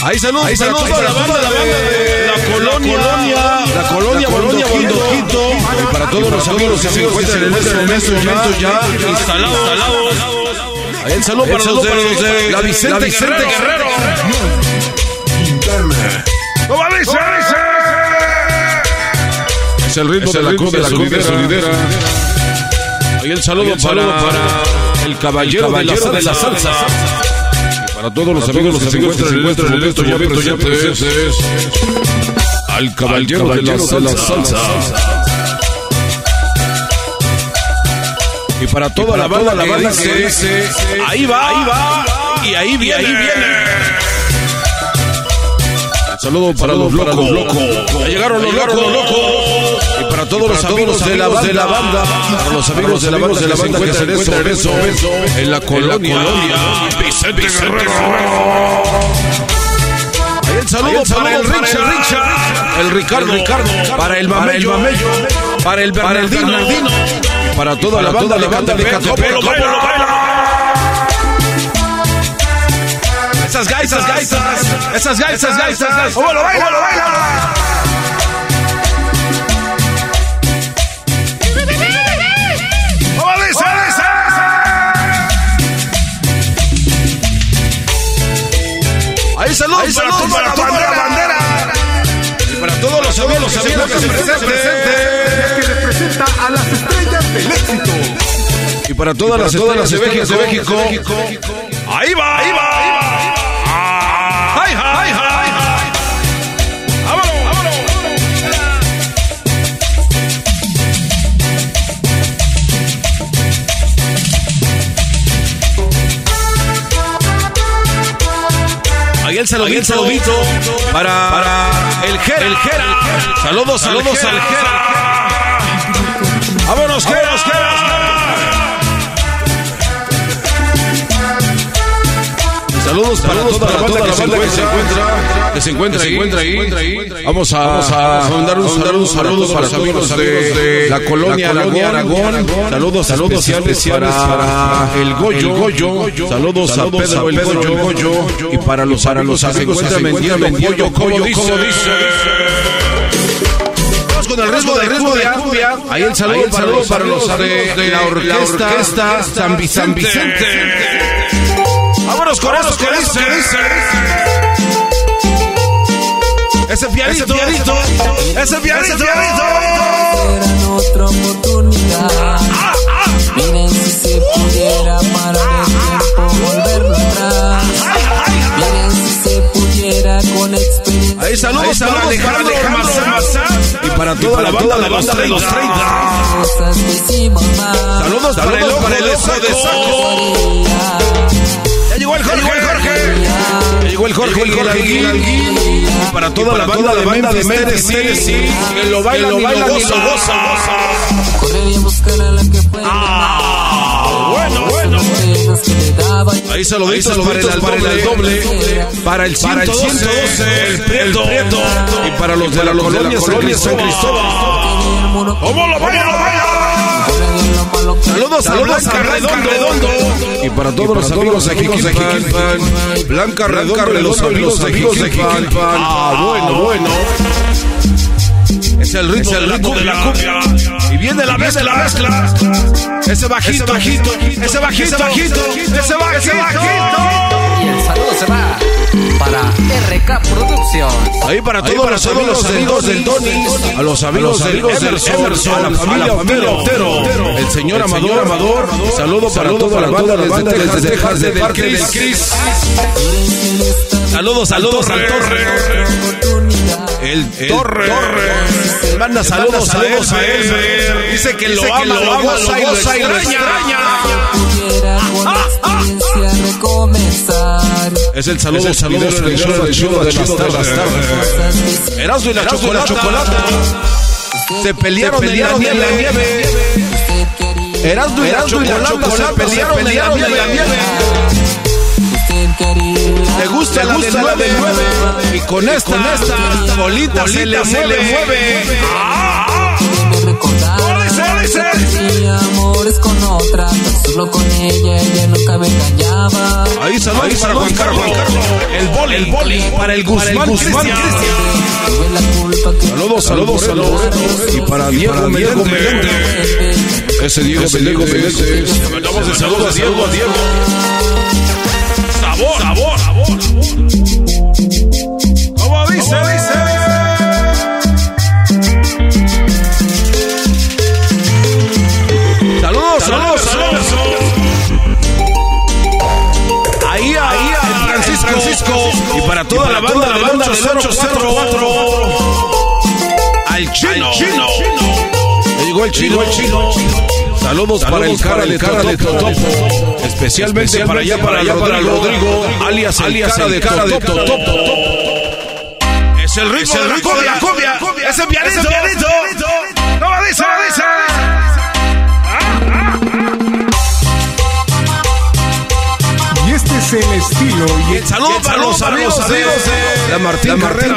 Ahí saludos, Ahí saludos para, la banda, la banda de la colonia, la colonia, colonia Bondoquito. Y para todos los amigos que se encuentran en este momento ya instalados. El saludo para los de la Vicente Guerrero. ¿Cómo dice? Es el ritmo de la cumbia sonidera. Ahí el saludo para el caballero de la salsa. Para todos los amigos que se encuentran en este momento ya presentes. Al caballero de la salsa. Y para toda la banda, la banda que dice, ahí va, ahí va, y ahí viene, ahí viene. Saludo para los locos. Ya llegaron los locos. Y para todos los amigos de la banda. Para los amigos de la banda de la banda que se encuentran eso en la colonia. Vicente Guerrero. Ahí el saludo para el Richard. El Ricardo. Ricardo. Para el Mamello. Para el Bernardino. Y para toda la banda de Catepec. Esas gaitas, gaitas, esas gaitas, gaitas. ¿Cómo lo baila, lo baila? Ahí saludos, Ahí saludos para, para toda la bandera. Y para todos los amigos, los amigos que se presenten. Que representa a las estrellas del éxito. Y para todas las todas las de México. Ahí va, ahí va, ahí va. Ahí el saludito, saludito para, para el Jera. El Jera. Saludos, saludos al Jera. ¡Vámonos, Jera, Saludos para, Saludos toda, para toda, la banda, que, se encuentra, que se encuentra, que se encuentra, ahí, ahí. Vamos a, vamos a, mandar un, saludo, un saludo para, los amigos de, de la colonia, la colonia Aragón. Aragón. Saludos, saludos especiales para, para el Goyo. El Goyo. Saludos, saludos a Pedro, el Pedro, el Goyo. Y para los, para los amigos que se encuentran vendiendo pollo, como dice. Con el riesgo de cumbia. Ahí el saludo, para, los de, la orquesta San Vicente. Vámonos con eso que dice. Ese pianito, ese pianito, ese pianito, pianito. otra oportunidad. Miren si se pudiera parar el tiempo, volverlo atrás. Miren si se pudiera con experiencia. Ahí saludos, Ahí saludos para Alejandro, Alejandro Marzán y para toda la banda de los 30. Saludos para el ojo de saco. Ya llegó el Jorge, Jorge. Llegó el Jorge, el Jorge Para toda la banda, la banda de Memphis, que lo baila, lo baila, goza, goza, Ah, bueno, bueno. Ahí saluditos, saluditos para el doble, para el 112, el Prieto, y para los de la colonia San Cristóbal. ¿Cómo lo baila, lo baila? Saludos, saludos a Blanca Redondo. Y para todos los amigos de Jiquilpan. Blanca Redondo, los amigos de Jiquilpan. Ah, bueno, bueno. Es el ritmo, es el ritmo de la cumbia. Y viene la mezcla, la mezcla. Ese bajito, bajito, ese bajito, ese bajito, ese bajito. Y el saludo se va para RK Productions. Ahí para todos los amigos, amigos del Tony, a los amigos del Emerson, a la familia Otero, el señor Amador, Amador, saludo para toda la banda desde Texas, de parte del Cris. Saludos, saludos al Torre. El Torre. Les manda saludos, a él. Dice que lo ama, lo goza y lo extraña. Es el saludo, saludo, del show de las tardes. Erasmo y la chocolata. Se pelearon en la nieve. Erasmo y la chocolata se pelearon en la nieve. Le gusta, la, gusta la del 9 y con esta, con esta bolita, bolita se, le, se le mueve. ¡Ah! Mi amor es con otra, solo con ella, ella nunca me engañaba. Ahí saludos Ahí para Juan Carlos. El boli, el boli para el Guzmán, Guzmán Saludos, saludos, saludos. Y para Diego Meléndez. Ese Diego Meléndez. Mandamos de saludos a Diego, a Diego. Sabor, sabor, ¿Cómo dice? dice? Saludos, saludos, saludos. Ahí, ahí, Francisco. Francisco. Y para toda la banda, la banda del 804. Al chino. Ya llegó el chino, el chino. Saludos, para el cara, de cara de Totopo. Especialmente, para allá, para allá, para Rodrigo, alias, alias el cara de Totopo. Es el ritmo, de la cumbia, cumbia. Es el pianito. ¿Cómo dice? ¿Cómo dice? Y este es el estilo y el saludo para los amigos de la Martín Carrera.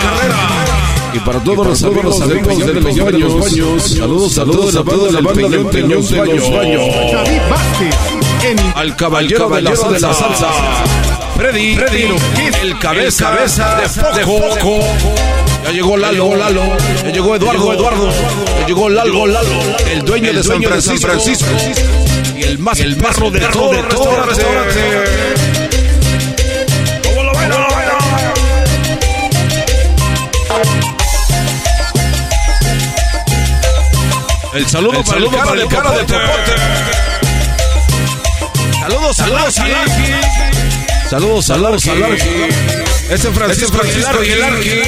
Y para todos los amigos de los baños, saludos, saludos a toda la banda del Peñón de los Baños. David Vázquez. Al caballero de la salsa. Freddy, Freddy, el cabeza, de foco. Ya llegó Lalo, Lalo. Ya llegó Eduardo, Eduardo. Ya llegó Lalo, Lalo. El dueño de San Francisco. Y el más, el más de todo restaurante. El saludo, para, el cara, el cara de Topote. Saludos, saludos, saludos, saludos, saludos. Ese Francisco, Francisco y el Arqui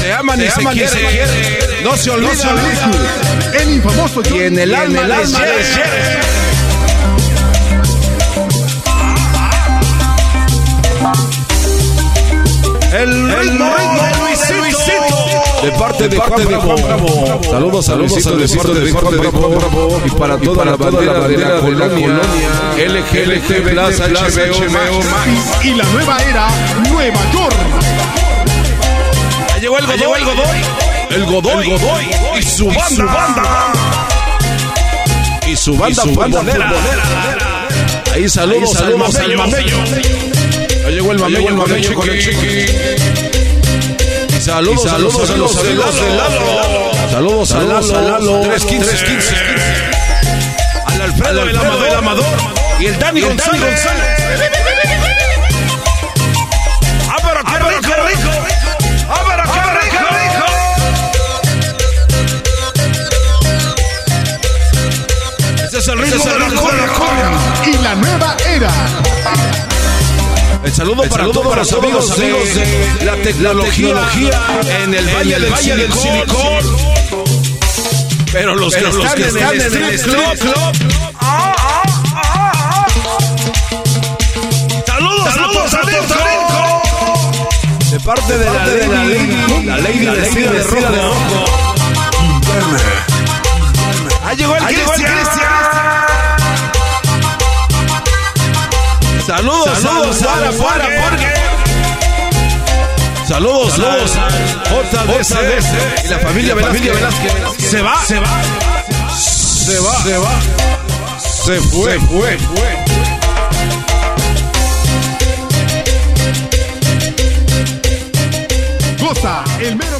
se aman, y, se aman y se quieren. No se olviden. El infamoso y en el alma, el alma El ritmo. De parte de, parte de Juan Bravo. Saludos, saludos Luisito de parte de Juan Bravo. Y para toda la bandera de la colonia LGBT Plus HBO Y la nueva era, Nueva York. Llegó el Godoy, el Godoy, el Godoy, el Godoy y su banda, y su banda, y su banda Ahí saludos, saludos al mamello. Llegó el mamello, el mamello con el chiqui. Saludos, saludos, Lalo. Saludos, saludos a Lalo. 315. Al Alfredo, el Amador. Y el Dani González. ¡Ah, pero qué rico! ¡Ah, pero qué rico! Ese es el ritmo de la. Y la nueva era. El saludo, para, todos los amigos, de, la tecnología, en el Valle del, Valle del Silicón. Pero los que, están, en el Street Club. Saludos, saludos a De parte de la ley, la ley vestida de rojo. Ahí llegó el Cristian. Saludos, saludos, para, para, porque. Saludos, saludos. JDC y la familia Velázquez. Se va, se va. Se va, se va. Se fue, se fue. Goza, el mero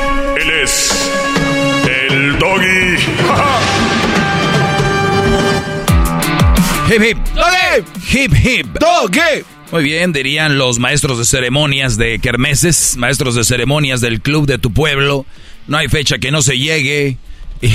Él es el doggy. hip hip. Doggy. Hip hip. Doggy. Muy bien, dirían los maestros de ceremonias de Kermeses, maestros de ceremonias del club de tu pueblo. No hay fecha que no se llegue. Y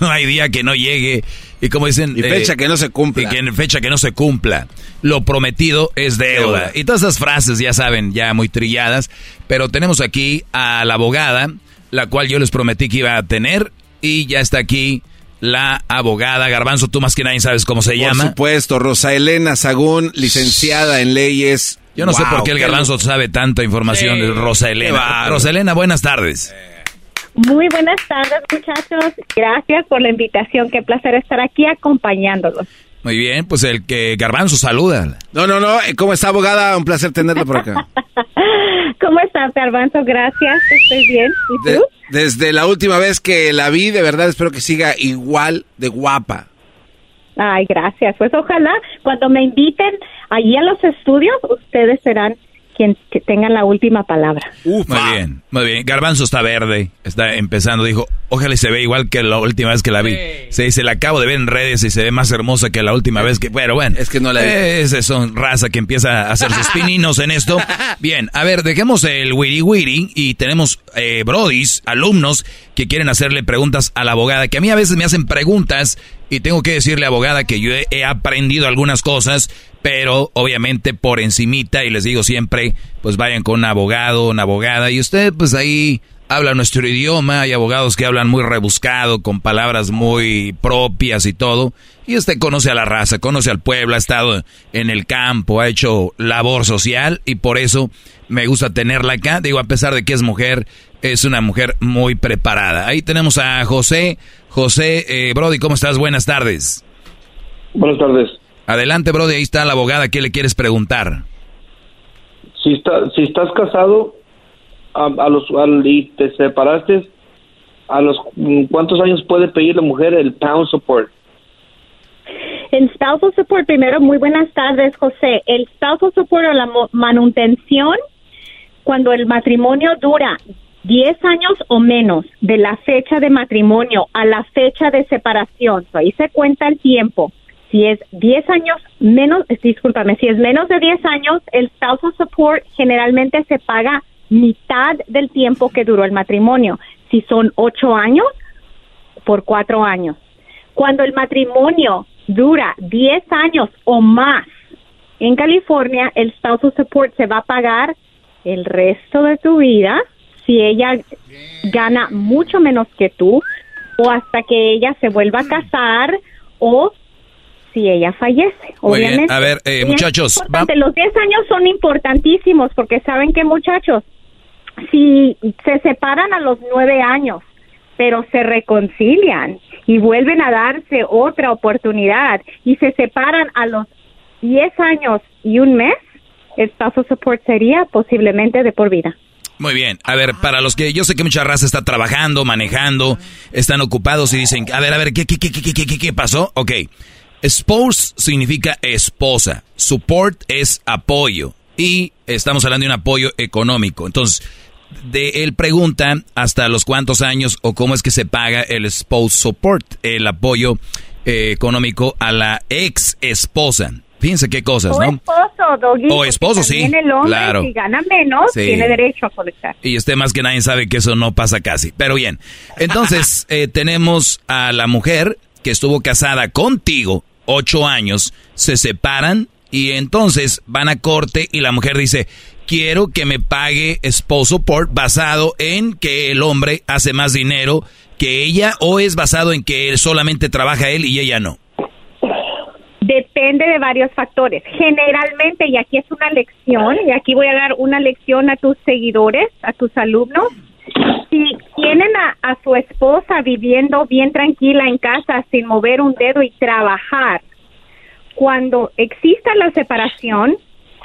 no hay día que no llegue. Y como dicen... Y fecha eh, que no se cumpla. Y que fecha que no se cumpla. Lo prometido es deuda. Y todas esas frases, ya saben, ya muy trilladas. Pero tenemos aquí a la abogada, la cual yo les prometí que iba a tener. Y ya está aquí la abogada. Garbanzo, tú más que nadie sabes cómo se llama. Por supuesto, Rosa Elena Sagún, licenciada en leyes. Yo no sé por qué el Garbanzo sabe tanta información de Rosa Elena. Rosa Elena, buenas tardes. Muy buenas tardes, muchachos. Gracias por la invitación. Qué placer estar aquí acompañándolos. Muy bien, pues el que Garbanzo saluda. No, no, no. ¿Cómo está, abogada? Un placer tenerla por acá. ¿Cómo estás, Garbanzo? Gracias. Estoy bien. ¿Y tú? desde la última vez que la vi, de verdad espero que siga igual de guapa. Ay, gracias. Pues ojalá cuando me inviten allí a los estudios, ustedes serán quien que tenga la última palabra. muy bien, muy bien. Garbanzo está verde, está empezando, dijo, ojalá se ve igual que la última vez que la vi. Se dice, la acabo de ver en redes y se ve más hermosa que la última vez que... Pero bueno, es que no la Esa son raza que empieza a hacer sus pininos en esto. Bien, a ver, dejemos el wiri wiri y tenemos eh, brodis, alumnos que quieren hacerle preguntas a la abogada, que a mí a veces me hacen preguntas y tengo que decirle, abogada, que yo he, aprendido algunas cosas, pero obviamente por encimita, y les digo siempre, pues vayan con un abogado, una abogada, y usted pues ahí habla nuestro idioma, hay abogados que hablan muy rebuscado, con palabras muy propias y todo, y usted conoce a la raza, conoce al pueblo, ha estado en el campo, ha hecho labor social, y por eso me gusta tenerla acá, digo, a pesar de que es mujer, es una mujer muy preparada. Ahí tenemos a José. José, eh, Brody, ¿cómo estás? Buenas tardes. Buenas tardes. Adelante, Brody, ahí está la abogada. ¿Qué le quieres preguntar? Si, está, si estás casado a, los, y te separaste, ¿a los cuántos años puede pedir la mujer el pound support? El spousal support, primero, muy buenas tardes, José. El spousal support o la manutención, cuando el matrimonio dura 10 años o menos de la fecha de matrimonio a la fecha de separación, ahí se cuenta el tiempo. Si es 10 años menos, discúlpame, si es menos de 10 años, el spousal support generalmente se paga mitad del tiempo que duró el matrimonio. Si son 8 años, por 4 años. Cuando el matrimonio dura 10 años o más en California, el spousal support se va a pagar el resto de tu vida si ella gana mucho menos que tú o hasta que ella se vuelva a casar o si ella fallece. Obviamente. A ver, eh, muchachos. Los 10 años son importantísimos porque saben que muchachos, si se separan a los 9 años, pero se reconcilian y vuelven a darse otra oportunidad y se separan a los 10 años y un mes, el paso support sería posiblemente de por vida. Muy bien. A ver, para los que yo sé que mucha raza está trabajando, manejando, están ocupados y dicen, a ver, a ver, ¿qué, qué, qué, qué, qué, qué pasó? Ok. Spouse significa esposa. Support es apoyo. Y estamos hablando de un apoyo económico. Entonces, de él pregunta hasta los cuántos años o cómo es que se paga el spouse support, el apoyo eh, económico a la ex esposa. Fíjense qué cosas, o ¿no? Esposo, Doggy, o esposo, sí. El hombre, claro. Si gana menos, tiene derecho a colectar. Y usted más que nadie sabe que eso no pasa casi. Pero bien, entonces eh, tenemos a la mujer que estuvo casada contigo ocho años, se separan y entonces van a corte y la mujer dice, quiero que me pague esposo por basado en que el hombre hace más dinero que ella o es basado en que él solamente trabaja él y ella no. Depende de varios factores. Generalmente, y aquí es una lección, y aquí voy a dar una lección a tus seguidores, a tus alumnos, si tienen a, a su esposa viviendo bien tranquila en casa sin mover un dedo y trabajar, cuando exista la separación,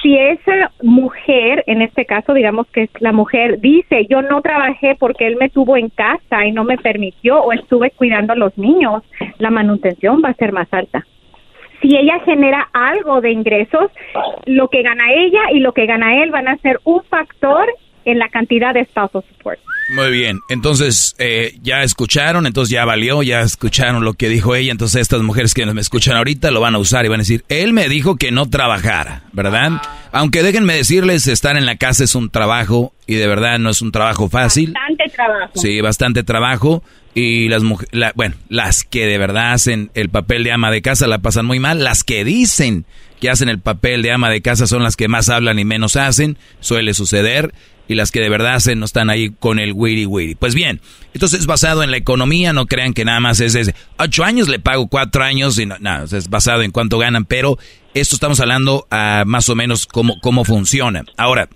si esa mujer, en este caso digamos que es la mujer, dice yo no trabajé porque él me tuvo en casa y no me permitió o estuve cuidando a los niños, la manutención va a ser más alta si ella genera algo de ingresos, lo que gana ella y lo que gana él van a ser un factor en la cantidad de spousal support. Muy bien, entonces eh, ya escucharon, entonces ya valió, ya escucharon lo que dijo ella, entonces estas mujeres que me escuchan ahorita lo van a usar y van a decir, él me dijo que no trabajara, ¿verdad? Aunque déjenme decirles, estar en la casa es un trabajo y de verdad no es un trabajo fácil. Bastante trabajo. Sí, bastante trabajo y las mujeres, bueno, las que de verdad hacen el papel de ama de casa la pasan muy mal, las que dicen que hacen el papel de ama de casa son las que más hablan y menos hacen, suele suceder, y las que de verdad hacen no están ahí con el wiri wiri. Pues bien, entonces es basado en la economía, no crean que nada más es de ocho años le pago cuatro años y no, nada, es basado en cuánto ganan, pero esto estamos hablando a más o menos cómo, cómo funciona. Ahora,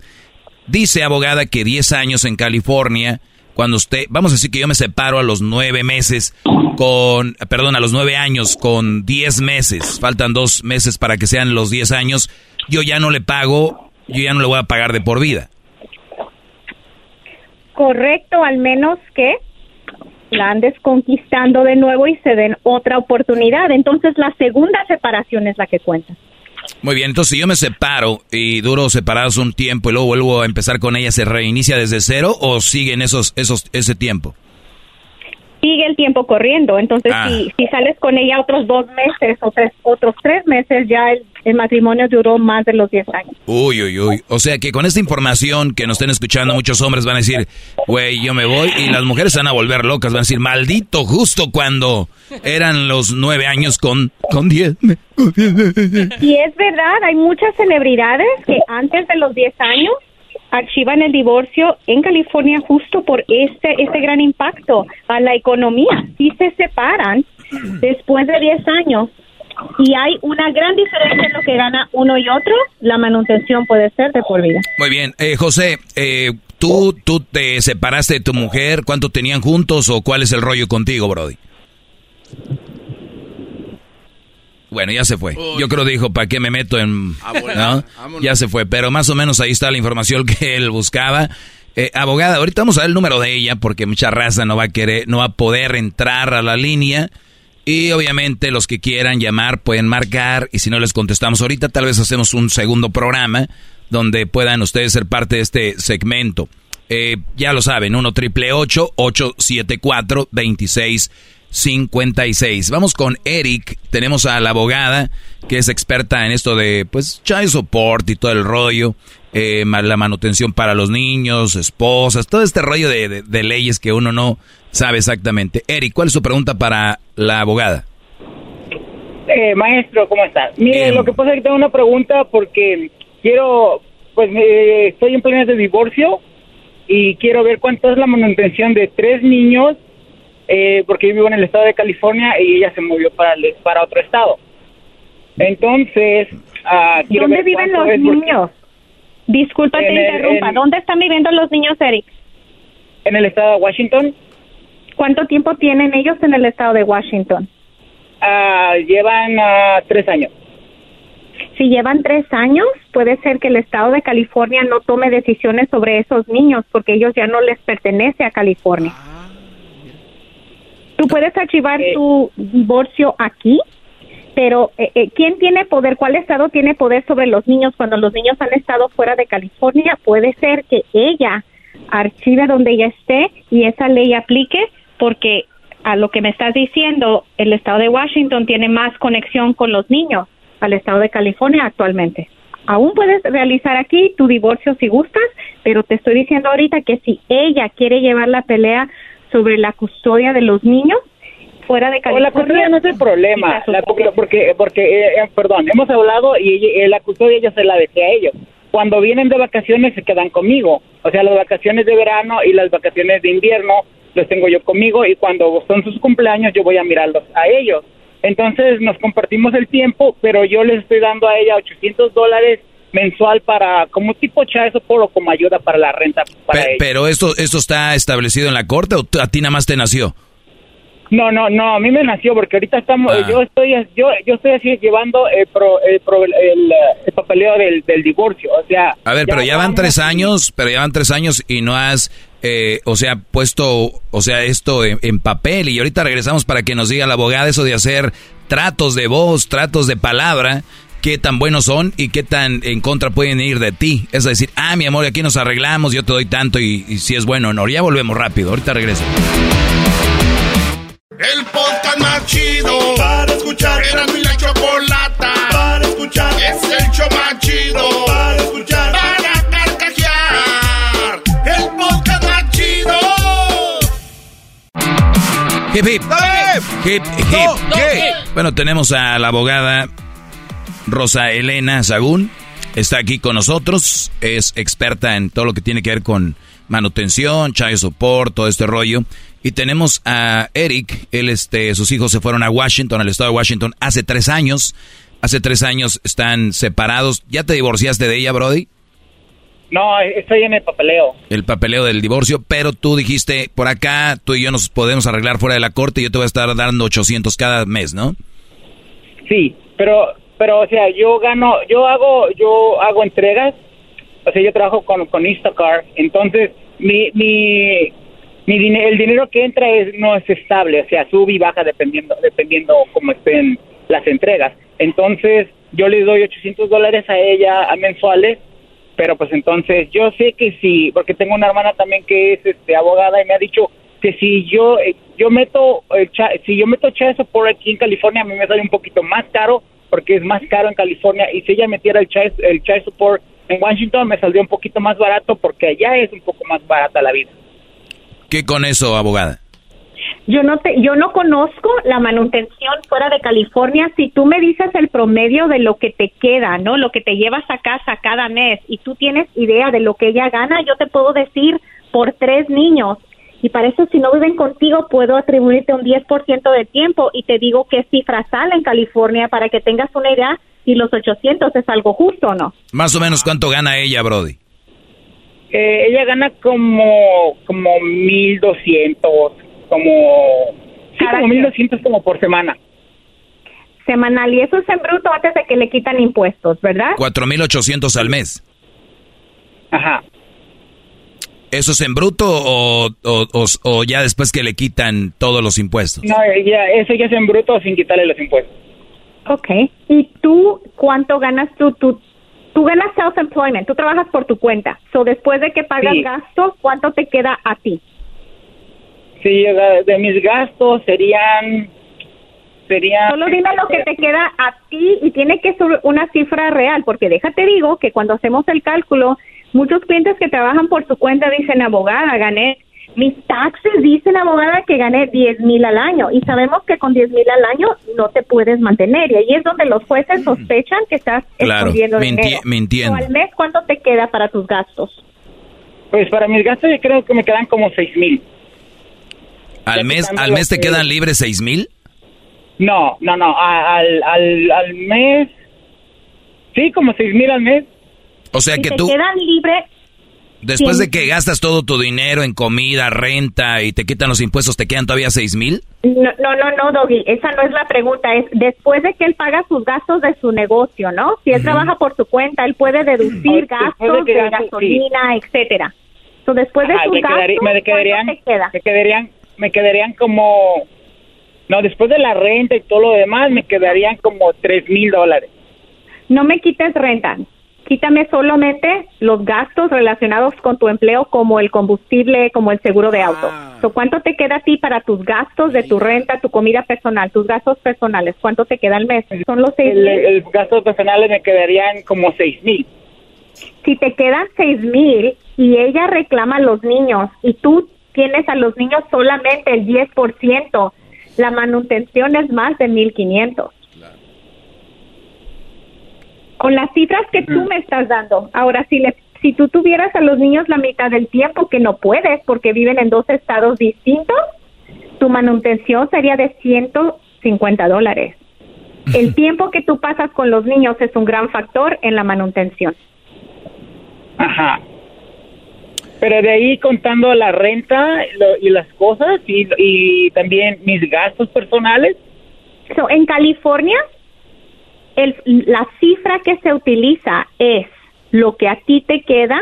dice abogada que 10 años en California, cuando usted, vamos a decir que yo me separo a los nueve meses con, perdón, a los nueve años con diez meses, faltan dos meses para que sean los diez años, yo ya no le pago, yo ya no le voy a pagar de por vida. Correcto, al menos que la andes conquistando de nuevo y se den otra oportunidad. Entonces la segunda separación es la que cuenta. Muy bien, entonces si yo me separo y duro separados un tiempo y luego vuelvo a empezar con ella, ¿se reinicia desde cero o siguen esos, esos, ese tiempo? Sigue el tiempo corriendo. Entonces, Ah. si, si sales con ella otros dos meses o tres, otros tres meses, ya el, el matrimonio duró más de los 10 años. Uy, uy, uy. O sea que con esta información que nos estén escuchando, muchos hombres van a decir, güey, yo me voy. Y las mujeres se van a volver locas. Van a decir, maldito, justo cuando eran los nueve años con, con diez. Y es verdad, hay muchas celebridades que antes de los 10 años archivan el divorcio en California justo por este, este gran impacto a la economía. Si se separan después de 10 años y hay una gran diferencia en lo que gana uno y otro, la manutención puede ser de por vida. Muy bien. Eh, José, eh, ¿tú, ¿tú te separaste de tu mujer? ¿Cuánto tenían juntos o cuál es el rollo contigo, Brody? Bueno, ya se fue. Yo creo dijo, ¿para qué me meto en...? ¿no? Ya se fue, pero más o menos ahí está la información que él buscaba. Eh, abogada, ahorita vamos a ver el número de ella porque mucha raza no va a querer, no va a poder entrar a la línea. Y obviamente los que quieran llamar pueden marcar y si no les contestamos ahorita, tal vez hacemos un segundo programa donde puedan ustedes ser parte de este segmento. Eh, ya lo saben, 1 triple 874 2656. Vamos con Eric. Tenemos a la abogada que es experta en esto de pues child support y todo el rollo, eh, la manutención para los niños, esposas, todo este rollo de, de- de leyes que uno no sabe exactamente. Eric, ¿cuál es su pregunta para la abogada? Eh, maestro, ¿cómo está? Mire, lo que pasa es que tengo una pregunta porque quiero, pues estoy en planes de divorcio y quiero ver cuánto es la manutención de tres niños, eh, porque yo vivo en el estado de California y ella se movió para, el- para otro estado. Entonces, ah, quiero ¿Dónde viven los niños? Disculpa, te interrumpa. en- ¿Dónde están viviendo los niños, Eric? En el estado de Washington. ¿Cuánto tiempo tienen ellos en el estado de Washington? Ah, llevan ah, tres años. Si llevan tres años, puede ser que el estado de California no tome decisiones sobre esos niños porque ellos ya no les pertenece a California. Tú puedes archivar tu divorcio aquí, pero eh, eh, ¿quién tiene poder? ¿Cuál estado tiene poder sobre los niños cuando los niños han estado fuera de California? Puede ser que ella archive donde ella esté y esa ley aplique porque a lo que me estás diciendo, el estado de Washington tiene más conexión con los niños al estado de California actualmente. Aún puedes realizar aquí tu divorcio si gustas, pero te estoy diciendo ahorita que si ella quiere llevar la pelea sobre la custodia de los niños fuera de O California, la custodia no es el problema, la- porque, porque, eh, eh, perdón, hemos hablado y eh, la custodia yo se la dejé a ellos. Cuando vienen de vacaciones se quedan conmigo, o sea, las vacaciones de verano y las vacaciones de invierno los tengo yo conmigo y cuando son sus cumpleaños yo voy a mirarlos a ellos. Entonces nos compartimos el tiempo, pero yo les estoy dando a ella 800 dólares mensual para como tipo child support o como ayuda para la renta para pero esto, esto está establecido en la corte o a ti nada más te nació? No, no, no, a mí me nació porque ahorita estamos, Ah. yo estoy, yo, yo estoy así llevando el, pro- el, pro- el, el papeleo del, del divorcio, o sea. A ver, pero ya van tres años, pero ya van tres años y no has, eh, o sea, puesto, o sea, esto en, en papel. Y ahorita regresamos para que nos diga la abogada eso de hacer tratos de voz, tratos de palabra, qué tan buenos son y qué tan en contra pueden ir de ti. Es decir, ah, mi amor, aquí nos arreglamos, yo te doy tanto y, si es bueno o no. Ya volvemos rápido, ahorita regreso. El podcast más chido para escuchar. Era mi la chocolata para escuchar. Es el show más chido para escuchar. Para carcajear. El podcast más chido. Hip hip. Hip hip. Bueno, tenemos a la abogada Rosa Elena Sagún. Está aquí con nosotros. Es experta en todo lo que tiene que ver con manutención, child support, todo este rollo. Y tenemos a Eric, él, este, sus hijos se fueron a Washington, al estado de Washington, hace tres años. Hace tres años están separados. ¿Ya te divorciaste de ella, Brody? No, estoy en el papeleo. El papeleo del divorcio, pero tú dijiste, por acá tú y yo nos podemos arreglar fuera de la corte y yo te voy a estar dando 800 cada mes, ¿no? Sí, pero, pero, o sea, yo gano, yo hago, yo hago entregas, o sea, yo trabajo con, con Instacart, entonces mi, mi, mi el dinero que entra es, no es estable, o sea, sube y baja dependiendo, dependiendo cómo estén las entregas. Entonces, yo le doy 800 dólares a ella a mensuales, pero pues entonces yo sé que si, porque tengo una hermana también que es este, abogada y me ha dicho que si yo eh, yo meto el si yo meto aquí en California a mí me sale un poquito más caro porque es más caro en California y si ella metiera el child, el child support en Washington me saldría un poquito más barato porque allá es un poco más barata la vida. ¿Qué con eso, abogada? Yo no te, yo no conozco la manutención fuera de California. Si tú me dices el promedio de lo que te queda, ¿no? Lo que te llevas a casa cada mes y tú tienes idea de lo que ella gana, yo te puedo decir por tres niños. Y para eso, si no viven contigo, puedo atribuirte un 10% de tiempo y te digo qué cifra sale en California para que tengas una idea si los 800 es algo justo o no. Más o menos cuánto gana ella, Brody. Eh, ella gana como como 1200, como sí, como 1200 como por semana. Semanal y eso es en bruto antes de que le quitan impuestos, ¿verdad? 4800 al mes. Ajá. ¿Eso es en bruto o, o, o, ya después que le quitan todos los impuestos? No, ya, eso ya es en bruto sin quitarle los impuestos. Ok. ¿Y tú cuánto ganas tú? Tú, tú ganas self-employment, tú trabajas por tu cuenta. So, después de que pagas gastos, ¿cuánto te queda a ti? Sí, de mis gastos serían... serían Solo dime lo que te queda a ti y tiene que ser una cifra real, porque déjate digo que cuando hacemos el cálculo Muchos clientes que trabajan por su cuenta dicen, abogada, gané, mis taxes dicen, abogada, que gané 10 mil al año. Y sabemos que con 10 mil al año no te puedes mantener. Y ahí es donde los jueces sospechan que estás claro, escondiendo dinero. al mes, ¿cuánto te queda para tus gastos? Pues para mis gastos yo creo que me quedan como 6 mil. ¿Al mes, ¿al mes te quedan libres 6 mil? No, no, no, al, al, al mes, sí, como 6 mil al mes. O sea que tú... quedan libre... Después de que gastas todo tu dinero en comida, renta y te quitan los impuestos, ¿te quedan todavía seis mil? No, no, no, no, Doggy, esa no es la pregunta, es después de que él paga sus gastos de su negocio, ¿no? Si él trabaja por su cuenta, él puede deducir gastos de, gasolina, etcétera. So, después de sus me gastos, me quedarían, Me quedarían, me quedarían como... No, después de la renta y todo lo demás, me quedarían como tres mil dólares. No me quites renta, quítame solamente los gastos relacionados con tu empleo como el combustible, como el seguro de auto. Ah. ¿Cuánto te queda a ti para tus gastos de tu renta, tu comida personal, tus gastos personales? ¿Cuánto te queda al mes? Son los seis el, el gastos personales me quedarían como seis mil. Si te quedan seis mil y ella reclama a los niños y tú tienes a los niños solamente el 10%, la manutención es más de mil quinientos con las cifras que tú me estás dando. Ahora, si, le, si tú tuvieras a los niños la mitad del tiempo, que no puedes porque viven en dos estados distintos, tu manutención sería de 150 dólares. El tiempo que tú pasas con los niños es un gran factor en la manutención. Ajá. Pero de ahí contando la renta y las cosas y, y también mis gastos personales. So, en California, el, la cifra que se utiliza es lo que a ti te queda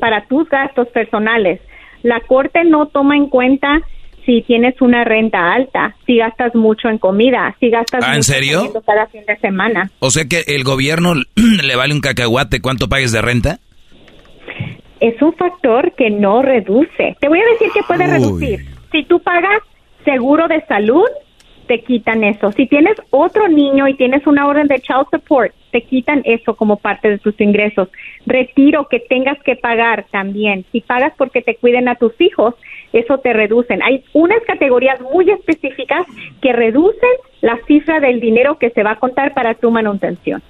para tus gastos personales. La corte no toma en cuenta si tienes una renta alta, si gastas mucho en comida, si gastas ¿Ah, ¿en serio? cada fin de semana. O sea que el gobierno le vale un cacahuate cuánto pagues de renta. Es un factor que no reduce. Te voy a decir que puede reducir. Si tú pagas seguro de salud, te quitan eso. Si tienes otro niño y tienes una orden de child support, te quitan eso como parte de tus ingresos. Retiro que tengas que pagar también. Si pagas porque te cuiden a tus hijos, eso te reducen. Hay unas categorías muy específicas que reducen la cifra del dinero que se va a contar para tu manutención.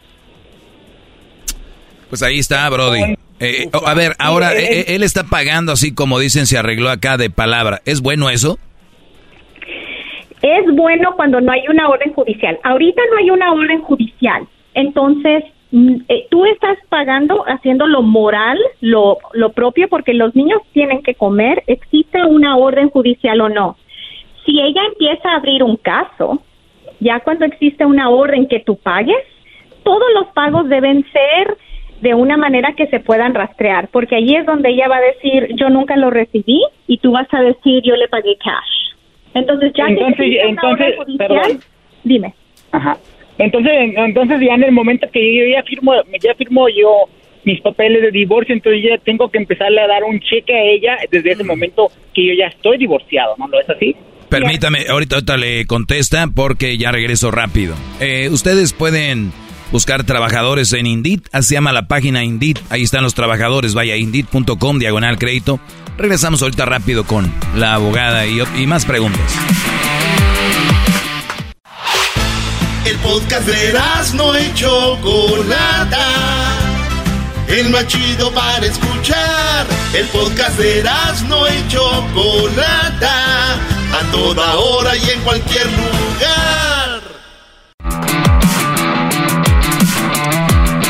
Pues ahí está, Brody. Eh, a ver, ahora eh, él está pagando así como dicen, se arregló acá de palabra. ¿Es bueno eso? Es bueno cuando no hay una orden judicial. Ahorita no hay una orden judicial. Entonces, mm, eh, tú estás pagando haciendo lo moral, lo, lo propio, porque los niños tienen que comer, existe una orden judicial o no. Si ella empieza a abrir un caso, ya cuando existe una orden que tú pagues, todos los pagos deben ser de una manera que se puedan rastrear, porque ahí es donde ella va a decir, yo nunca lo recibí, y tú vas a decir, yo le pagué cash. Entonces, ya entonces, que entonces, judicial, dime. Ajá. Entonces, entonces ya en el momento que yo ya firmo, ya firmo yo mis papeles de divorcio, entonces ya tengo que empezarle a dar un cheque a ella desde ese momento que yo ya estoy divorciado, ¿no? ¿Lo es así? Permítame, ahorita, ahorita le contesta porque ya regreso rápido. Eh, ustedes pueden buscar trabajadores en Indeed, así se llama la página Indeed, ahí están los trabajadores, vaya indeed.com, diagonal crédito. Regresamos ahorita rápido con la abogada y, más preguntas. El podcast de no y Chocolata. El más chido para escuchar. El podcast de no y Chocolata. A toda hora y en cualquier lugar.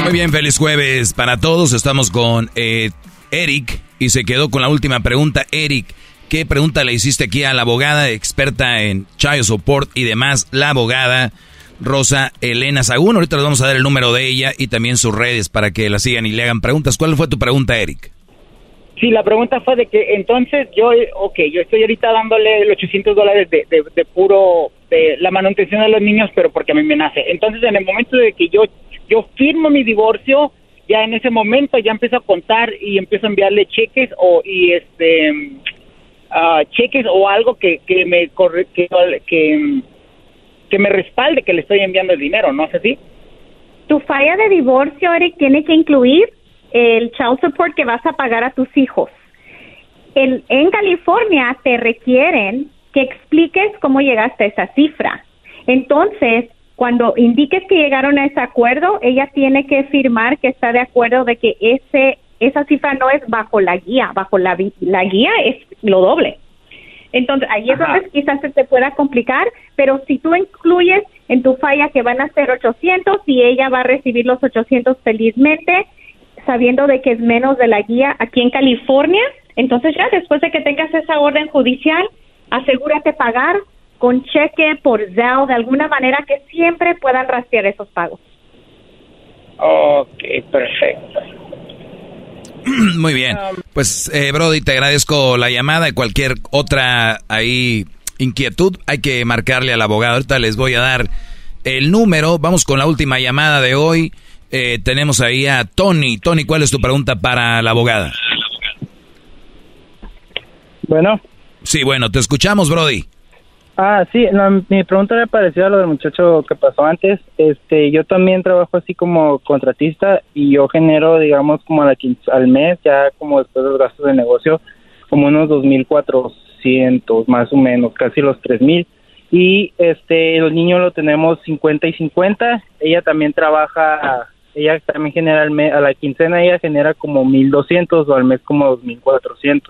Muy bien, feliz jueves para todos. Estamos con eh, Eric y se quedó con la última pregunta. Eric, ¿qué pregunta le hiciste aquí a la abogada experta en child support y demás? La abogada Rosa Elena Sagún. Ahorita les vamos a dar el número de ella y también sus redes para que la sigan y le hagan preguntas. ¿Cuál fue tu pregunta, Eric? Sí, la pregunta fue de que entonces yo, ok, yo estoy ahorita dándole los 800 dólares de, de, puro, de la manutención de los niños, pero porque a mí me nace. Entonces, en el momento de que yo, yo firmo mi divorcio, ya en ese momento ya empiezo a contar y empiezo a enviarle cheques o y este uh, cheques o algo que, que me corre, que, que, que me respalde que le estoy enviando el dinero, ¿no es así? Tu falla de divorcio, Eric, tiene que incluir el child support que vas a pagar a tus hijos. El, en California te requieren que expliques cómo llegaste a esa cifra. Entonces, cuando indiques que llegaron a ese acuerdo, ella tiene que firmar que está de acuerdo de que ese esa cifra no es bajo la guía, bajo la, la guía es lo doble. Entonces, ahí es donde quizás se te pueda complicar, pero si tú incluyes en tu falla que van a ser 800 y ella va a recibir los 800 felizmente, sabiendo de que es menos de la guía aquí en California, entonces ya después de que tengas esa orden judicial, asegúrate pagar con cheque, por Zelle, de alguna manera que siempre puedan rastrear esos pagos. Ok, perfecto. Muy bien. Um, pues, eh, Brody, te agradezco la llamada y cualquier otra ahí inquietud. Hay que marcarle al abogado. Ahorita les voy a dar el número. Vamos con la última llamada de hoy. Eh, tenemos ahí a Tony. Tony, ¿cuál es tu pregunta para la abogada? Bueno. Sí, bueno, te escuchamos, Brody. Ah, sí, mi pregunta era parecida a lo del muchacho que pasó antes. Este, yo también trabajo así como contratista y yo genero, digamos, como a la al mes, ya como después de los gastos de negocio, como unos 2.400 más o menos, casi los 3.000. Y este, el niño lo tenemos 50 y 50. Ella también trabaja, ella también genera al mes, a la quincena ella genera como 1.200 o al mes como 2.400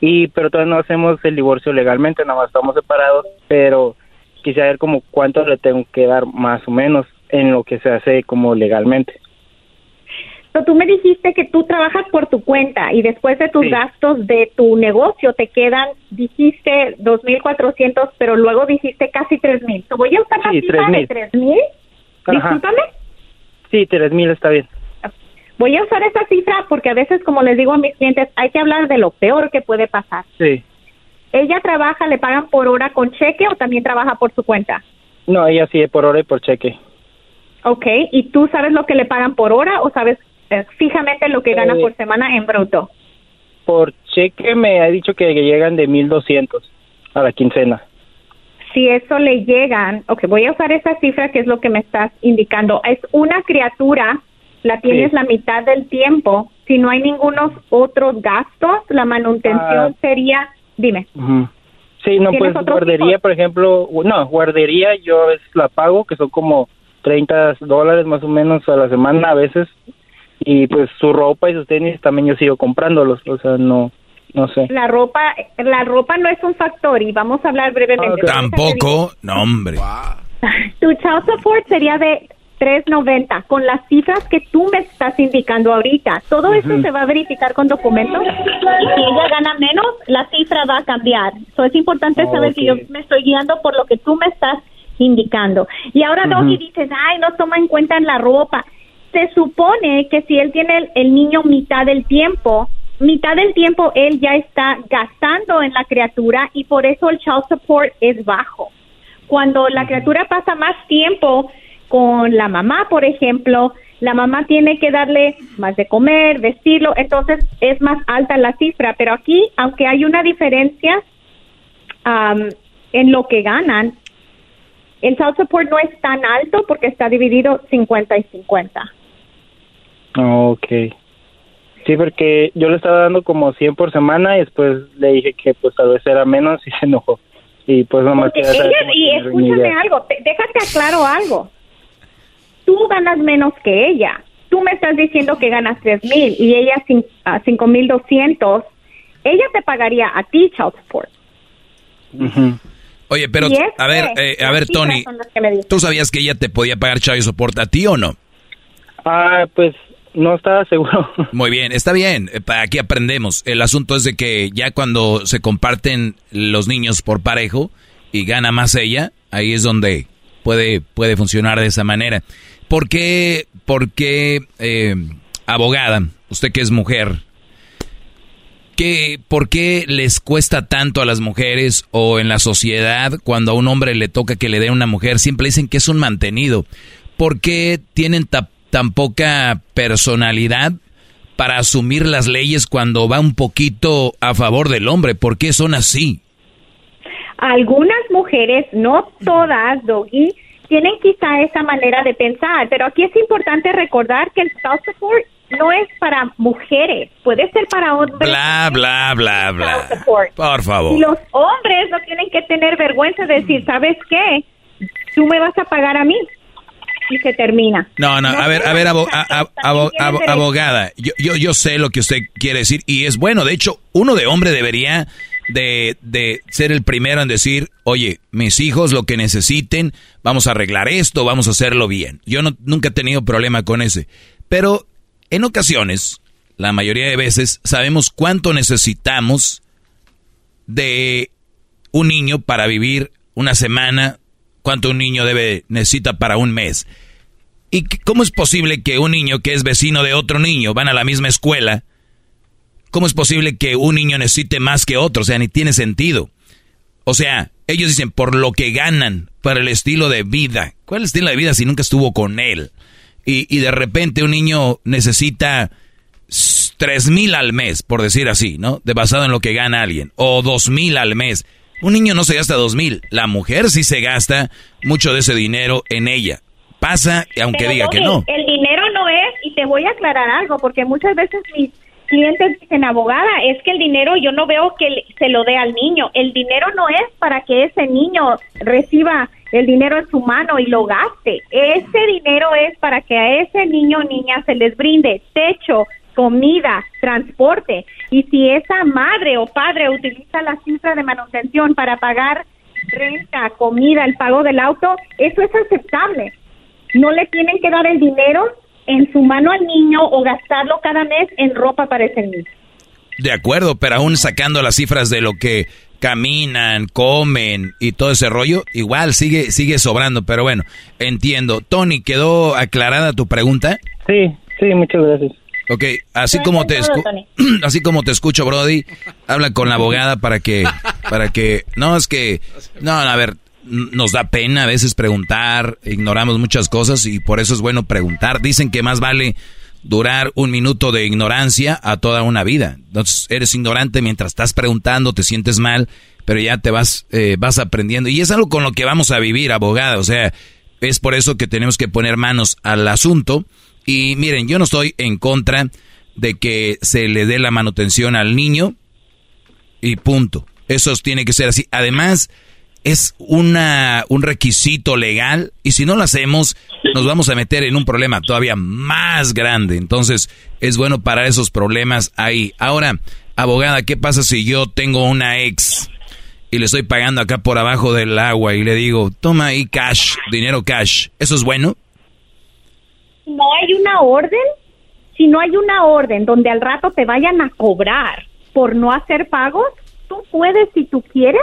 y pero todavía no hacemos el divorcio legalmente, nada más estamos separados, pero quisiera ver como cuánto le tengo que dar más o menos en lo que se hace como legalmente. Pero tú me dijiste que tú trabajas por tu cuenta y después de tus gastos de tu negocio te quedan, dijiste 2.400, pero luego dijiste casi 3.000. ¿Te voy a usar la cifra de 3.000? Discúlpame. Sí, 3.000 está bien. Voy a usar esa cifra porque a veces, como les digo a mis clientes, hay que hablar de lo peor que puede pasar. Sí. ¿Ella trabaja, le pagan por hora con cheque o también trabaja por su cuenta? No, ella sí, por hora y por cheque. Ok, ¿y tú sabes lo que le pagan por hora o sabes eh, fijamente lo que gana Eh, por semana en bruto? Por cheque me ha dicho que llegan de 1200 a la quincena. Si eso le llegan, ok, voy a usar esa cifra que es lo que me estás indicando. Es una criatura, la tienes Sí. la mitad del tiempo. Si no hay ningunos otros gastos, la manutención Ah. sería, dime. Ujú. Sí, no, ¿Tienes pues guardería, por ejemplo, no, guardería yo a veces la pago, que son como 30 dólares más o menos a la semana a veces, y pues su ropa y sus tenis también yo sigo comprándolos, o sea, no, no sé. La ropa, la ropa no es un factor y vamos a hablar brevemente. Tampoco, no hombre. Tu child support sería de 3.90 con las cifras que tú me estás indicando ahorita. Todo eso Ujú. se va a verificar con documentos. Y si ella gana menos, la cifra va a cambiar. So, es importante Oh, saber que yo me estoy guiando por lo que tú me estás indicando. Y ahora, Ujú. Doggy, dices, ay, no toma en cuenta en la ropa. Se supone que si él tiene el, el niño mitad del tiempo, mitad del tiempo él ya está gastando en la criatura y por eso el child support es bajo. Cuando la criatura pasa más tiempo con la mamá, por ejemplo, la mamá tiene que darle más de comer, vestirlo, entonces es más alta la cifra. Pero aquí, aunque hay una diferencia en lo que ganan, el child support no es tan alto porque está dividido 50 y 50. Ok. Sí, porque yo le estaba dando como 100 por semana y después le dije que pues tal vez era menos y se enojó. Y pues nomás Porque cómo y escúchame algo, te- déjate aclaro algo. Tú ganas menos que ella. Tú me estás diciendo que ganas tres mil y ella cin- a cinco mil doscientos. Ella te pagaría a ti child support. Ujú. Oye, pero a ver, eh, a ver, Tony. ¿tú sabías que ella te podía pagar child support a ti o no? Ah, pues no estaba seguro. Muy bien, está bien, eh, pa- aquí aprendemos. El asunto es de que ya cuando se comparten los niños por parejo y gana más ella, ahí es donde puede, puede funcionar de esa manera. ¿Por qué, por qué, eh, abogada, usted que es mujer, que, ¿por qué les cuesta tanto a las mujeres o en la sociedad cuando a un hombre le toca que le dé a una mujer? Siempre dicen que es un mantenido. ¿Por qué tienen ta- tan poca personalidad para asumir las leyes cuando va un poquito a favor del hombre? ¿Por qué son así? Algunas mujeres, no todas, Doggy, tienen quizá esa manera de pensar, pero aquí es importante recordar que el child support no es para mujeres, puede ser para hombres. Bla, bla, bla, bla. Por favor. Y los hombres no tienen que tener vergüenza de decir, ¿sabes qué? Tú me vas a pagar a mí. Y se termina. No, no, a ver, a ver, abo- a- a- abo- tienen abo- derecho. abogada, yo, yo, yo sé lo que usted quiere decir y es bueno, de hecho, uno de hombre debería de, de ser el primero en decir, oye, mis hijos lo que necesiten, vamos a arreglar esto, vamos a hacerlo bien. Yo nunca he tenido problema con ese, pero en ocasiones, la mayoría de veces, sabemos cuánto necesitamos de un niño para vivir una semana, cuánto un niño debe necesita para un mes. ¿Y cómo es posible que un niño que es vecino de otro niño van a la misma escuela? ¿Cómo es posible que un niño necesite más que otro? O sea, ni tiene sentido. O sea, ellos dicen por lo que ganan, para el estilo de vida. ¿Cuál es el estilo de vida si nunca estuvo con él? Y, y de repente un niño necesita tres mil al mes, por decir así, ¿no? De basado en lo que gana alguien. O dos mil al mes. Un niño no se gasta dos mil. La mujer sí se gasta mucho de ese dinero en ella. Pasa, aunque Pero, diga que no. El dinero no es, y te voy a aclarar algo, porque muchas veces mis clientes dicen, abogada, es que el dinero yo no veo que se lo dé al niño. El dinero no es para que ese niño reciba el dinero en su mano y lo gaste. Ese dinero es para que a ese niño o niña se les brinde techo, comida, transporte. Y si esa madre o padre utiliza la cifra de manutención para pagar renta, comida, el pago del auto, eso es aceptable no le tienen que dar el dinero en su mano al niño o gastarlo cada mes en ropa para ese niño. De acuerdo, pero aún sacando las cifras de lo que caminan, comen y todo ese rollo, igual sigue sigue sobrando, pero bueno, entiendo. Tony, ¿quedó aclarada tu pregunta? Sí, sí, muchas gracias. Ok, así como te escu- así como te escucho, Brody, habla con la abogada para que Para que, no, es que, no, a ver, nos da pena a veces preguntar, ignoramos muchas cosas y por eso es bueno preguntar. Dicen que más vale durar un minuto de ignorancia a toda una vida. Entonces, eres ignorante mientras estás preguntando, te sientes mal, pero ya te vas, eh, vas aprendiendo. Y es algo con lo que vamos a vivir, abogada. O sea, es por eso que tenemos que poner manos al asunto. Y miren, yo no estoy en contra de que se le dé la manutención al niño y punto. Eso tiene que ser así. Además, es una, un requisito legal y si no lo hacemos nos vamos a meter en un problema todavía más grande. Entonces es bueno parar esos problemas ahí. Ahora, abogada, ¿qué pasa si yo tengo una ex y le estoy pagando acá por abajo del agua y le digo, toma ahí cash, dinero cash? ¿Eso es bueno? No hay una orden. Si no hay una orden donde al rato te vayan a cobrar por no hacer pagos, tú puedes, si tú quieres,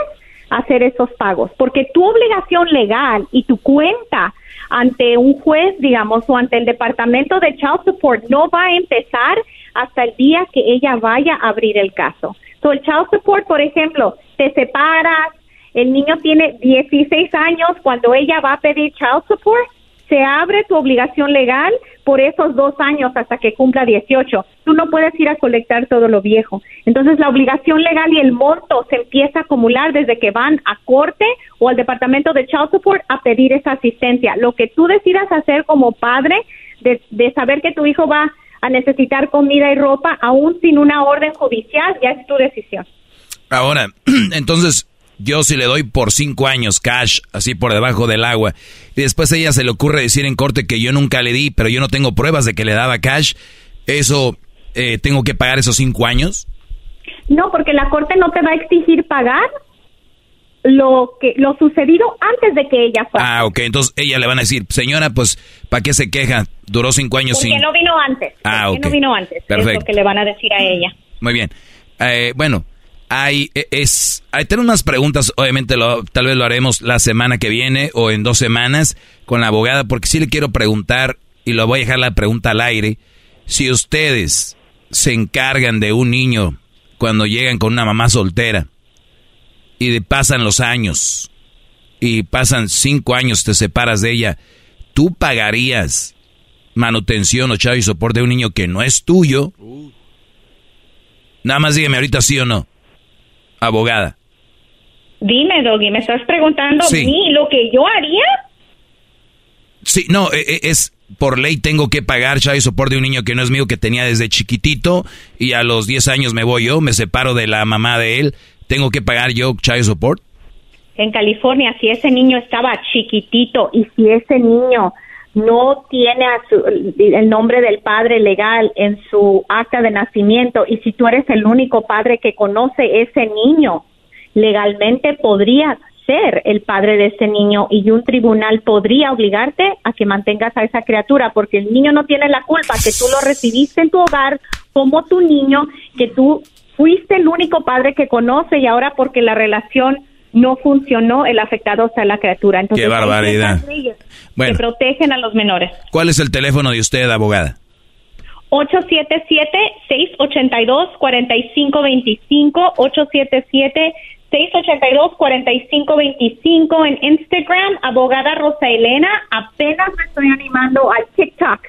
hacer esos pagos, porque tu obligación legal y tu cuenta ante un juez, digamos, o ante el departamento de Child Support no va a empezar hasta el día que ella vaya a abrir el caso. So, el Child Support, por ejemplo, te separas, el niño tiene 16 años cuando ella va a pedir Child Support, se abre tu obligación legal por esos dos años hasta que cumpla 18. Tú no puedes ir a colectar todo lo viejo. Entonces la obligación legal y el monto se empieza a acumular desde que van a corte o al departamento de Child Support a pedir esa asistencia. Lo que tú decidas hacer como padre de, de saber que tu hijo va a necesitar comida y ropa aún sin una orden judicial ya es tu decisión. Ahora, entonces yo si le doy por cinco años cash, así por debajo del agua, y después a ella se le ocurre decir en corte que yo nunca le di, pero yo no tengo pruebas de que le daba cash, ¿eso eh, tengo que pagar esos cinco años? No, porque la corte no te va a exigir pagar lo que lo sucedido antes de que ella fuera. Ah, ok, entonces ella le van a decir, señora, pues, ¿para qué se queja? Duró cinco años porque sin... no vino antes. Ah, no vino antes. Perfecto. Es lo que le van a decir a ella. Muy bien. Eh, bueno, hay, e, es, hay tengo unas preguntas, obviamente lo, tal vez lo haremos la semana que viene o en dos semanas con la abogada, porque sí le quiero preguntar, y lo voy a dejar la pregunta al aire, si ustedes se encargan de un niño cuando llegan con una mamá soltera y pasan los años y pasan cinco años, te separas de ella, ¿tú pagarías manutención o chavo y soporte de un niño que no es tuyo? Nada más dígame ahorita sí o no abogada. Dime, Doggy, ¿me estás preguntando a mí lo que yo haría? Sí, no, e, e, es por ley tengo que pagar child support de un niño que no es mío, que tenía desde chiquitito y a los 10 años me voy yo, me separo de la mamá de él, ¿tengo que pagar yo child support? En California, si ese niño estaba chiquitito y si ese niño no tiene el nombre del padre legal en su acta de nacimiento. Y si tú eres el único padre que conoce ese niño, legalmente podrías ser el padre de ese niño y un tribunal podría obligarte a que mantengas a esa criatura porque el niño no tiene la culpa que tú lo recibiste en tu hogar como tu niño, que tú fuiste el único padre que conoce y ahora porque la relación no funcionó, el afectado sea la criatura. Entonces, Qué barbaridad. Bueno. Que protegen a los menores. ¿Cuál es el teléfono de usted, abogada? 877-682-4525, 877-682-4525 en Instagram, abogada Rosa Elena. Apenas me estoy animando al TikTok.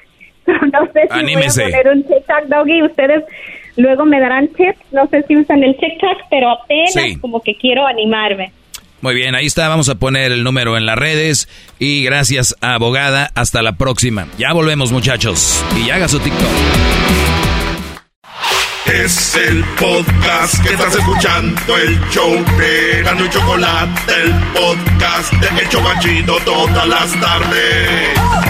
no sé si Anímese. voy a poner un TikTok, Doggy. Ustedes luego me darán tips. No sé si usan el TikTok, pero apenas como que quiero animarme. Muy bien, ahí está. Vamos a poner el número en las redes. Y gracias, abogada. Hasta la próxima. Ya volvemos, muchachos. Y haga su TikTok. Es el podcast que estás escuchando, el show de Gano y Chocolate, el podcast de Hecho Machito todas las tardes.